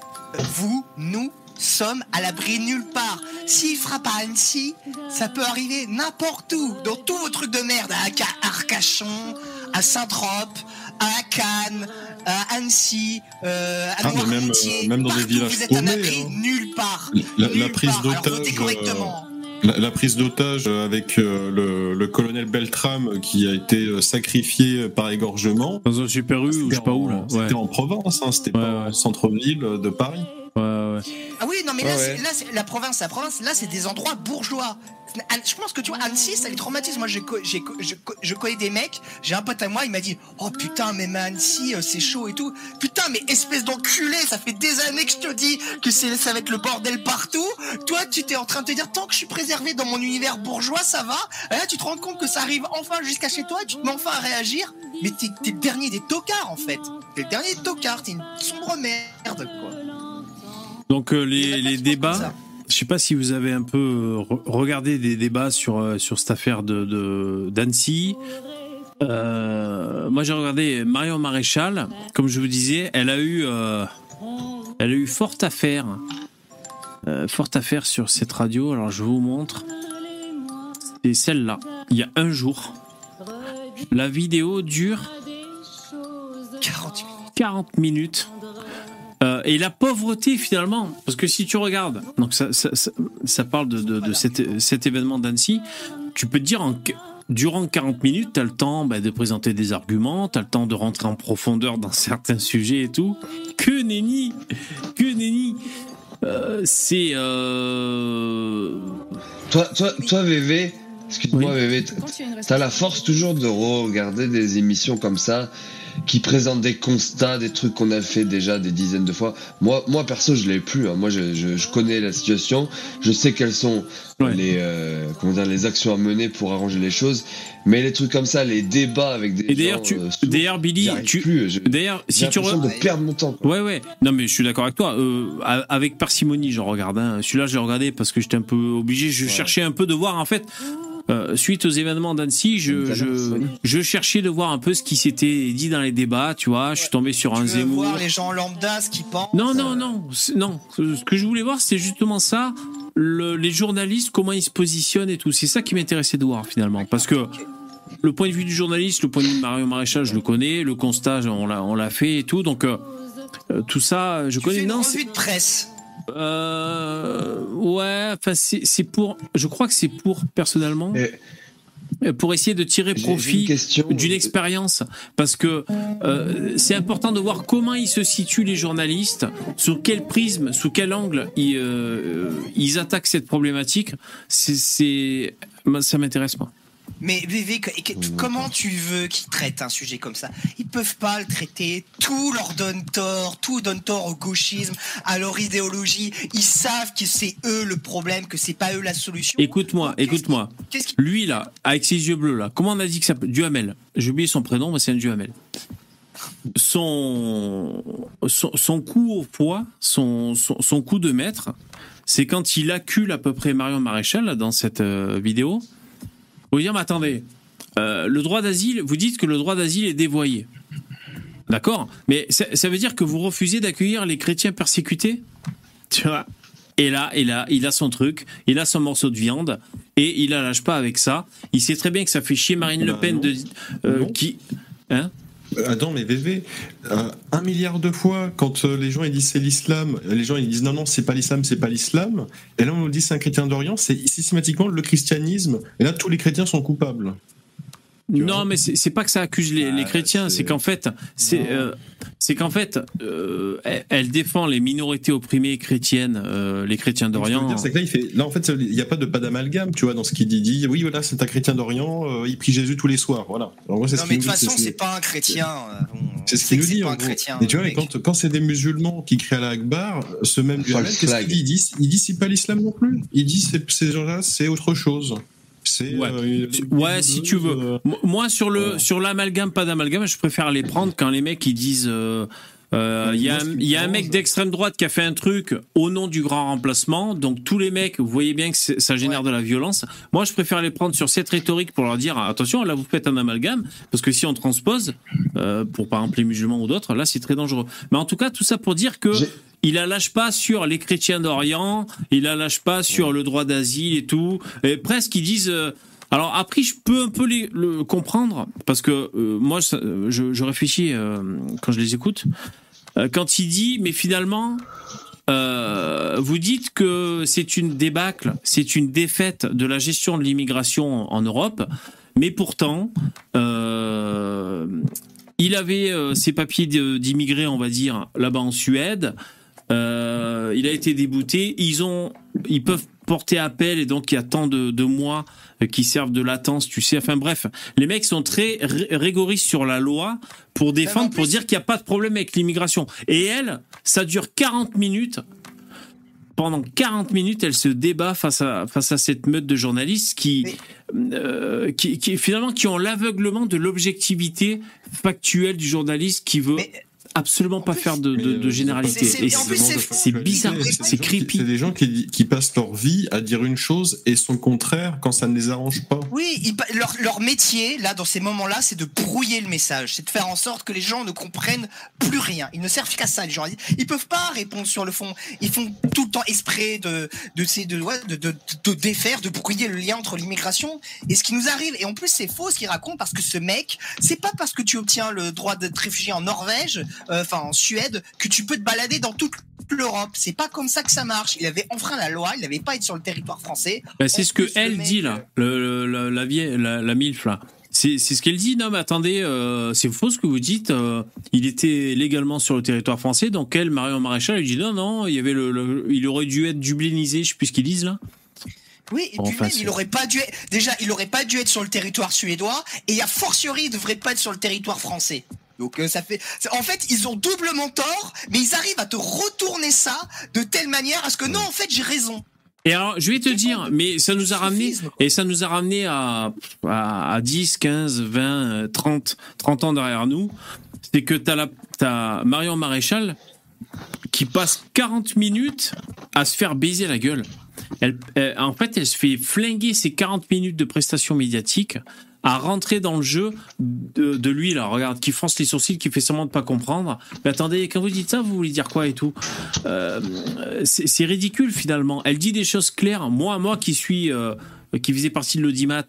vous, nous, sommes à l'abri nulle part. S'il frappe à Annecy, ça peut arriver n'importe où, dans tous vos trucs de merde, à Arca- Arcachon, à Saint-Trope, à Cannes, à Annecy, euh, à Ah, mais même, euh, même dans des villages Vous êtes à l'abri hein. nulle part. La, prise d'otage. correctement. La, la prise d'otage avec euh, le, le colonel Beltram qui a été euh, sacrifié par égorgement. Dans un super U ou je sais pas où là. C'était Ouais, en Provence, hein, c'était Ouais, pas ouais. en centre-ville de Paris. Ouais, ouais. Ah oui, non, mais là, ouais. c'est- là, la province, la province, là, c'est des endroits bourgeois. Je pense que tu vois, Annecy, ça les traumatise. Moi, j'ai co- j'ai co- je, co- je connais des mecs, j'ai un pote à moi, il m'a dit Oh putain, mais à Annecy, euh, c'est chaud et tout. Putain, mais espèce d'enculé, ça fait des années que je te dis que c'est, ça va être le bordel partout. Toi, tu t'es en train de te dire Tant que je suis préservé dans mon univers bourgeois, ça va. Et là, tu te rends compte que ça arrive enfin jusqu'à chez toi, et tu te mets enfin à réagir. Mais t'es, t'es le dernier des tocards, en fait. T'es le dernier des tocards, t'es une sombre merde, quoi. Donc euh, les, les débats, je sais pas si vous avez un peu euh, re- regardé des débats sur, euh, sur cette affaire de, de d'Annecy. Euh, moi j'ai regardé Marion Maréchal, comme je vous disais, elle a eu, euh, elle a eu forte affaire, euh, forte affaire sur cette radio. Alors je vous montre, c'est celle-là. Il y a un jour, la vidéo dure 48 40 minutes. Euh, et la pauvreté finalement, parce que si tu regardes, donc ça, ça, ça- ça parle de, de- de cet, cet événement d'Annecy, tu peux te dire en, durant 40 minutes, tu as le temps bah, de présenter des arguments, tu as le temps de rentrer en profondeur dans [laughs] certains sujets et tout. Que nenni Que nenni Euh, C'est... Euh... Toi, toi, toi, VV, excuse-moi, VV, t- t'as la force toujours de regarder des émissions comme ça qui présente des constats, des trucs qu'on a fait déjà des dizaines de fois. Moi, moi perso, je l'ai plus. hein. Moi, je, je, je connais la situation. Je sais quelles sont les, euh, comment dire, les actions à mener pour arranger les choses. Mais les trucs comme ça, les débats avec des Et d'ailleurs, tu, euh, d'ailleurs, Billy, tu, d'ailleurs, j'ai si tu re- de perdre mon temps. quoi. Ouais, ouais. Non, mais je suis d'accord avec toi. Euh, avec parcimonie, je regarde. Hein. Celui-là, je l'ai regardé parce que j'étais un peu obligé. Je cherchais un peu de voir, en fait, euh, suite aux événements d'Annecy, je, je, je cherchais de voir un peu ce qui s'était dit dans les débats, tu vois. Je suis tombé sur un Tu veux Zemmour. voir les gens lambda, ce qu'ils pensent Non, non, non, c'est- non. Ce que je voulais voir, c'est justement ça. Le- les journalistes, comment ils se positionnent et tout. C'est ça qui m'intéressait de voir finalement, parce que le point de vue du journaliste, le point de vue de Mario Maréchal, je le connais. Le constat, on l'a, fait et tout. Donc euh, euh, tout ça, je Tu connais. fais une Non, revue de presse. Euh, ouais, enfin c'est pour, je crois que c'est pour personnellement, euh, pour essayer de tirer profit d'une expérience, parce que euh, c'est important de voir comment ils se situent les journalistes, sous quel prisme, sous quel angle ils, euh, ils attaquent cette problématique. C'est, ça m'intéresse pas. Mais VV, que- que- comment tu veux qu'ils traitent un sujet comme ça? Ils peuvent pas le traiter. Tout leur donne tort. Tout donne tort au gauchisme, à leur idéologie. Ils savent que c'est eux le problème, que c'est pas eux la solution. Écoute-moi, écoute-moi. Lui là, avec ses yeux bleus là, comment on a dit que ça Duhamel. J'ai oublié son prénom, mais c'est un Duhamel. Son, son, son coup au poids, son, son, son coup de maître, c'est quand il accule à peu près Marion Maréchal là, dans cette euh, vidéo. Vous dire, mais attendez, euh, le droit d'asile, vous dites que le droit d'asile est dévoyé. D'accord? Mais ça, ça veut dire que vous refusez d'accueillir les chrétiens persécutés? Tu vois? Et là, et là, il a son truc, il a son morceau de viande, et il la lâche pas avec ça. Il sait très bien que ça fait chier Marine Le Pen non. de, euh, qui. Hein? Euh, Attends, mais VV, euh, un milliard de fois, quand euh, les gens ils disent c'est l'islam, les gens ils disent non, non, c'est pas l'islam, c'est pas l'islam. Et là, on nous dit c'est un chrétien d'Orient, c'est systématiquement le christianisme. Et là, tous les chrétiens sont coupables. Non, mais c'est pas que ça accuse les, les chrétiens, c'est qu'en fait, c'est euh, qu'en fait, euh, elle, elle défend les minorités opprimées chrétiennes, euh, les chrétiens d'Orient. dire, c'est que là, il fait, là, en fait, il n'y a pas de pas d'amalgame, tu vois, dans ce qu'il dit. Il dit, oui, voilà, c'est un chrétien d'Orient, euh, il prie Jésus tous les soirs, voilà. En ce Non, qu'il mais de toute dit, façon, c'est pas un chrétien. C'est ce qu'il nous dit, en un gros. chrétien. Mais tu vois, mec. quand, quand c'est des musulmans qui crient à la Akbar, ce même qu'est-ce qu'il dit? Il dit, il dit c'est pas l'islam non plus. Il dit, c'est- ces gens-là, c'est autre chose. Ouais. euh, Ouais, si tu veux. euh, Moi, sur le sur l'amalgame, pas d'amalgame, je préfère les prendre quand les mecs ils disent. Euh, Il y a, un- mec d'extrême droite qui a fait un truc au nom du grand remplacement. Donc tous les mecs, vous voyez bien que ça génère de la violence. Moi, je préfère les prendre sur cette rhétorique pour leur dire attention, là vous faites un amalgame parce que si on transpose euh, pour par exemple les musulmans ou d'autres, là c'est très dangereux. Mais en tout cas, tout ça pour dire que il la lâche pas sur les chrétiens d'Orient, il la lâche pas sur le droit d'asile et tout. Et presque ils disent. euh, alors après, je peux un peu les, le comprendre parce que euh, moi, ça- je, réfléchis euh, quand je les écoute. Euh, quand il dit, mais finalement, euh, vous dites que c'est une débâcle, c'est une défaite de la gestion de l'immigration en Europe, mais pourtant, euh, il avait euh, ses papiers de- d'immigré, on va dire, là-bas en Suède. Euh, il a été débouté. Ils ont, ils peuvent porter appel et donc il y a tant de, de mois euh, qui servent de latence, tu sais. Enfin bref, les mecs sont très ri- rigoristes sur la loi pour défendre, pour dire qu'il n'y a pas de problème avec l'immigration. Et elle, ça dure 40 minutes. Pendant 40 minutes, elle se débat face à, face à cette meute de journalistes qui, euh, qui, qui finalement qui ont l'aveuglement de l'objectivité factuelle du journaliste qui veut absolument pas faire de, de, de généralité. c'est- bizarre, c'est creepy. C'est des gens qui, qui passent leur vie à dire une chose et son contraire quand ça ne les arrange pas. Oui, ils leur, leur métier, là, dans ces moments-là, c'est de brouiller le message. C'est de faire en sorte que les gens ne comprennent plus rien. Ils ne servent qu'à ça, les gens. Ils peuvent pas répondre sur le fond. Ils font tout le temps exprès de, de, ces- de, de, de, de défaire, de brouiller le lien entre l'immigration et ce qui nous arrive. Et en plus, c'est faux ce qu'il raconte parce que ce mec, c'est pas parce que tu obtiens le droit d'être réfugié en Norvège, euh, enfin en Suède, que tu peux te balader dans toute l'Europe. C'est pas comme ça que ça marche. Il avait enfreint la loi, il n'avait pas été sur le territoire français. Bah, c'est ce que elle mec, dit là, le, le- la, la vieille, la, la milf là. C'est ce qu'elle dit. Non, mais attendez, euh, c'est faux ce que vous dites. euh, il était légalement sur le territoire français. Donc elle, Marion Maréchal, elle dit non, non, il y avait le, le- il aurait dû être dublinisé. Je sais plus ce qu'ils disent là. Oui, et puis Enfin, même, c'est- il aurait pas dû être- déjà, il aurait pas dû être sur le territoire suédois, et a fortiori, il devrait pas être sur le territoire français. Donc euh, ça fait. En fait, ils ont doublement tort, mais ils arrivent à te retourner ça de telle manière à ce que non, en fait, j'ai raison. Et alors, je vais te dire, mais ça nous a ramené, et ça nous a ramené à, à, à 10, 15, 20, euh, 30, 30 ans derrière nous. C'est que t'as la, t'as Marion Maréchal qui passe 40 minutes à se faire baiser la gueule. Elle, en fait, elle se fait flinguer ses 40 minutes de prestations médiatiques à rentrer dans le jeu de, lui, là, regarde, qui fronce les sourcils, qui fait semblant de pas comprendre. Mais attendez, quand vous dites ça, vous voulez dire quoi et tout? Euh, C'est ridicule finalement. Elle dit des choses claires. Moi, moi qui suis, euh, qui faisais partie de l'audimat,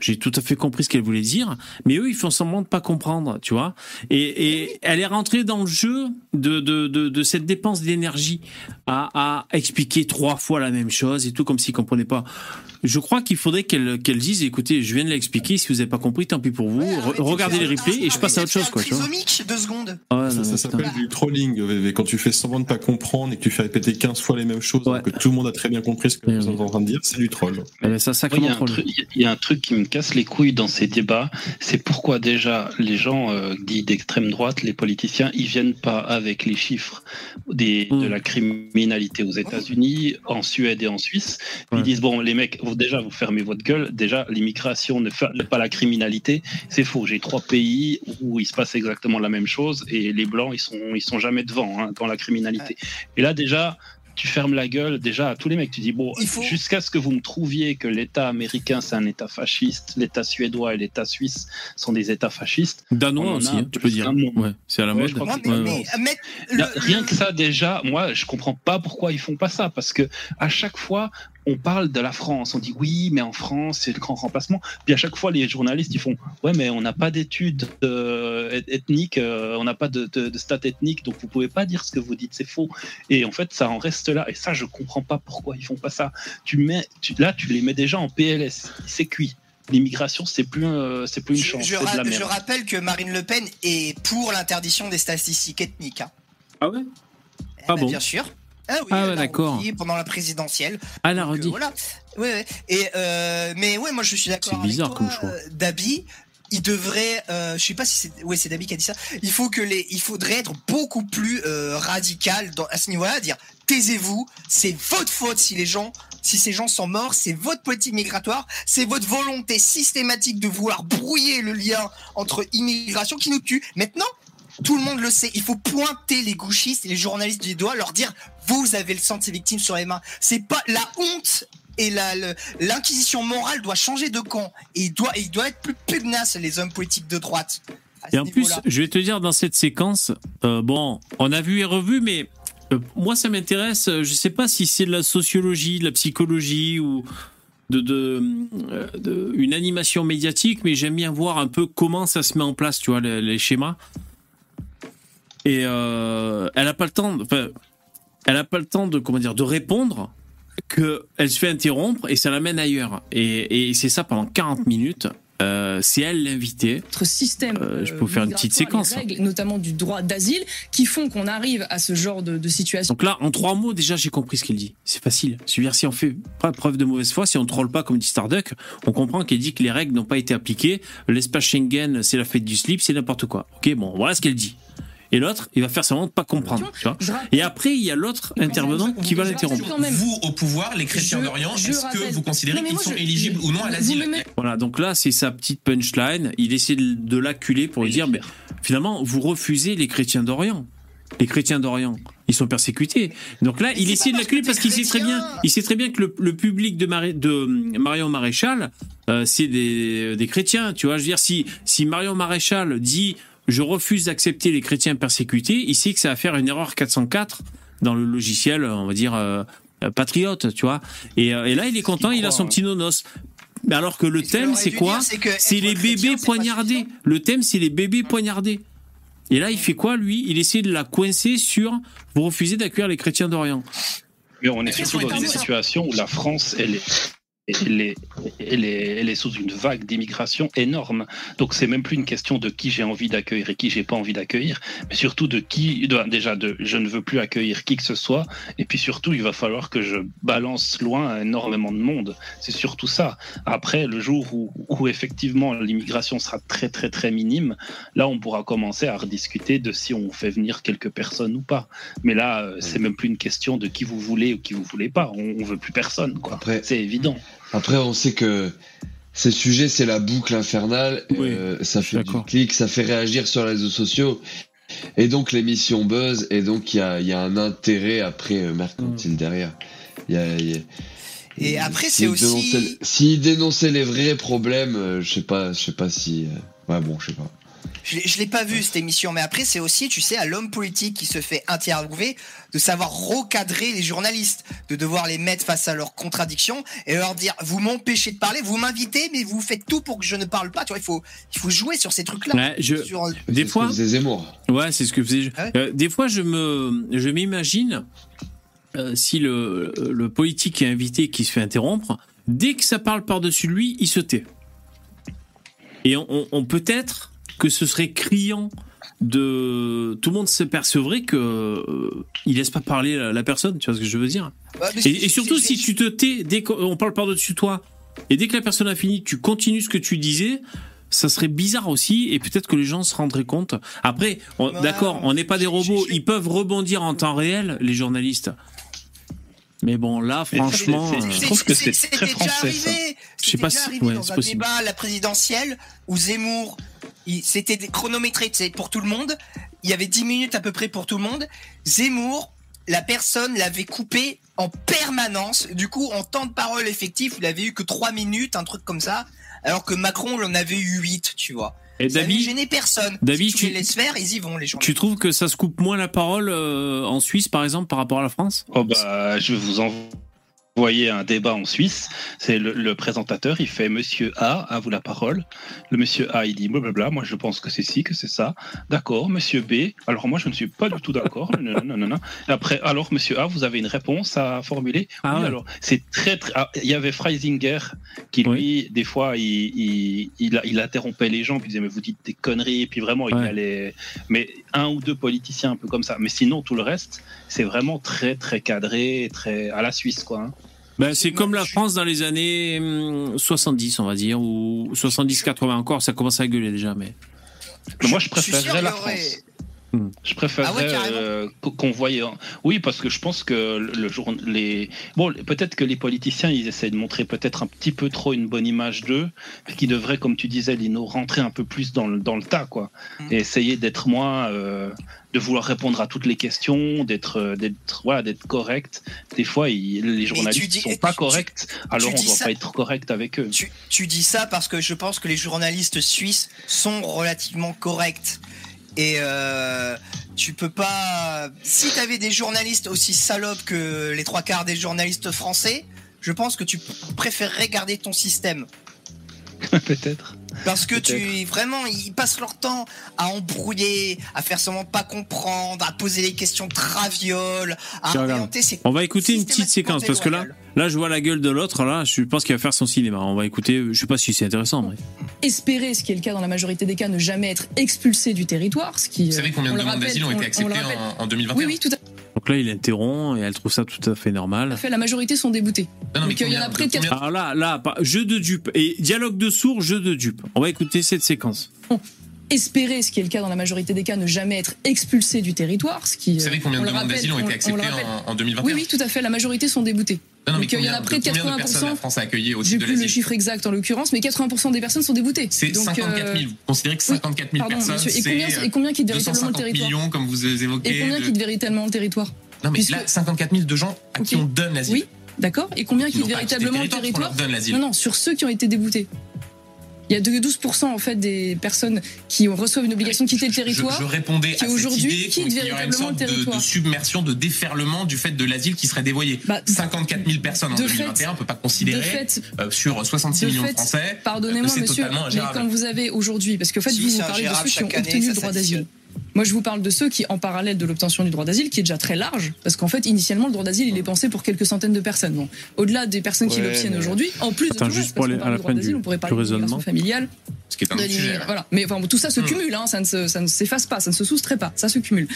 j'ai tout à fait compris ce qu'elle voulait dire, mais eux, ils font semblant de pas comprendre, tu vois. Et, et elle est rentrée dans le jeu de, de, de, de cette dépense d'énergie à, à expliquer trois fois la même chose et tout, comme s'ils comprenaient pas. Je crois qu'il faudrait qu'elle qu'elle dise, écoutez, je viens de l'expliquer, si vous avez pas compris, tant pis pour vous, Re- regardez les replays et je passe à autre chose, quoi, tu vois. Trisomique, deux secondes. Ah ouais, Ça, s'appelle du trolling, VV. Quand tu fais semblant de pas comprendre et que tu fais répéter 15 fois les mêmes choses, que tout le monde a très bien compris ce que vous êtes en train de dire, c'est du troll. Eh ça, Moi, Il y, a un troll. truc- il y a un truc qui me casse les couilles dans ces débats, c'est pourquoi déjà les gens euh, dits d'extrême droite, les politiciens, ils viennent pas avec les chiffres des, Mm. de la criminalité aux États-Unis, en Suède et en Suisse. Ils disent bon les mecs, vous, déjà vous fermez votre gueule, déjà l'immigration ne fait pas la criminalité, c'est faux. J'ai trois pays où il se passe exactement la même chose et les blancs ils sont ils sont jamais devant hein, dans la criminalité. Et là déjà tu fermes la gueule déjà à tous les mecs. Tu dis, bon, jusqu'à ce que vous me trouviez que l'État américain, c'est un État fasciste, l'État suédois et l'État suisse sont des États fascistes. Danois aussi, a hein, tu peux dire. Ouais, c'est à la Ouais, mode. que. Mais Rien que ça, déjà, moi, je comprends pas pourquoi ils font pas ça. Parce que à chaque fois, on parle de la France. On dit oui, mais en France, c'est le grand remplacement. Puis à chaque fois, les journalistes, ils font ouais, mais on n'a pas d'études euh, eth- ethniques, euh, on n'a pas de, de, de stats ethniques, donc vous pouvez pas dire ce que vous dites, c'est faux. Et en fait, ça en reste là. Et ça, je comprends pas pourquoi ils font pas ça. Tu mets, tu- là, tu les mets déjà en PLS. C'est cuit. L'immigration, c'est plus, euh, c'est plus une chance. Je, ra- rappelle que Marine Le Pen est pour l'interdiction des statistiques ethniques. hein. Ah ouais? Ah bon? Bien sûr. Ah oui, Ah elle ouais, l'a d'accord. redit pendant la présidentielle. Ah, elle a Donc, euh, redit. voilà. Ouais, ouais. Et euh, mais ouais, moi je suis d'accord C'est avec bizarre toi, comme choix. euh, Dabi. Il devrait, euh, je sais pas si c'est, ouais, c'est Dabi qui a dit ça. Il faut que les, il faudrait être beaucoup plus euh, radical dans, à ce niveau-là, dire taisez-vous, c'est votre faute si les gens, si ces gens sont morts, c'est votre politique migratoire, c'est votre volonté systématique de vouloir brouiller le lien entre immigration qui nous tue. Maintenant, tout le monde le sait. Il faut pointer les gauchistes et les journalistes du doigt, leur dire vous avez le sang de ces victimes sur les mains. C'est pas la honte et l'inquisition morale doit changer de camp et il doit, il doit être plus pugnace les hommes politiques de droite. Et en plus, je vais te dire, dans cette séquence, euh, bon, on a vu et revu, mais euh, moi, ça m'intéresse. euh, Je sais pas si c'est de la sociologie, de la psychologie ou de, de, de- une animation médiatique, mais j'aime bien voir un peu comment ça se met en place, tu vois, les, les schémas. Et elle a pas le temps, enfin, elle a pas le temps de comment dire, de répondre. Que elle se fait interrompre et ça l'amène ailleurs. Et, et c'est ça pendant 40 minutes. Euh, c'est elle l'invitée. Notre système. Euh, je peux vous faire une petite séquence. les règles, notamment du droit d'asile, qui font qu'on arrive à ce genre de, de situation. Donc là, en trois mots, déjà, j'ai compris ce qu'il dit. C'est facile. Je veux dire, si on fait pas preuve de mauvaise foi, si on troll pas comme dit Starduck, on comprend qu'elle dit que les règles n'ont pas été appliquées. L'espace Schengen, c'est la fête du slip, c'est n'importe quoi. Ok, bon, voilà ce qu'elle dit. Et l'autre, il va faire semblant de pas comprendre. Tu vois et après, il y a l'autre intervenant qui va l'interrompre. Vous, au pouvoir, les chrétiens d'Orient, est-ce que vous considérez qu'ils sont je- éligibles ou non à l'asile Voilà, donc là, c'est sa petite punchline. Il essaie de, l'acculer pour lui dire, mais finalement, vous refusez les chrétiens d'Orient. Les chrétiens d'Orient, ils sont persécutés. Donc là, il essaie de l'acculer parce qu'il sait très bien, il sait très bien que le, le public de, Mari- de hum, Marion Maréchal, euh, c'est des, des chrétiens. Tu vois, je veux dire, si, si Marion Maréchal dit, je refuse d'accepter les chrétiens persécutés, il sait que ça va faire une erreur 404 dans le logiciel, on va dire, euh, euh, patriote, tu vois. Et, euh, et là, il est content, il a son petit nonos. Mais alors que le thème, c'est quoi c'est les bébés poignardés. Le thème, c'est les bébés poignardés. Et là, il fait quoi, lui? Il essaie de la coincer sur vous refusez d'accueillir les chrétiens d'Orient. Mais on est surtout dans une situation où la France, elle est elle est, elle est, elle est sous une vague d'immigration énorme. Donc c'est même plus une question de qui j'ai envie d'accueillir et qui j'ai pas envie d'accueillir, mais surtout de qui, de- déjà de je ne veux plus accueillir qui que ce soit, et puis surtout il va falloir que je balance loin énormément de monde. C'est surtout ça. Après le jour où, où effectivement l'immigration sera très très très minime, là on pourra commencer à rediscuter de si on fait venir quelques personnes ou pas. Mais là euh, c'est même plus une question de qui vous voulez ou qui vous voulez pas. On, on veut plus personne quoi. C'est évident. Après, on sait que ces sujets, c'est la boucle infernale. euh, ça fait du clic, ça fait réagir sur les réseaux sociaux. Et donc, l'émission buzz. Et donc, il y a, il y a un intérêt après euh, mercantile derrière. Y a- y a- Et après, c'est aussi- S'il dénonçait les vrais problèmes, euh, je sais pas, je sais pas si. euh, Ouais, bon, je sais pas. Je, l'ai- je l'ai pas vu cette émission, mais après c'est aussi, tu sais, à l'homme politique qui se fait interviewer, de savoir recadrer les journalistes, de devoir les mettre face à leurs contradictions et leur dire vous m'empêchez de parler, vous m'invitez, mais vous faites tout pour que je ne parle pas. Tu vois, il faut, il faut jouer sur ces trucs-là. Ouais, je- Sur- Des fois. Zemmour. Ouais, c'est ce que faisait. Ah Euh, des fois, je me, je m'imagine euh, si le, le politique est invité qui se fait interrompre, dès que ça parle par-dessus lui, il se tait. Et on, on- on peut-être que ce serait criant de tout le monde s'apercevrait que euh, il laisse pas parler la, la personne, tu vois ce que je veux dire? Mais et, et surtout si tu te tais dès qu'on parle par-dessus toi et dès que la personne a fini, tu continues ce que tu disais. Ça serait bizarre aussi, et peut-être que les gens se rendraient compte. Après, on- d'accord, on n'est pas des robots, ils peuvent rebondir en temps réel, les journalistes. Mais bon, là, franchement, euh, je trouve que c'est très déjà français ça. arrivé. Je sais pas si- ouais, dans c'est un possible. débat à la présidentielle où Zemmour, c'était chronométré pour tout le monde. Il y avait 10 minutes à peu près pour tout le monde. Zemmour, la personne l'avait coupé en permanence. Du coup, en temps de parole effectif, il avait eu que 3 minutes, un truc comme ça. Alors que Macron, il en avait eu 8, tu vois. Et ça David- personne. David, si tu, tu- les laisses faire, ils y vont, les gens. tu trouves que ça se coupe moins la parole euh, en Suisse, par exemple, par rapport à la France? Oh bah, je vais vous envoyer un débat en Suisse. C'est le, le présentateur, il fait Monsieur A, à vous la parole. Le Monsieur A, il dit blablabla. Moi, je pense que c'est ci, que c'est ça. D'accord. Monsieur B, alors moi, je ne suis pas du tout d'accord. non, non, non, non. Et Après, alors Monsieur A, vous avez une réponse à formuler? Ah Oui, ouais. alors c'est très, très. ah, Il y avait Freisinger qui lui, des fois, il, il, il, il interrompait les gens, puis il disait mais vous dites des conneries, et puis vraiment, il Ouais. allait. Mais un ou deux politiciens un peu comme ça. Mais sinon, tout le reste, c'est vraiment très, très cadré, très à la Suisse, quoi. hein. Ben, c'est comme la France dans les années hum, 70, on va dire, ou 70-80 encore, ça commence à gueuler déjà, mais. Mais moi, je préférerais la aurait- France. Hmm. Je préférerais Ah ouais, euh, qu- qu'on voyait. Oui, parce que je pense que le jour, les bon, peut-être que les politiciens, ils essaient de montrer peut-être un petit peu trop une bonne image d'eux, qu'ils devraient, comme tu disais, Lino, rentrer un peu plus dans le dans le tas, quoi, Mm. et essayer d'être moins, euh, de vouloir répondre à toutes les questions, d'être euh, d'être voilà, d'être correct. Des fois, ils- les journalistes dis- sont tu- pas tu- corrects, alors on dis doit ça- pas être correct avec eux. Tu, tu dis ça parce que je pense que les journalistes suisses sont relativement corrects. Et euh, tu peux pas. Si tu avais des journalistes aussi salopes que les trois quarts des journalistes français, je pense que tu préférerais garder ton système. [laughs] Peut-être. Parce que tu vraiment ils passent leur temps à embrouiller, à faire seulement pas comprendre, à poser des questions travioles, à orienter ses On va écouter une petite séquence parce que là, là, je vois la gueule de l'autre. Là, je pense qu'il va faire son cinéma. On va écouter. Je sais pas si c'est intéressant. Mais... espérer, ce qui est le cas dans la majorité des cas, ne jamais être expulsé du territoire. Ce qui, Vous savez combien on de demandes d'asile ont on- été acceptées en, en 2021 Oui, oui, tout à Donc là, il interrompt et elle trouve ça tout à fait normal. fait. La majorité sont déboutés. Non, non, mais Donc il y en a combien- près de 80 Alors là, là, jeu de dupes et dialogue de sourds, jeu de dupes. On va écouter cette séquence. espérer, ce qui est le cas dans la majorité des cas, ne jamais être expulsé du territoire. Ce qui, Vous savez combien on de le demandes d'asile ont on- été acceptées en, en 2021 Oui, oui, tout à fait. La majorité sont déboutés. Non, non, mais Donc il y en a près de combien de 80%. personnes la France a accueilli au J'ai de plus le chiffre exact en l'occurrence, mais 80% des personnes sont déboutées. C'est Donc, 54 000. euh, Vous considérez que 54 000 pardon, personnes, monsieur, et combien- et combien quittent véritablement le 250 territoire millions, comme vous évoquez. Et combien de- quittent véritablement le territoire Non, mais Puisque- là, 54 000 de gens à qui on donne l'asile. Oui, d'accord. Et combien Qui quittent le véritablement le territoire. Non, non, sur ceux qui ont été déboutés. Il y a que 12% en fait des personnes qui ont- reçoivent une obligation de quitter le Je, territoire. je répondais qui à cette aujourd'hui idée quittent qu'il y aurait une véritablement sorte le de, territoire. de submersion, de déferlement du fait de l'asile qui serait dévoyé. 54 000 personnes en de 2021, fait- on peut pas considérer de fait- euh, sur 66 De millions de Français. Pardonnez-moi, que c'est monsieur, totalement mais quand vous avez aujourd'hui, parce qu'en fait, Si, vous, vous parlez de ceux qui ont obtenu le droit d'asile. Moi, je vous parle de ceux qui, en parallèle de l'obtention du droit d'asile, qui est déjà très large, parce qu'en fait, initialement, le droit d'asile, il est pensé pour quelques centaines de personnes. Bon, au-delà des personnes qui l'obtiennent mais- aujourd'hui, en plus Attends, de tout juste pour aller à parle la de droit fin d'asile, du- on pourrait parler raisonnement. familiale. Ce qui est un de sujet. Voilà. Mais enfin, bon, tout ça se cumule, hein, ça ne se- ça ne s'efface pas, ça ne se soustrait pas, ça se cumule.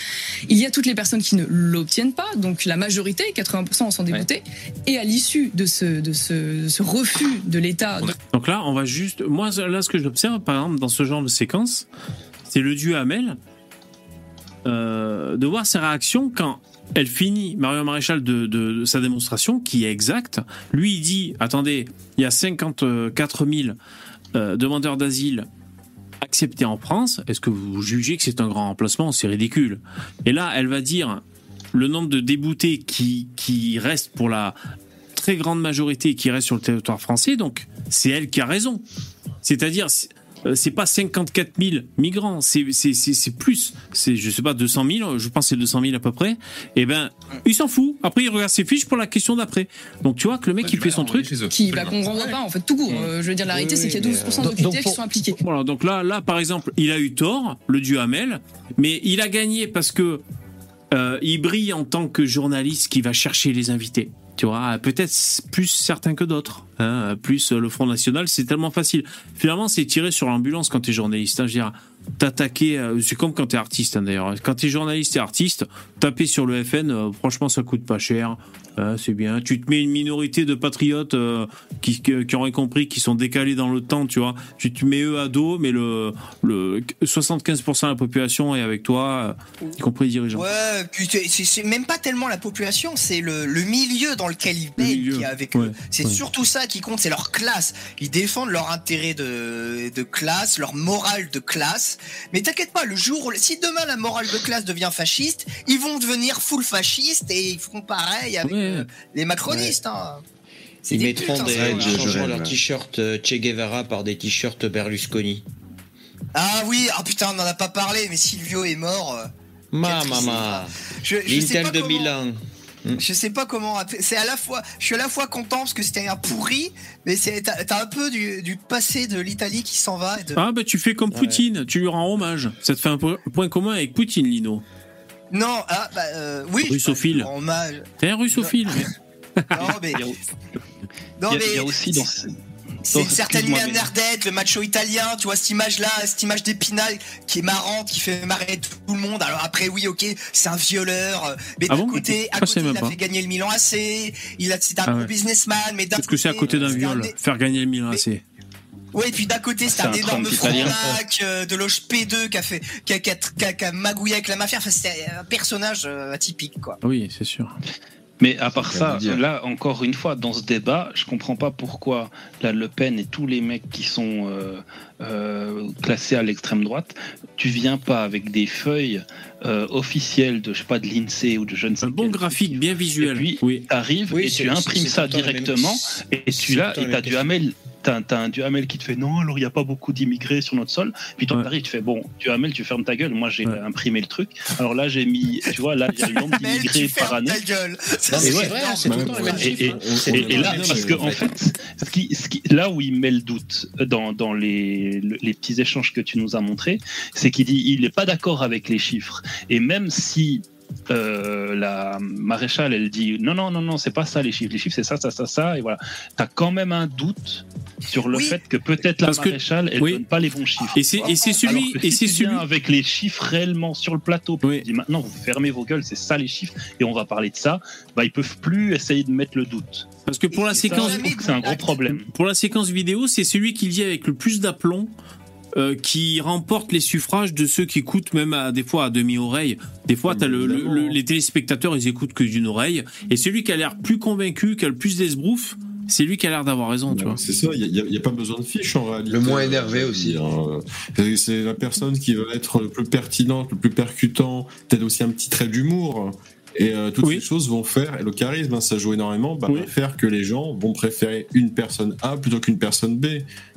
Il y a toutes les personnes qui ne l'obtiennent pas, donc la majorité, 80% en sont dégoûtés, et à l'issue de ce, de ce, ce refus de l'État, de- Donc là, on va juste. Moi, là, ce que j'observe, par exemple, dans ce genre de séquence, c'est le dieu Hamel, euh, de voir ses réactions quand elle finit, Marion Maréchal, de, sa démonstration, qui est exacte. Lui, il dit attendez, il y a 54 000 euh, demandeurs d'asile acceptés en France. Est-ce que vous jugez que c'est un grand remplacement? C'est ridicule. Et là, elle va dire le nombre de déboutés qui, qui restent pour la très grande majorité qui reste sur le territoire français, donc c'est elle qui a raison. C'est-à-dire, c'est- euh, c'est pas 54 000 migrants, c'est c'est- c'est- c'est plus, c'est je sais pas 200 000, je pense que c'est 200 000 à peu près. Et ben, il s'en fout. Après, il regarde ses fiches pour la question d'après. Donc tu vois que le mec il fait son truc. qui va qu'on renvoie pas, en fait, tout court. Euh, je veux dire, la réalité, c'est qu'il y a 12% Donc, d'OQTF qui sont appliqués. Voilà, donc là, là, par exemple, il a eu tort, le dieu Hamel, mais il a gagné parce que euh, il brille en tant que journaliste qui va chercher les invités. Tu vois, peut-être plus certains que d'autres. hein, plus le Front National, c'est tellement facile. Finalement, c'est tirer sur l'ambulance quand t'es journaliste. hein, je veux t'attaquer, c'est comme quand t'es artiste hein, d'ailleurs. Quand t'es journaliste et artiste, taper sur le FN, euh, franchement, ça coûte pas cher. hein, c'est bien. Tu te mets une minorité de patriotes euh, qui, qui, auraient compris, qui sont décalés dans le temps, tu vois. Tu te mets eux à dos, mais le, le 75% de la population est avec toi, euh, y compris les dirigeants. Ouais, puis c'est- même pas tellement la population, c'est le, le milieu dans lequel ils baignent qui est avec eux. C'est ouais. surtout ça qui compte, c'est leur classe. Ils défendent leur intérêt de, de classe, leur morale de classe. Mais t'inquiète pas, le jour, où- si demain la morale de classe devient fasciste, ils vont devenir full fascistes et ils feront pareil avec euh, les macronistes. hein. Ils des mettront putes, hein, des, ces ils gens-là. changeront leur t-shirt euh, Che Guevara par des t-shirts Berlusconi. Ah oui, ah putain, on en a pas parlé, mais Silvio est mort. euh. Ma maman. L'Intel de comment- Milan. Je sais pas comment. C'est à la fois. Je suis à la fois content parce que c'était un pourri, mais c'est t'as un peu du, du passé de l'Italie qui s'en va. Et de... Ah bah tu fais comme Poutine, tu lui rends hommage. Ça te fait un po- point commun avec Poutine, Lino. Non, ah bah euh, oui. je Russophile. lui rends hommage. T'es un russophile. Non mais. Non il, y a, mais. il y a aussi dans. C'est une certaine Bernardette, le macho italien, tu vois cette image-là, cette image d'Épinal qui est marrante, qui fait marrer tout le monde. Alors après, oui, ok, c'est un violeur, euh, mais Ah d'un bon côté, à il a fait gagner le Milan AC, il a, c'est un Ah ouais. businessman, mais d'un Parce que c'est à côté d'un c'est un viol, faire gagner le Milan AC. Ouais, et puis d'un côté, c'est C'est un, un énorme franc-lac euh, de loge P2 qui a fait, qui a, qui a- qui a- magouillé avec la mafia. Enfin, c'était un personnage euh, atypique, quoi. Oui, c'est sûr. Mais à part Ça là encore une fois, dans ce débat, je comprends pas pourquoi la Le Pen et tous les mecs qui sont euh, euh, classés à l'extrême droite, tu viens pas avec des feuilles euh, officielles de je sais pas de l'Insee ou de je ne sais Un bon graphique bien visuel. Et puis oui. et tu imprimes ça même- directement et tu temps et t'as du Hamel. T'as t'as un Duhamel qui te fait non, alors il n'y a pas beaucoup d'immigrés sur notre sol. Puis toi, t'arrives, tu fais bon, Duhamel, tu fermes ta gueule. Moi, j'ai imprimé le truc. Alors là, j'ai mis, tu vois, là, il y a le nombre d'immigrés par année. Ta gueule. Non, mais ouais, vrai, c'est tout le temps mêmes chiffres. Et, et- et là, parce que en fait, ce qui, ce qui- là où il met le doute dans, dans les, le- les petits échanges que tu nous as montrés, c'est qu'il dit il n'est pas d'accord avec les chiffres. Et même si euh, la maréchale, elle dit non, non, non, non, c'est pas ça les chiffres. Les chiffres, c'est ça, ça, ça, ça. Et voilà. Tu as quand même un doute sur le fait que peut-être la que- maréchale, elle oui. donne pas les bons chiffres. Et c'est- celui- Alors que et si c'est celui- avec les chiffres réellement sur le plateau, tu dis maintenant vous fermez vos gueules, c'est ça les chiffres, et on va parler de ça, bah ils peuvent plus essayer de mettre le doute. Parce que pour la Et séquence, c'est un gros problème. Pour la séquence vidéo, c'est celui qui dit avec le plus d'aplomb. Euh, qui remporte les suffrages de ceux qui écoutent même à, des fois à demi-oreille. Des fois, t'as le, le- le- les téléspectateurs, ils écoutent que d'une oreille. Et celui qui a l'air plus convaincu, qui a le plus d'esbrouf, c'est lui qui a l'air d'avoir raison, tu vois. C'est ça, il n'y a, pas besoin de fiche en réalité. Le moins énervé aussi. Euh, c'est- C'est la personne qui va être le plus pertinente, le plus percutant, peut-être aussi un petit trait d'humour. Et euh, toutes ces choses vont faire, et le charisme, hein, ça joue énormément, bah, va faire que les gens vont préférer une personne A plutôt qu'une personne B.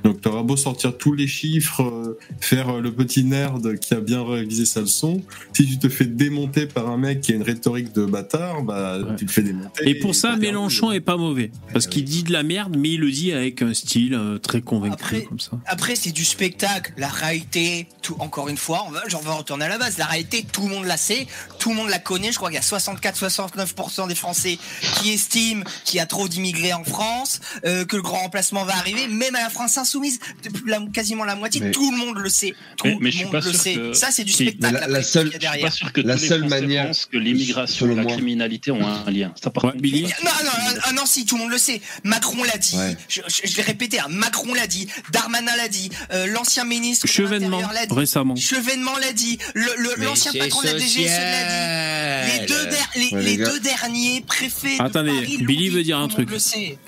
Donc tu auras beau sortir tous les chiffres, euh, faire euh, le petit nerd qui a bien révisé sa leçon, si tu te fais démonter par un mec qui a une rhétorique de bâtard, bah tu te fais démonter. Et pour ça, Mélenchon est pas mauvais. Parce qu'il dit de la merde, mais il le dit avec un style euh, très convaincu Après- comme ça. Après, c'est du spectacle. La réalité, tout, encore une fois, on va, j'en vais retourner à la base. La réalité, tout le monde la sait, tout le monde la connaît. Je crois qu'il y a 64-69% des Français qui estiment qu'il y a trop d'immigrés en France, euh, que le grand remplacement va arriver. Même à la France insoumise, depuis la- quasiment la moitié, Mais- tout le monde le sait. Tout Mais- mais je le suis monde pas le sûr sait. que- Ça, c'est du spectacle. Mais la- la qu'il seule- y a derrière. Je suis pas sûr que La tous les seule Français manière- pensent que l'immigration et la criminalité ont un lien. Ça, par contre, Billy. Non, non, non, non, si, tout le monde le sait. Macron l'a dit. Ouais. Je, je- je l'ai répété, hein, Macron l'a dit. Darmanin l'a dit. euh, L'ancien ministre de Chevènement, l'a dit. récemment. Chevènement l'a dit. Le- le- Mais L'ancien patron de la DGSE l'a dit. Les deux, der- les, Ouais, les les gars. deux derniers préfets de Attendez, Paris Billy veut dire un truc.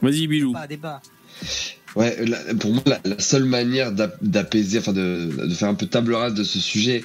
Vas-y, Bilou. Pas à débat. Ouais, la- pour moi, la, la seule manière d'ap- d'apaiser, enfin de, de faire un peu table rase de ce sujet,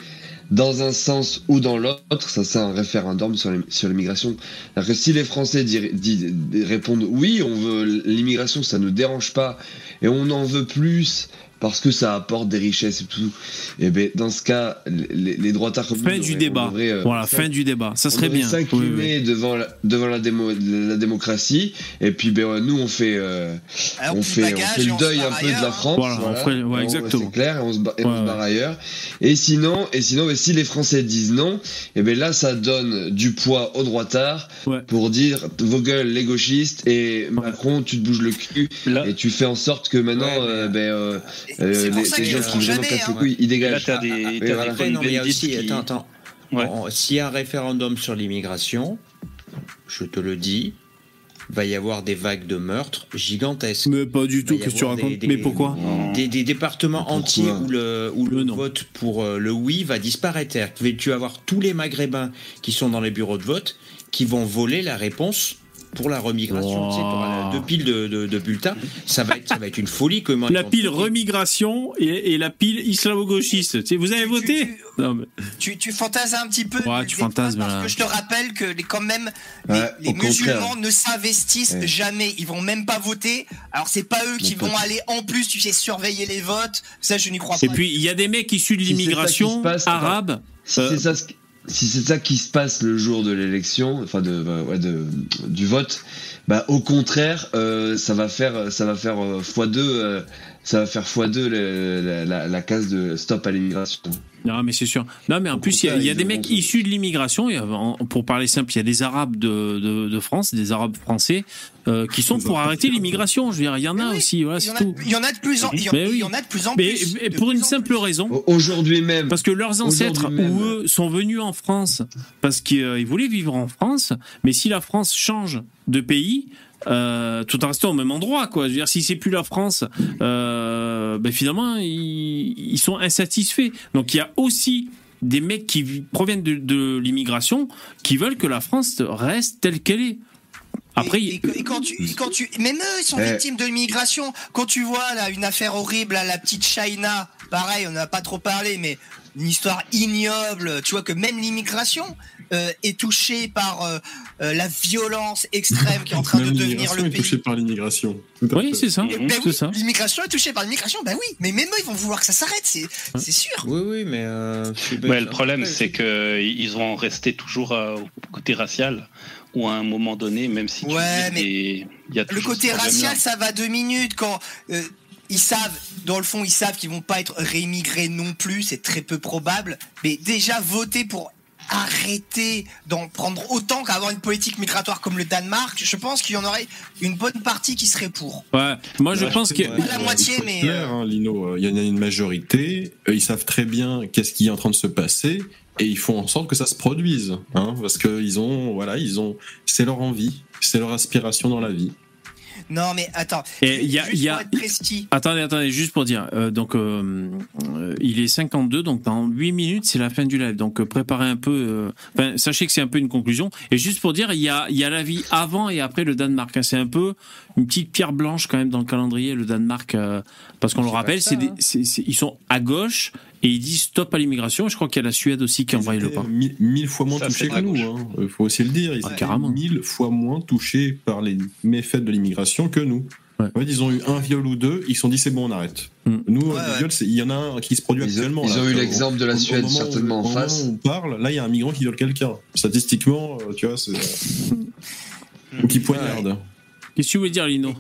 dans un sens ou dans l'autre, ça c'est un référendum sur les- sur l'immigration. C'est-à-dire que si les Français di- répondent oui, on veut l'immigration, ça nous dérange pas, et on en veut plus parce que ça apporte des richesses et tout, et ben dans ce cas, les, les droits Fin du débat. devrait, euh, Voilà, fin du débat. Ça serait bien. S'incliner oui. devant la, devant la, démo, la démocratie, et puis ben ouais, nous on fait. euh, Alors, on fait, on fait le deuil un peu de la hein. France. Voilà, on ferait- ouais, exactement. C'est clair, et on se, ba- et on se barre ailleurs. Et sinon, et sinon, mais si les Français disent non, et ben là, ça donne du poids aux droitards Ouais. pour dire vos gueules, les gauchistes, et Macron, tu te bouges le cul, Là, et tu fais en sorte que maintenant, Ouais, mais- euh, ben, euh, C'est pour les, ça qui feront vraiment jamais. hein. ils là, dégagent. t'as des, t'as oui, des voilà. Après, non, mais il y a Cohn-Bendit aussi, qui- attends, attends. S'il y a un référendum sur l'immigration, je te le dis, va y avoir des vagues de meurtres gigantesques. Mais pas du tout, que tu racontes des- Mais pourquoi des, des départements Pourquoi entiers où le, où le Le vote pour euh, le oui va disparaître. Que Tu vas avoir tous les Maghrébins qui sont dans les bureaux de vote qui vont voler la réponse pour la remigration. Wow. Tu sais, t'auras deux piles de, de- de bulletins. Ça va, être, ça va être une folie. Comment La pile remigration et, et la pile islamo-gauchiste. Tu sais, Vous avez Tu- voté tu- Non, mais- Tu, tu fantasmes un petit peu. Ouais, tu fantasmes, Parce là. que je te rappelle que les, quand même, les, Ouais, les au contraire. musulmans ne s'investissent Ouais. jamais. Ils vont même pas voter. Alors c'est pas eux qui vont aller en plus, tu sais, surveiller les votes. Ça, je n'y crois Et pas. puis, il y a des mecs issus de l'immigration arabe. Si Euh, c'est ça, ce qui- si c'est ça qui se passe le jour de l'élection, enfin de, bah, ouais, de- du vote, bah au contraire, euh, ça va faire, ça va faire euh, fois deux, euh, ça va faire fois deux le- la, la- la case de stop à l'immigration. Non, mais c'est sûr. Non, mais en Au plus, il y a, y des mecs issus de l'immigration. en- Pour parler simple, il y a des Arabes de, de, de France, des Arabes français, euh, qui sont pour arrêter l'immigration. Je veux dire, il y en a oui, aussi. Voilà, il y, c'est en a, tout. il y en a de plus en, Mais oui. il y en a de plus en Mais plus. mais pour une simple raison. Au- Aujourd'hui même, Parce que leurs ancêtres ou eux sont venus en France parce qu'ils voulaient vivre en France, mais si la France change de pays, euh, tout en restant au même endroit, quoi. Je veux dire, si c'est plus la France, euh, ben finalement ils, ils sont insatisfaits. Donc il y a aussi des mecs qui vi- proviennent de, de l'immigration qui veulent que la France reste telle qu'elle est. Après, et, et que- et quand tu, et quand tu, même eux, ils sont victimes de l'immigration. Quand tu vois là une affaire horrible à la petite China, pareil, on n'a pas trop parlé, mais une histoire ignoble. Tu vois que même l'immigration euh, est touchée par euh, euh, la violence extrême qui est en train de devenir l'immigration le est pays. touchée par l'immigration. Oui, c'est ça, ben oui, ça. l'immigration est touchée par l'immigration, ben oui, mais même eux, ils vont vouloir que ça s'arrête, c'est sûr. Oui, oui, mais. euh, Ouais, le problème, c'est qu'ils vont rester toujours euh, au côté racial, ou à un moment donné, même si tu Ouais, dis mais des- il y a Le côté racial, ça va deux minutes quand euh, ils savent, dans le fond, ils savent qu'ils vont pas être réimmigrés non plus, c'est très peu probable. Mais déjà voter pour arrêter d'en prendre autant qu'avoir une politique migratoire comme le Danemark, je pense qu'il y en aurait une bonne partie qui serait pour. Ouais. Moi, je Ouais, pense que. Pas la moitié, Il mais, clair, hein, Lino, euh, il y en a une majorité, euh, ils savent très bien qu'est-ce qui est en train de se passer et ils font en sorte que ça se produise, hein, parce que ils ont, voilà, ils ont, c'est leur envie, c'est leur aspiration dans la vie. Non, mais attends. Et il y a- juste y a- pour être précis. Attendez, attendez, juste pour dire, euh, donc euh, il est 52, donc dans 8 minutes c'est la fin du live, donc euh, préparez un peu, euh, enfin, sachez que c'est un peu une conclusion, et juste pour dire, il y a, il y a la vie avant et après le Danemark, hein. c'est un peu une petite pierre blanche quand même dans le calendrier, le Danemark, euh, parce qu'on le rappelle, ça, des- hein. ils sont à gauche, et ils disent stop à l'immigration. Je crois qu'il y a la Suède aussi qui envoie le pas. Mille, mille fois moins touchés que nous. gauche. Il faut aussi le dire. Ils Ah, étaient carrément. mille fois moins touchés par les méfaits de l'immigration que nous. Ouais. En fait, ils ont eu un viol ou deux, ils se sont dit c'est bon, on arrête. Mm. Nous, Ouais, ouais. c'est- il y en a un qui se produit Ils ont- actuellement. ils ont eu l'exemple de la au- au Suède où- certainement en face. on parle, là, il y a un migrant qui viole quelqu'un. Statistiquement, euh, tu vois, c'est. [laughs] Ou qui poignarde. Qu'est-ce que tu veux dire, Lino?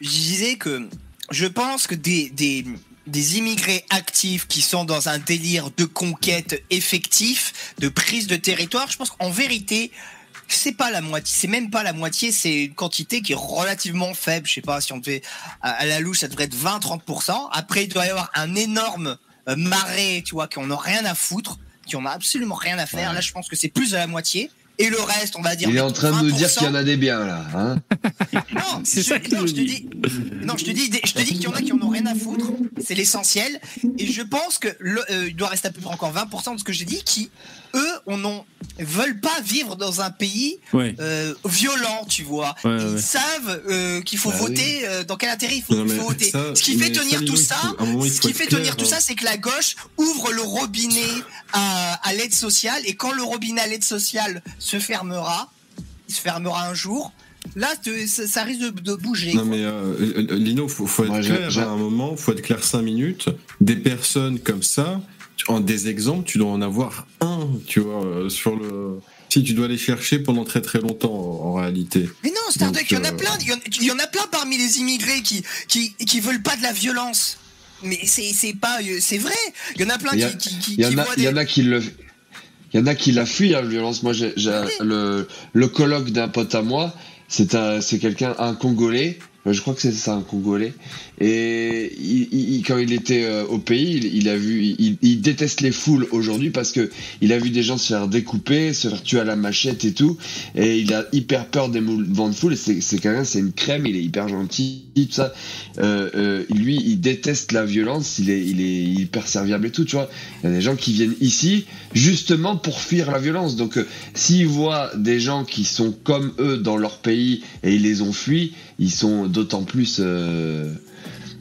Je disais que je pense que des, des, des immigrés actifs qui sont dans un délire de conquête effectif, de prise de territoire, je pense qu'en vérité, c'est pas la moitié, c'est même pas la moitié, c'est une quantité qui est relativement faible. Je sais pas si on devait, à, la louche, ça devrait être 20-30%. Après, il doit y avoir un énorme euh, marais, tu vois, qui en ont rien à foutre, qui en a absolument rien à faire. Là, je pense que c'est plus de la moitié. Et le reste, on va dire. Il est en train de nous dire 20%. qu'il y en a des biens là. Hein Non, [laughs] je- ça qu'il non, nous je te dis. Non, je te dis, je te dis qu'il y en a qui en ont rien à foutre. C'est l'essentiel. Et je pense que le- euh, il doit rester à peu près encore 20% de ce que j'ai dit qui, eux, on en- veulent pas vivre dans un pays Ouais. euh, violent, tu vois. Ouais, Ils ouais. savent euh, qu'il faut Bah voter, euh, dans quel intérêt il faut, Non, il mais faut voter. ça- ce qui fait ça, tenir tout ça, moment, ce qui fait clair, tenir tout hein. ça, c'est que la gauche ouvre le robinet à, à l'aide sociale et quand le robinet à l'aide sociale se fermera, il se fermera un jour. Là, ça, ça risque de, de bouger. Non quoi. mais euh, euh, Lino, faut, faut être Moi, clair à un moment, faut être clair cinq minutes. Des personnes comme ça, en des exemples, tu dois en avoir un, tu vois, euh, sur le. Si tu dois aller chercher pendant très très longtemps en, réalité. Mais non, Starduck, il y en a plein. Il y en, il y en a plein parmi les immigrés qui, qui, qui veulent pas de la violence. Mais c'est, c'est pas, c'est vrai. Il y en a plein a- qui, qui, qui, Il y en a qui le, il y en a qui la fuient hein, la violence. Moi, j'ai, le, le colloque d'un pote à moi. C'est un, c'est quelqu'un, un Congolais. Euh, Je crois que c'est ça, un Congolais. Et il, il- quand il était euh, au pays, il, il a vu, il, déteste les foules aujourd'hui parce que il a vu des gens se faire découper, se faire tuer à la machette et tout. Et il a hyper peur des mouvements de foule. C'est quelqu'un, c'est une crème. Il est hyper gentil, tout ça. Euh, euh, lui, il déteste la violence. Il est, il est hyper serviable et tout. Tu vois, il y a des gens qui viennent ici justement pour fuir la violence. Donc, euh, s'ils voient des gens qui sont comme eux dans leur pays et ils les ont fuis, ils sont d'autant plus, euh,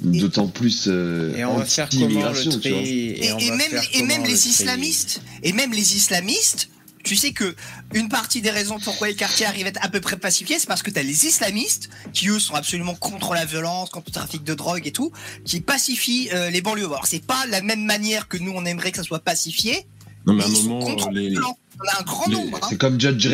d'autant plus euh, Et on va faire comment le tu tri Et, Et, on et va même, faire et même le les islamistes, et même les islamistes, tu sais que une partie des raisons pourquoi les quartiers arrivent à être à peu près pacifiés, c'est parce que t'as les islamistes qui eux sont absolument contre la violence, contre le trafic de drogue et tout, qui pacifient euh, les banlieues. Alors c'est pas la même manière que nous on aimerait que ça soit pacifié. Non mais à un moment, contre les, violence. On a un grand nombre. hein. C'est comme Judge,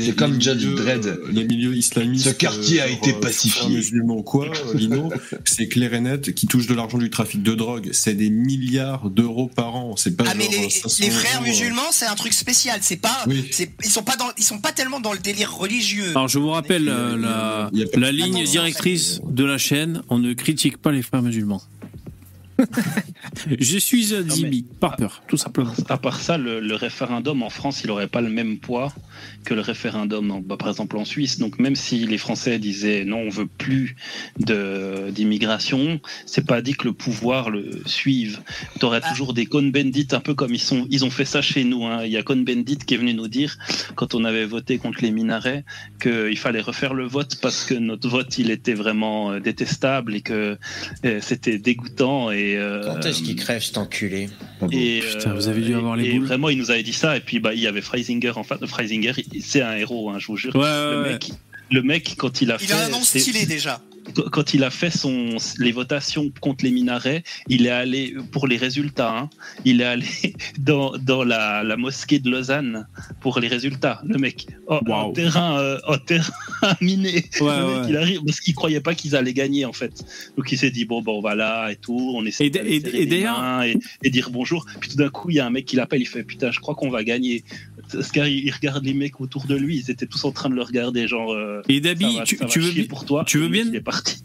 c'est comme les Judge milieux, Dredd. euh, Les milieux islamistes. Ce quartier a genre, été euh, pacifié. frères musulmans quoi, euh, [laughs] Lino, c'est clair et net, qui touchent de l'argent du trafic de drogue. C'est des milliards d'euros par an. C'est pas Ah mais les, 500 les frères euros, euh. musulmans c'est un truc spécial. C'est pas, Oui. c'est- ils sont pas dans, ils sont pas tellement dans le délire religieux. Alors je vous rappelle euh, la, ligne directrice de la chaîne, on ne critique pas les frères musulmans. [laughs] je suis un mais- Zimi, par peur, tout simplement. À part ça, le, le référendum en France, il n'aurait pas le même poids que le référendum, en- bah, par exemple, en Suisse. Donc, même si les Français disaient non, on veut plus d'immigration, c'est pas dit que le pouvoir le suive. Tu aurais Ah. toujours des Cohn-Bendit, un peu comme ils, sont, ils ont fait ça chez nous. hein. Il y a Cohn-Bendit qui est venu nous dire, quand on avait voté contre les minarets, qu'il fallait refaire le vote parce que notre vote, il était vraiment euh, détestable et que euh, c'était dégoûtant. Et, euh, Quand est-ce qu'il crève cet enculé et, Putain, euh, vous avez dû avoir les et boules. vraiment, il nous avait dit ça. Et puis, bah, il y avait Freisinger en face. Freisinger, il- c'est un héros, hein, je vous jure. Ouais, le, ouais. mec, le mec, quand il a Il fait. a un nom stylé déjà. Quand il a fait son, les votations contre les minarets, il est allé, pour les résultats, hein, il est allé [laughs] dans, dans la, la mosquée de Lausanne pour les résultats. Le mec, oh, en terrain, euh, en terrain [laughs] miné. Ouais, le mec, ouais. il arrive parce qu'il croyait pas qu'ils allaient gagner, en fait. Donc il s'est dit, bon, bon, on va là et tout, on essaie Et d- d'aller et- et, et dire bonjour. Puis tout d'un coup, il y a un mec qui l'appelle, il fait, putain, je crois qu'on va gagner. Parce qu'il il regarde les mecs autour de lui, ils étaient tous en train de le regarder, genre. euh, Et Dabi, tu, veux bien, pour toi. tu veux bien,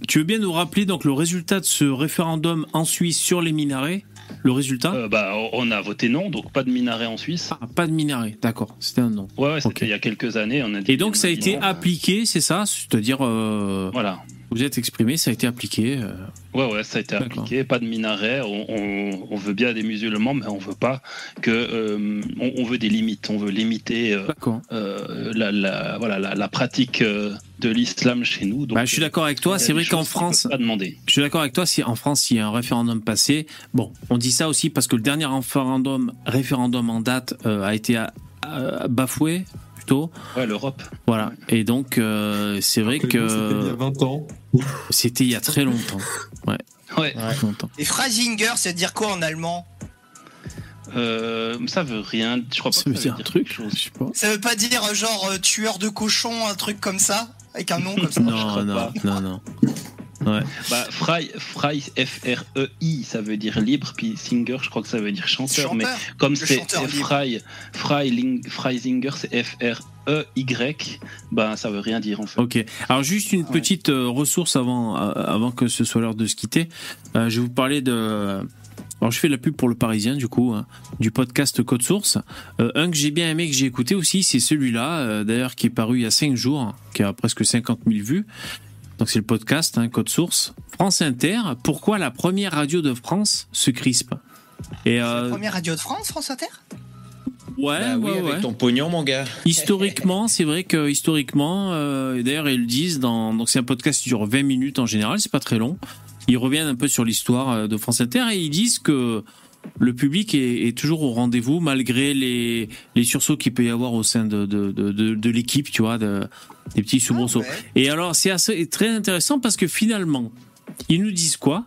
tu veux nous rappeler donc le résultat de ce référendum en Suisse sur les minarets? Le résultat? Euh, bah, on a voté non, donc pas de minaret en Suisse. Ah, pas de minaret, d'accord, c'était un non. Ouais, ouais, c'était il y a quelques années. On a dit, Et donc on ça a été non. appliqué, c'est ça? C'est-à-dire, euh, Voilà. Vous êtes exprimé, ça a été appliqué. euh, Ouais, ouais, ça a été appliqué. Pas de minaret. On, on- on veut bien des musulmans, mais on veut pas que. euh, on, on veut des limites. On veut limiter euh, euh, la, la- voilà, la, la pratique de l'islam chez nous. Donc, Bah, je suis d'accord avec toi. C'est vrai qu'en France, Pas demander. je suis d'accord avec toi. Si en France, il y a un référendum passé, bon, on dit ça aussi parce que le dernier référendum, référendum en date a été à- à- bafoué plutôt. Ouais, l'Europe. Voilà. Et donc, euh, c'est vrai C'était il y a que 20 ans. c'était il y a très longtemps. Ouais. Ouais. Très longtemps. Et Freisinger, c'est dire quoi en allemand? Euh, ça veut rien. Je crois pas Ça que veut dire un truc, je sais pas. Ça veut pas dire euh, genre euh, tueur de cochon, un truc comme ça? Avec un nom comme ça? Non, non, non, non. Ouais. Bah, Fry, Fry, F-R-E-I, ça veut dire libre, puis Singer, je crois que ça veut dire chanteur. Chanteur. Mais comme c'est. Fry, Fry, Ling- Freisinger, c'est F-R-E-Y, bah ça veut rien dire en fait. Ok. Alors juste une petite euh, ressource avant, euh, avant que ce soit l'heure de se quitter. Euh, je vais vous parler de. Alors je fais de la pub pour le Parisien du coup, hein, du podcast Code Source. Euh, un que j'ai bien aimé, que j'ai écouté aussi, c'est celui-là, euh, d'ailleurs qui est paru il y a 5 jours, qui a presque 50 000 vues. Donc c'est le podcast hein, Code Source. France Inter, pourquoi la première radio de France se crispe? Et euh, Première radio de France, France Inter? Ouais, Bah oui, ouais, avec ouais. ton pognon, mon gars. Historiquement, c'est vrai que historiquement, euh, et d'ailleurs ils le disent dans donc c'est un podcast qui dure 20 minutes en général, c'est pas très long. Ils reviennent un peu sur l'histoire euh, de France Inter et ils disent que le public est, est toujours au rendez-vous malgré les, les sursauts qu'il peut y avoir au sein de, de, de, de, de l'équipe, tu vois, de, des petits soubresauts. Et alors c'est assez très intéressant parce que finalement, ils nous disent quoi?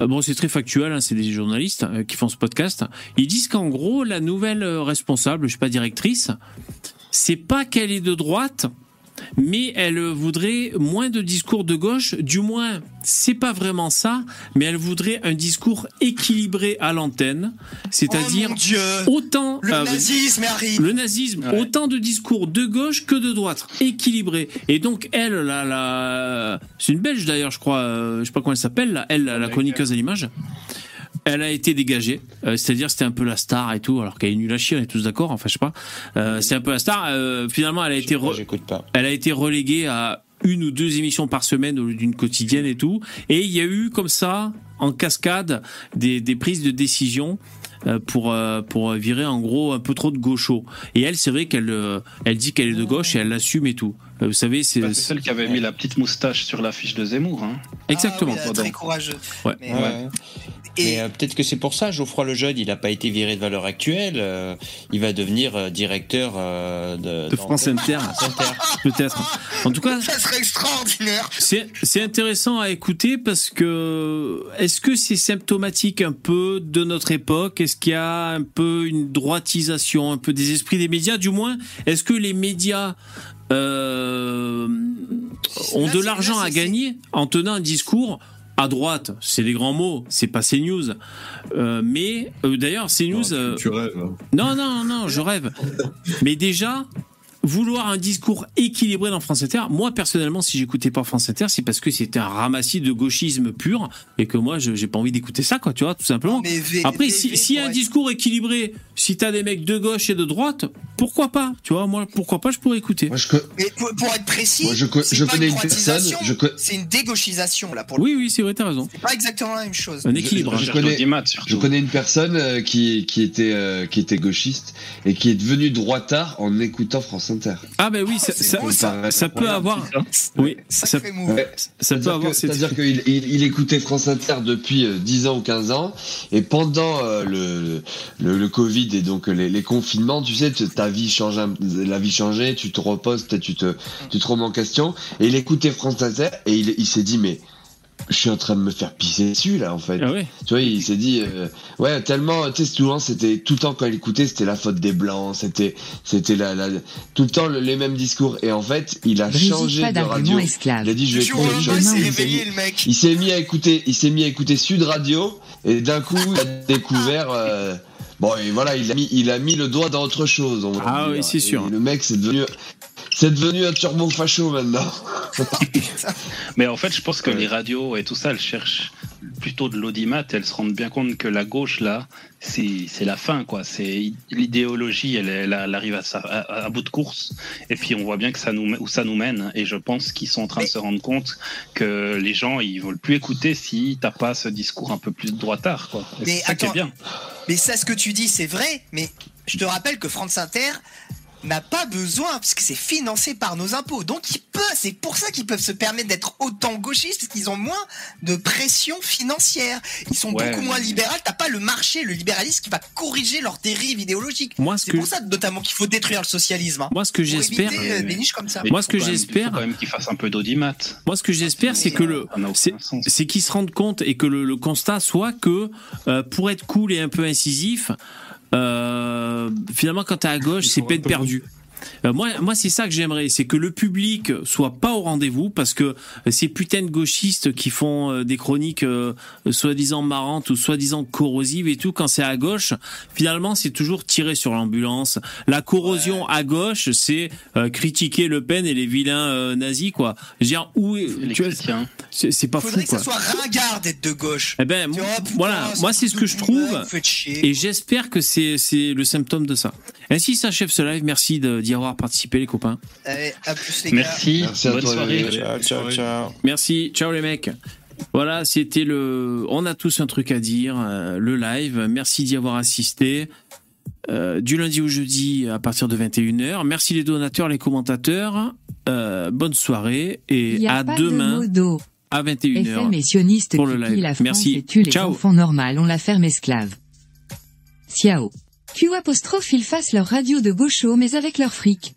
Euh, Bon, c'est très factuel, hein, c'est des journalistes euh, qui font ce podcast. Ils disent qu'en gros, la nouvelle euh, responsable, je sais pas, directrice, c'est pas qu'elle est de droite, mais elle voudrait moins de discours de gauche. Du moins, c'est pas vraiment ça, mais elle voudrait un discours équilibré à l'antenne, c'est-à-dire Oh autant Le euh, nazisme arrive le nazisme, autant de discours de gauche que de droite, équilibré. Et donc elle, là, là, c'est une Belge d'ailleurs, je crois, euh, je sais pas comment elle s'appelle, là, elle, la chroniqueuse à l'image. Elle a été dégagée, euh, c'est-à-dire c'était un peu la star et tout, alors qu'elle est nulle à chier, on est tous d'accord, enfin je sais pas. Euh, c'est un peu la star. euh, finalement, elle a été, re- elle a été reléguée à une ou deux émissions par semaine au lieu d'une quotidienne et tout. Et il y a eu comme ça, en cascade, des, des prises de décision euh, pour pour virer en gros un peu trop de gauchos. Et elle, c'est vrai qu'elle elle dit qu'elle est de gauche et elle l'assume et tout. Vous savez, c'est Bah, c'est celle qui avait mis la petite moustache sur l'affiche de Zemmour. Hein. exactement. Ah oui, très courageux. Ouais. Mais, Ouais. Mais euh, peut-être que c'est pour ça, Geoffroy Lejeune, il n'a pas été viré de valeur actuelle. euh, il va devenir euh, directeur euh, de, de France Inter, [laughs] peut-être. En tout cas, Ça serait extraordinaire C'est c'est intéressant à écouter parce que est-ce que c'est symptomatique un peu de notre époque? Est-ce qu'il y a un peu une droitisation, un peu des esprits des médias? Du moins, est-ce que les médias euh, ont de l'argent à gagner en tenant un discours à droite C'est des grands mots, c'est pas CNews. Euh, mais euh, d'ailleurs, CNews. euh, Tu rêves. hein. non, non, non, je rêve. Mais déjà, vouloir un discours équilibré dans France Inter, moi personnellement, si j'écoutais pas France Inter, c'est parce que c'était un ramassis de gauchisme pur et que moi, je- j'ai pas envie d'écouter ça, quoi, tu vois, tout simplement. Mais V- Après, V- si- s'il y a un discours équilibré, si t'as des mecs de gauche et de droite, pourquoi pas Tu vois, moi, pourquoi pas, je pourrais écouter. Mais pour, pour être précis, Moi, je co- c'est je pas connais une personne, c'est une dégauchisation là pour le Oui, oui, c'est vrai, t'as raison. C'est pas exactement la même chose. Un équilibre. Je, je connais, je connais une personne euh, qui, qui, était, euh, qui était gauchiste et qui est devenue droitard en écoutant France Inter. Ah ben oui, ça, ça, beau, ça, ça. peut avoir. Oui, ça, Ouais. ça peut C'est-à-dire avoir. C'est-à-dire qu'il il, il écoutait France Inter depuis euh, 10 ans ou 15 ans, et pendant euh, le, le, le Covid et donc les, les confinements, tu sais, ta vie change, un- la vie changeait, tu te reposes, peut-être tu te, tu te remets en question, et il écoutait France Inter, et il, il s'est dit, mais je suis en train de me faire pisser dessus là en fait. Ah ouais. Tu vois, il s'est dit, euh, ouais, tellement, tu sais, souvent c'était tout le temps quand il écoutait, c'était la faute des blancs, c'était, c'était la, la, tout le temps le- les mêmes discours. Et en fait, il a changé pas de radio. esclave. Il a dit, je vais écouter au autre chose. il s'est Il s'est réveillé, mis- le mec. Il s'est mis à écouter, il s'est mis à écouter Sud Radio, et d'un coup, il a découvert. euh, Bon, et voilà, il a mis, il a mis le doigt dans autre chose. on Ah oui, c'est sûr. le mec, c'est devenu, c'est devenu un turbo facho maintenant. [laughs] Mais en fait, je pense que les radios et tout ça, elles cherchent plutôt de l'audimat, elles se rendent bien compte que la gauche, là, c'est c'est la fin, quoi. C'est l'idéologie, elle, elle, elle arrive à, sa- à, à bout de course. Et puis on voit bien que ça nous, où ça nous mène. Et je pense qu'ils sont en train de se rendre compte que les gens, ils veulent plus écouter si t'as pas ce discours un peu plus droitard, quoi. Et Mais C'est ça qui est attends, bien. Mais ça, ce que tu dis, c'est vrai, mais je te rappelle que France Inter n'a pas besoin, parce que c'est financé par nos impôts. Donc, ils peuvent, c'est pour ça qu'ils peuvent se permettre d'être autant gauchistes, parce qu'ils ont moins de pression financière. Ils sont Ouais, beaucoup moins libéraux. T'as pas le marché, le libéralisme qui va corriger leurs dérives idéologiques. Moi, ce c'est que- pour ça, notamment, qu'il faut détruire le socialisme. hein. Moi, ce que j'espère- euh, des niches comme ça. Moi, ce que j'espère- quand même qu'ils fassent un peu d'audimat. Moi, ce que j'espère, c'est que le, c'est, c'est qu'ils se rendent compte et que le, le constat soit que euh, pour être cool et un peu incisif, euh, finalement, quand t'es à gauche, c'est peine perdue. Euh, moi, moi, c'est ça que j'aimerais, c'est que le public soit pas au rendez-vous parce que ces putains de gauchistes qui font euh, des chroniques euh, soi-disant marrantes ou soi-disant corrosives et tout, quand c'est à gauche, finalement, c'est toujours tiré sur l'ambulance. La corrosion à gauche, c'est euh, critiquer Le Pen et les vilains euh, nazis, quoi. Je veux dire, où, tu vois, c'est, c'est pas Faudrait fou, que quoi. ça soit ringard d'être de gauche. Eh ben, Tu vois, putain, voilà, moi c'est ce que je trouve, et j'espère que c'est c'est le symptôme de ça. Ainsi s'achève ce live. Merci de- d'y avoir participé, les copains. Allez, à plus les gars. Merci. Merci à Bonne toi, soirée. Ciao, ciao, ciao. Merci, ciao les mecs. Voilà, c'était le. On a tous un truc à dire, euh, le live. Merci d'y avoir assisté. Euh, du lundi au jeudi à partir de 21h. Merci les donateurs, les commentateurs. Euh, bonne soirée et à demain de. À 21h. FM est sioniste pour le live. la France Merci. et tue les Ciao. enfants normales, on la ferme esclave. Ciao. Q apostrophe ils fassent leur radio de gaucho mais avec leur fric.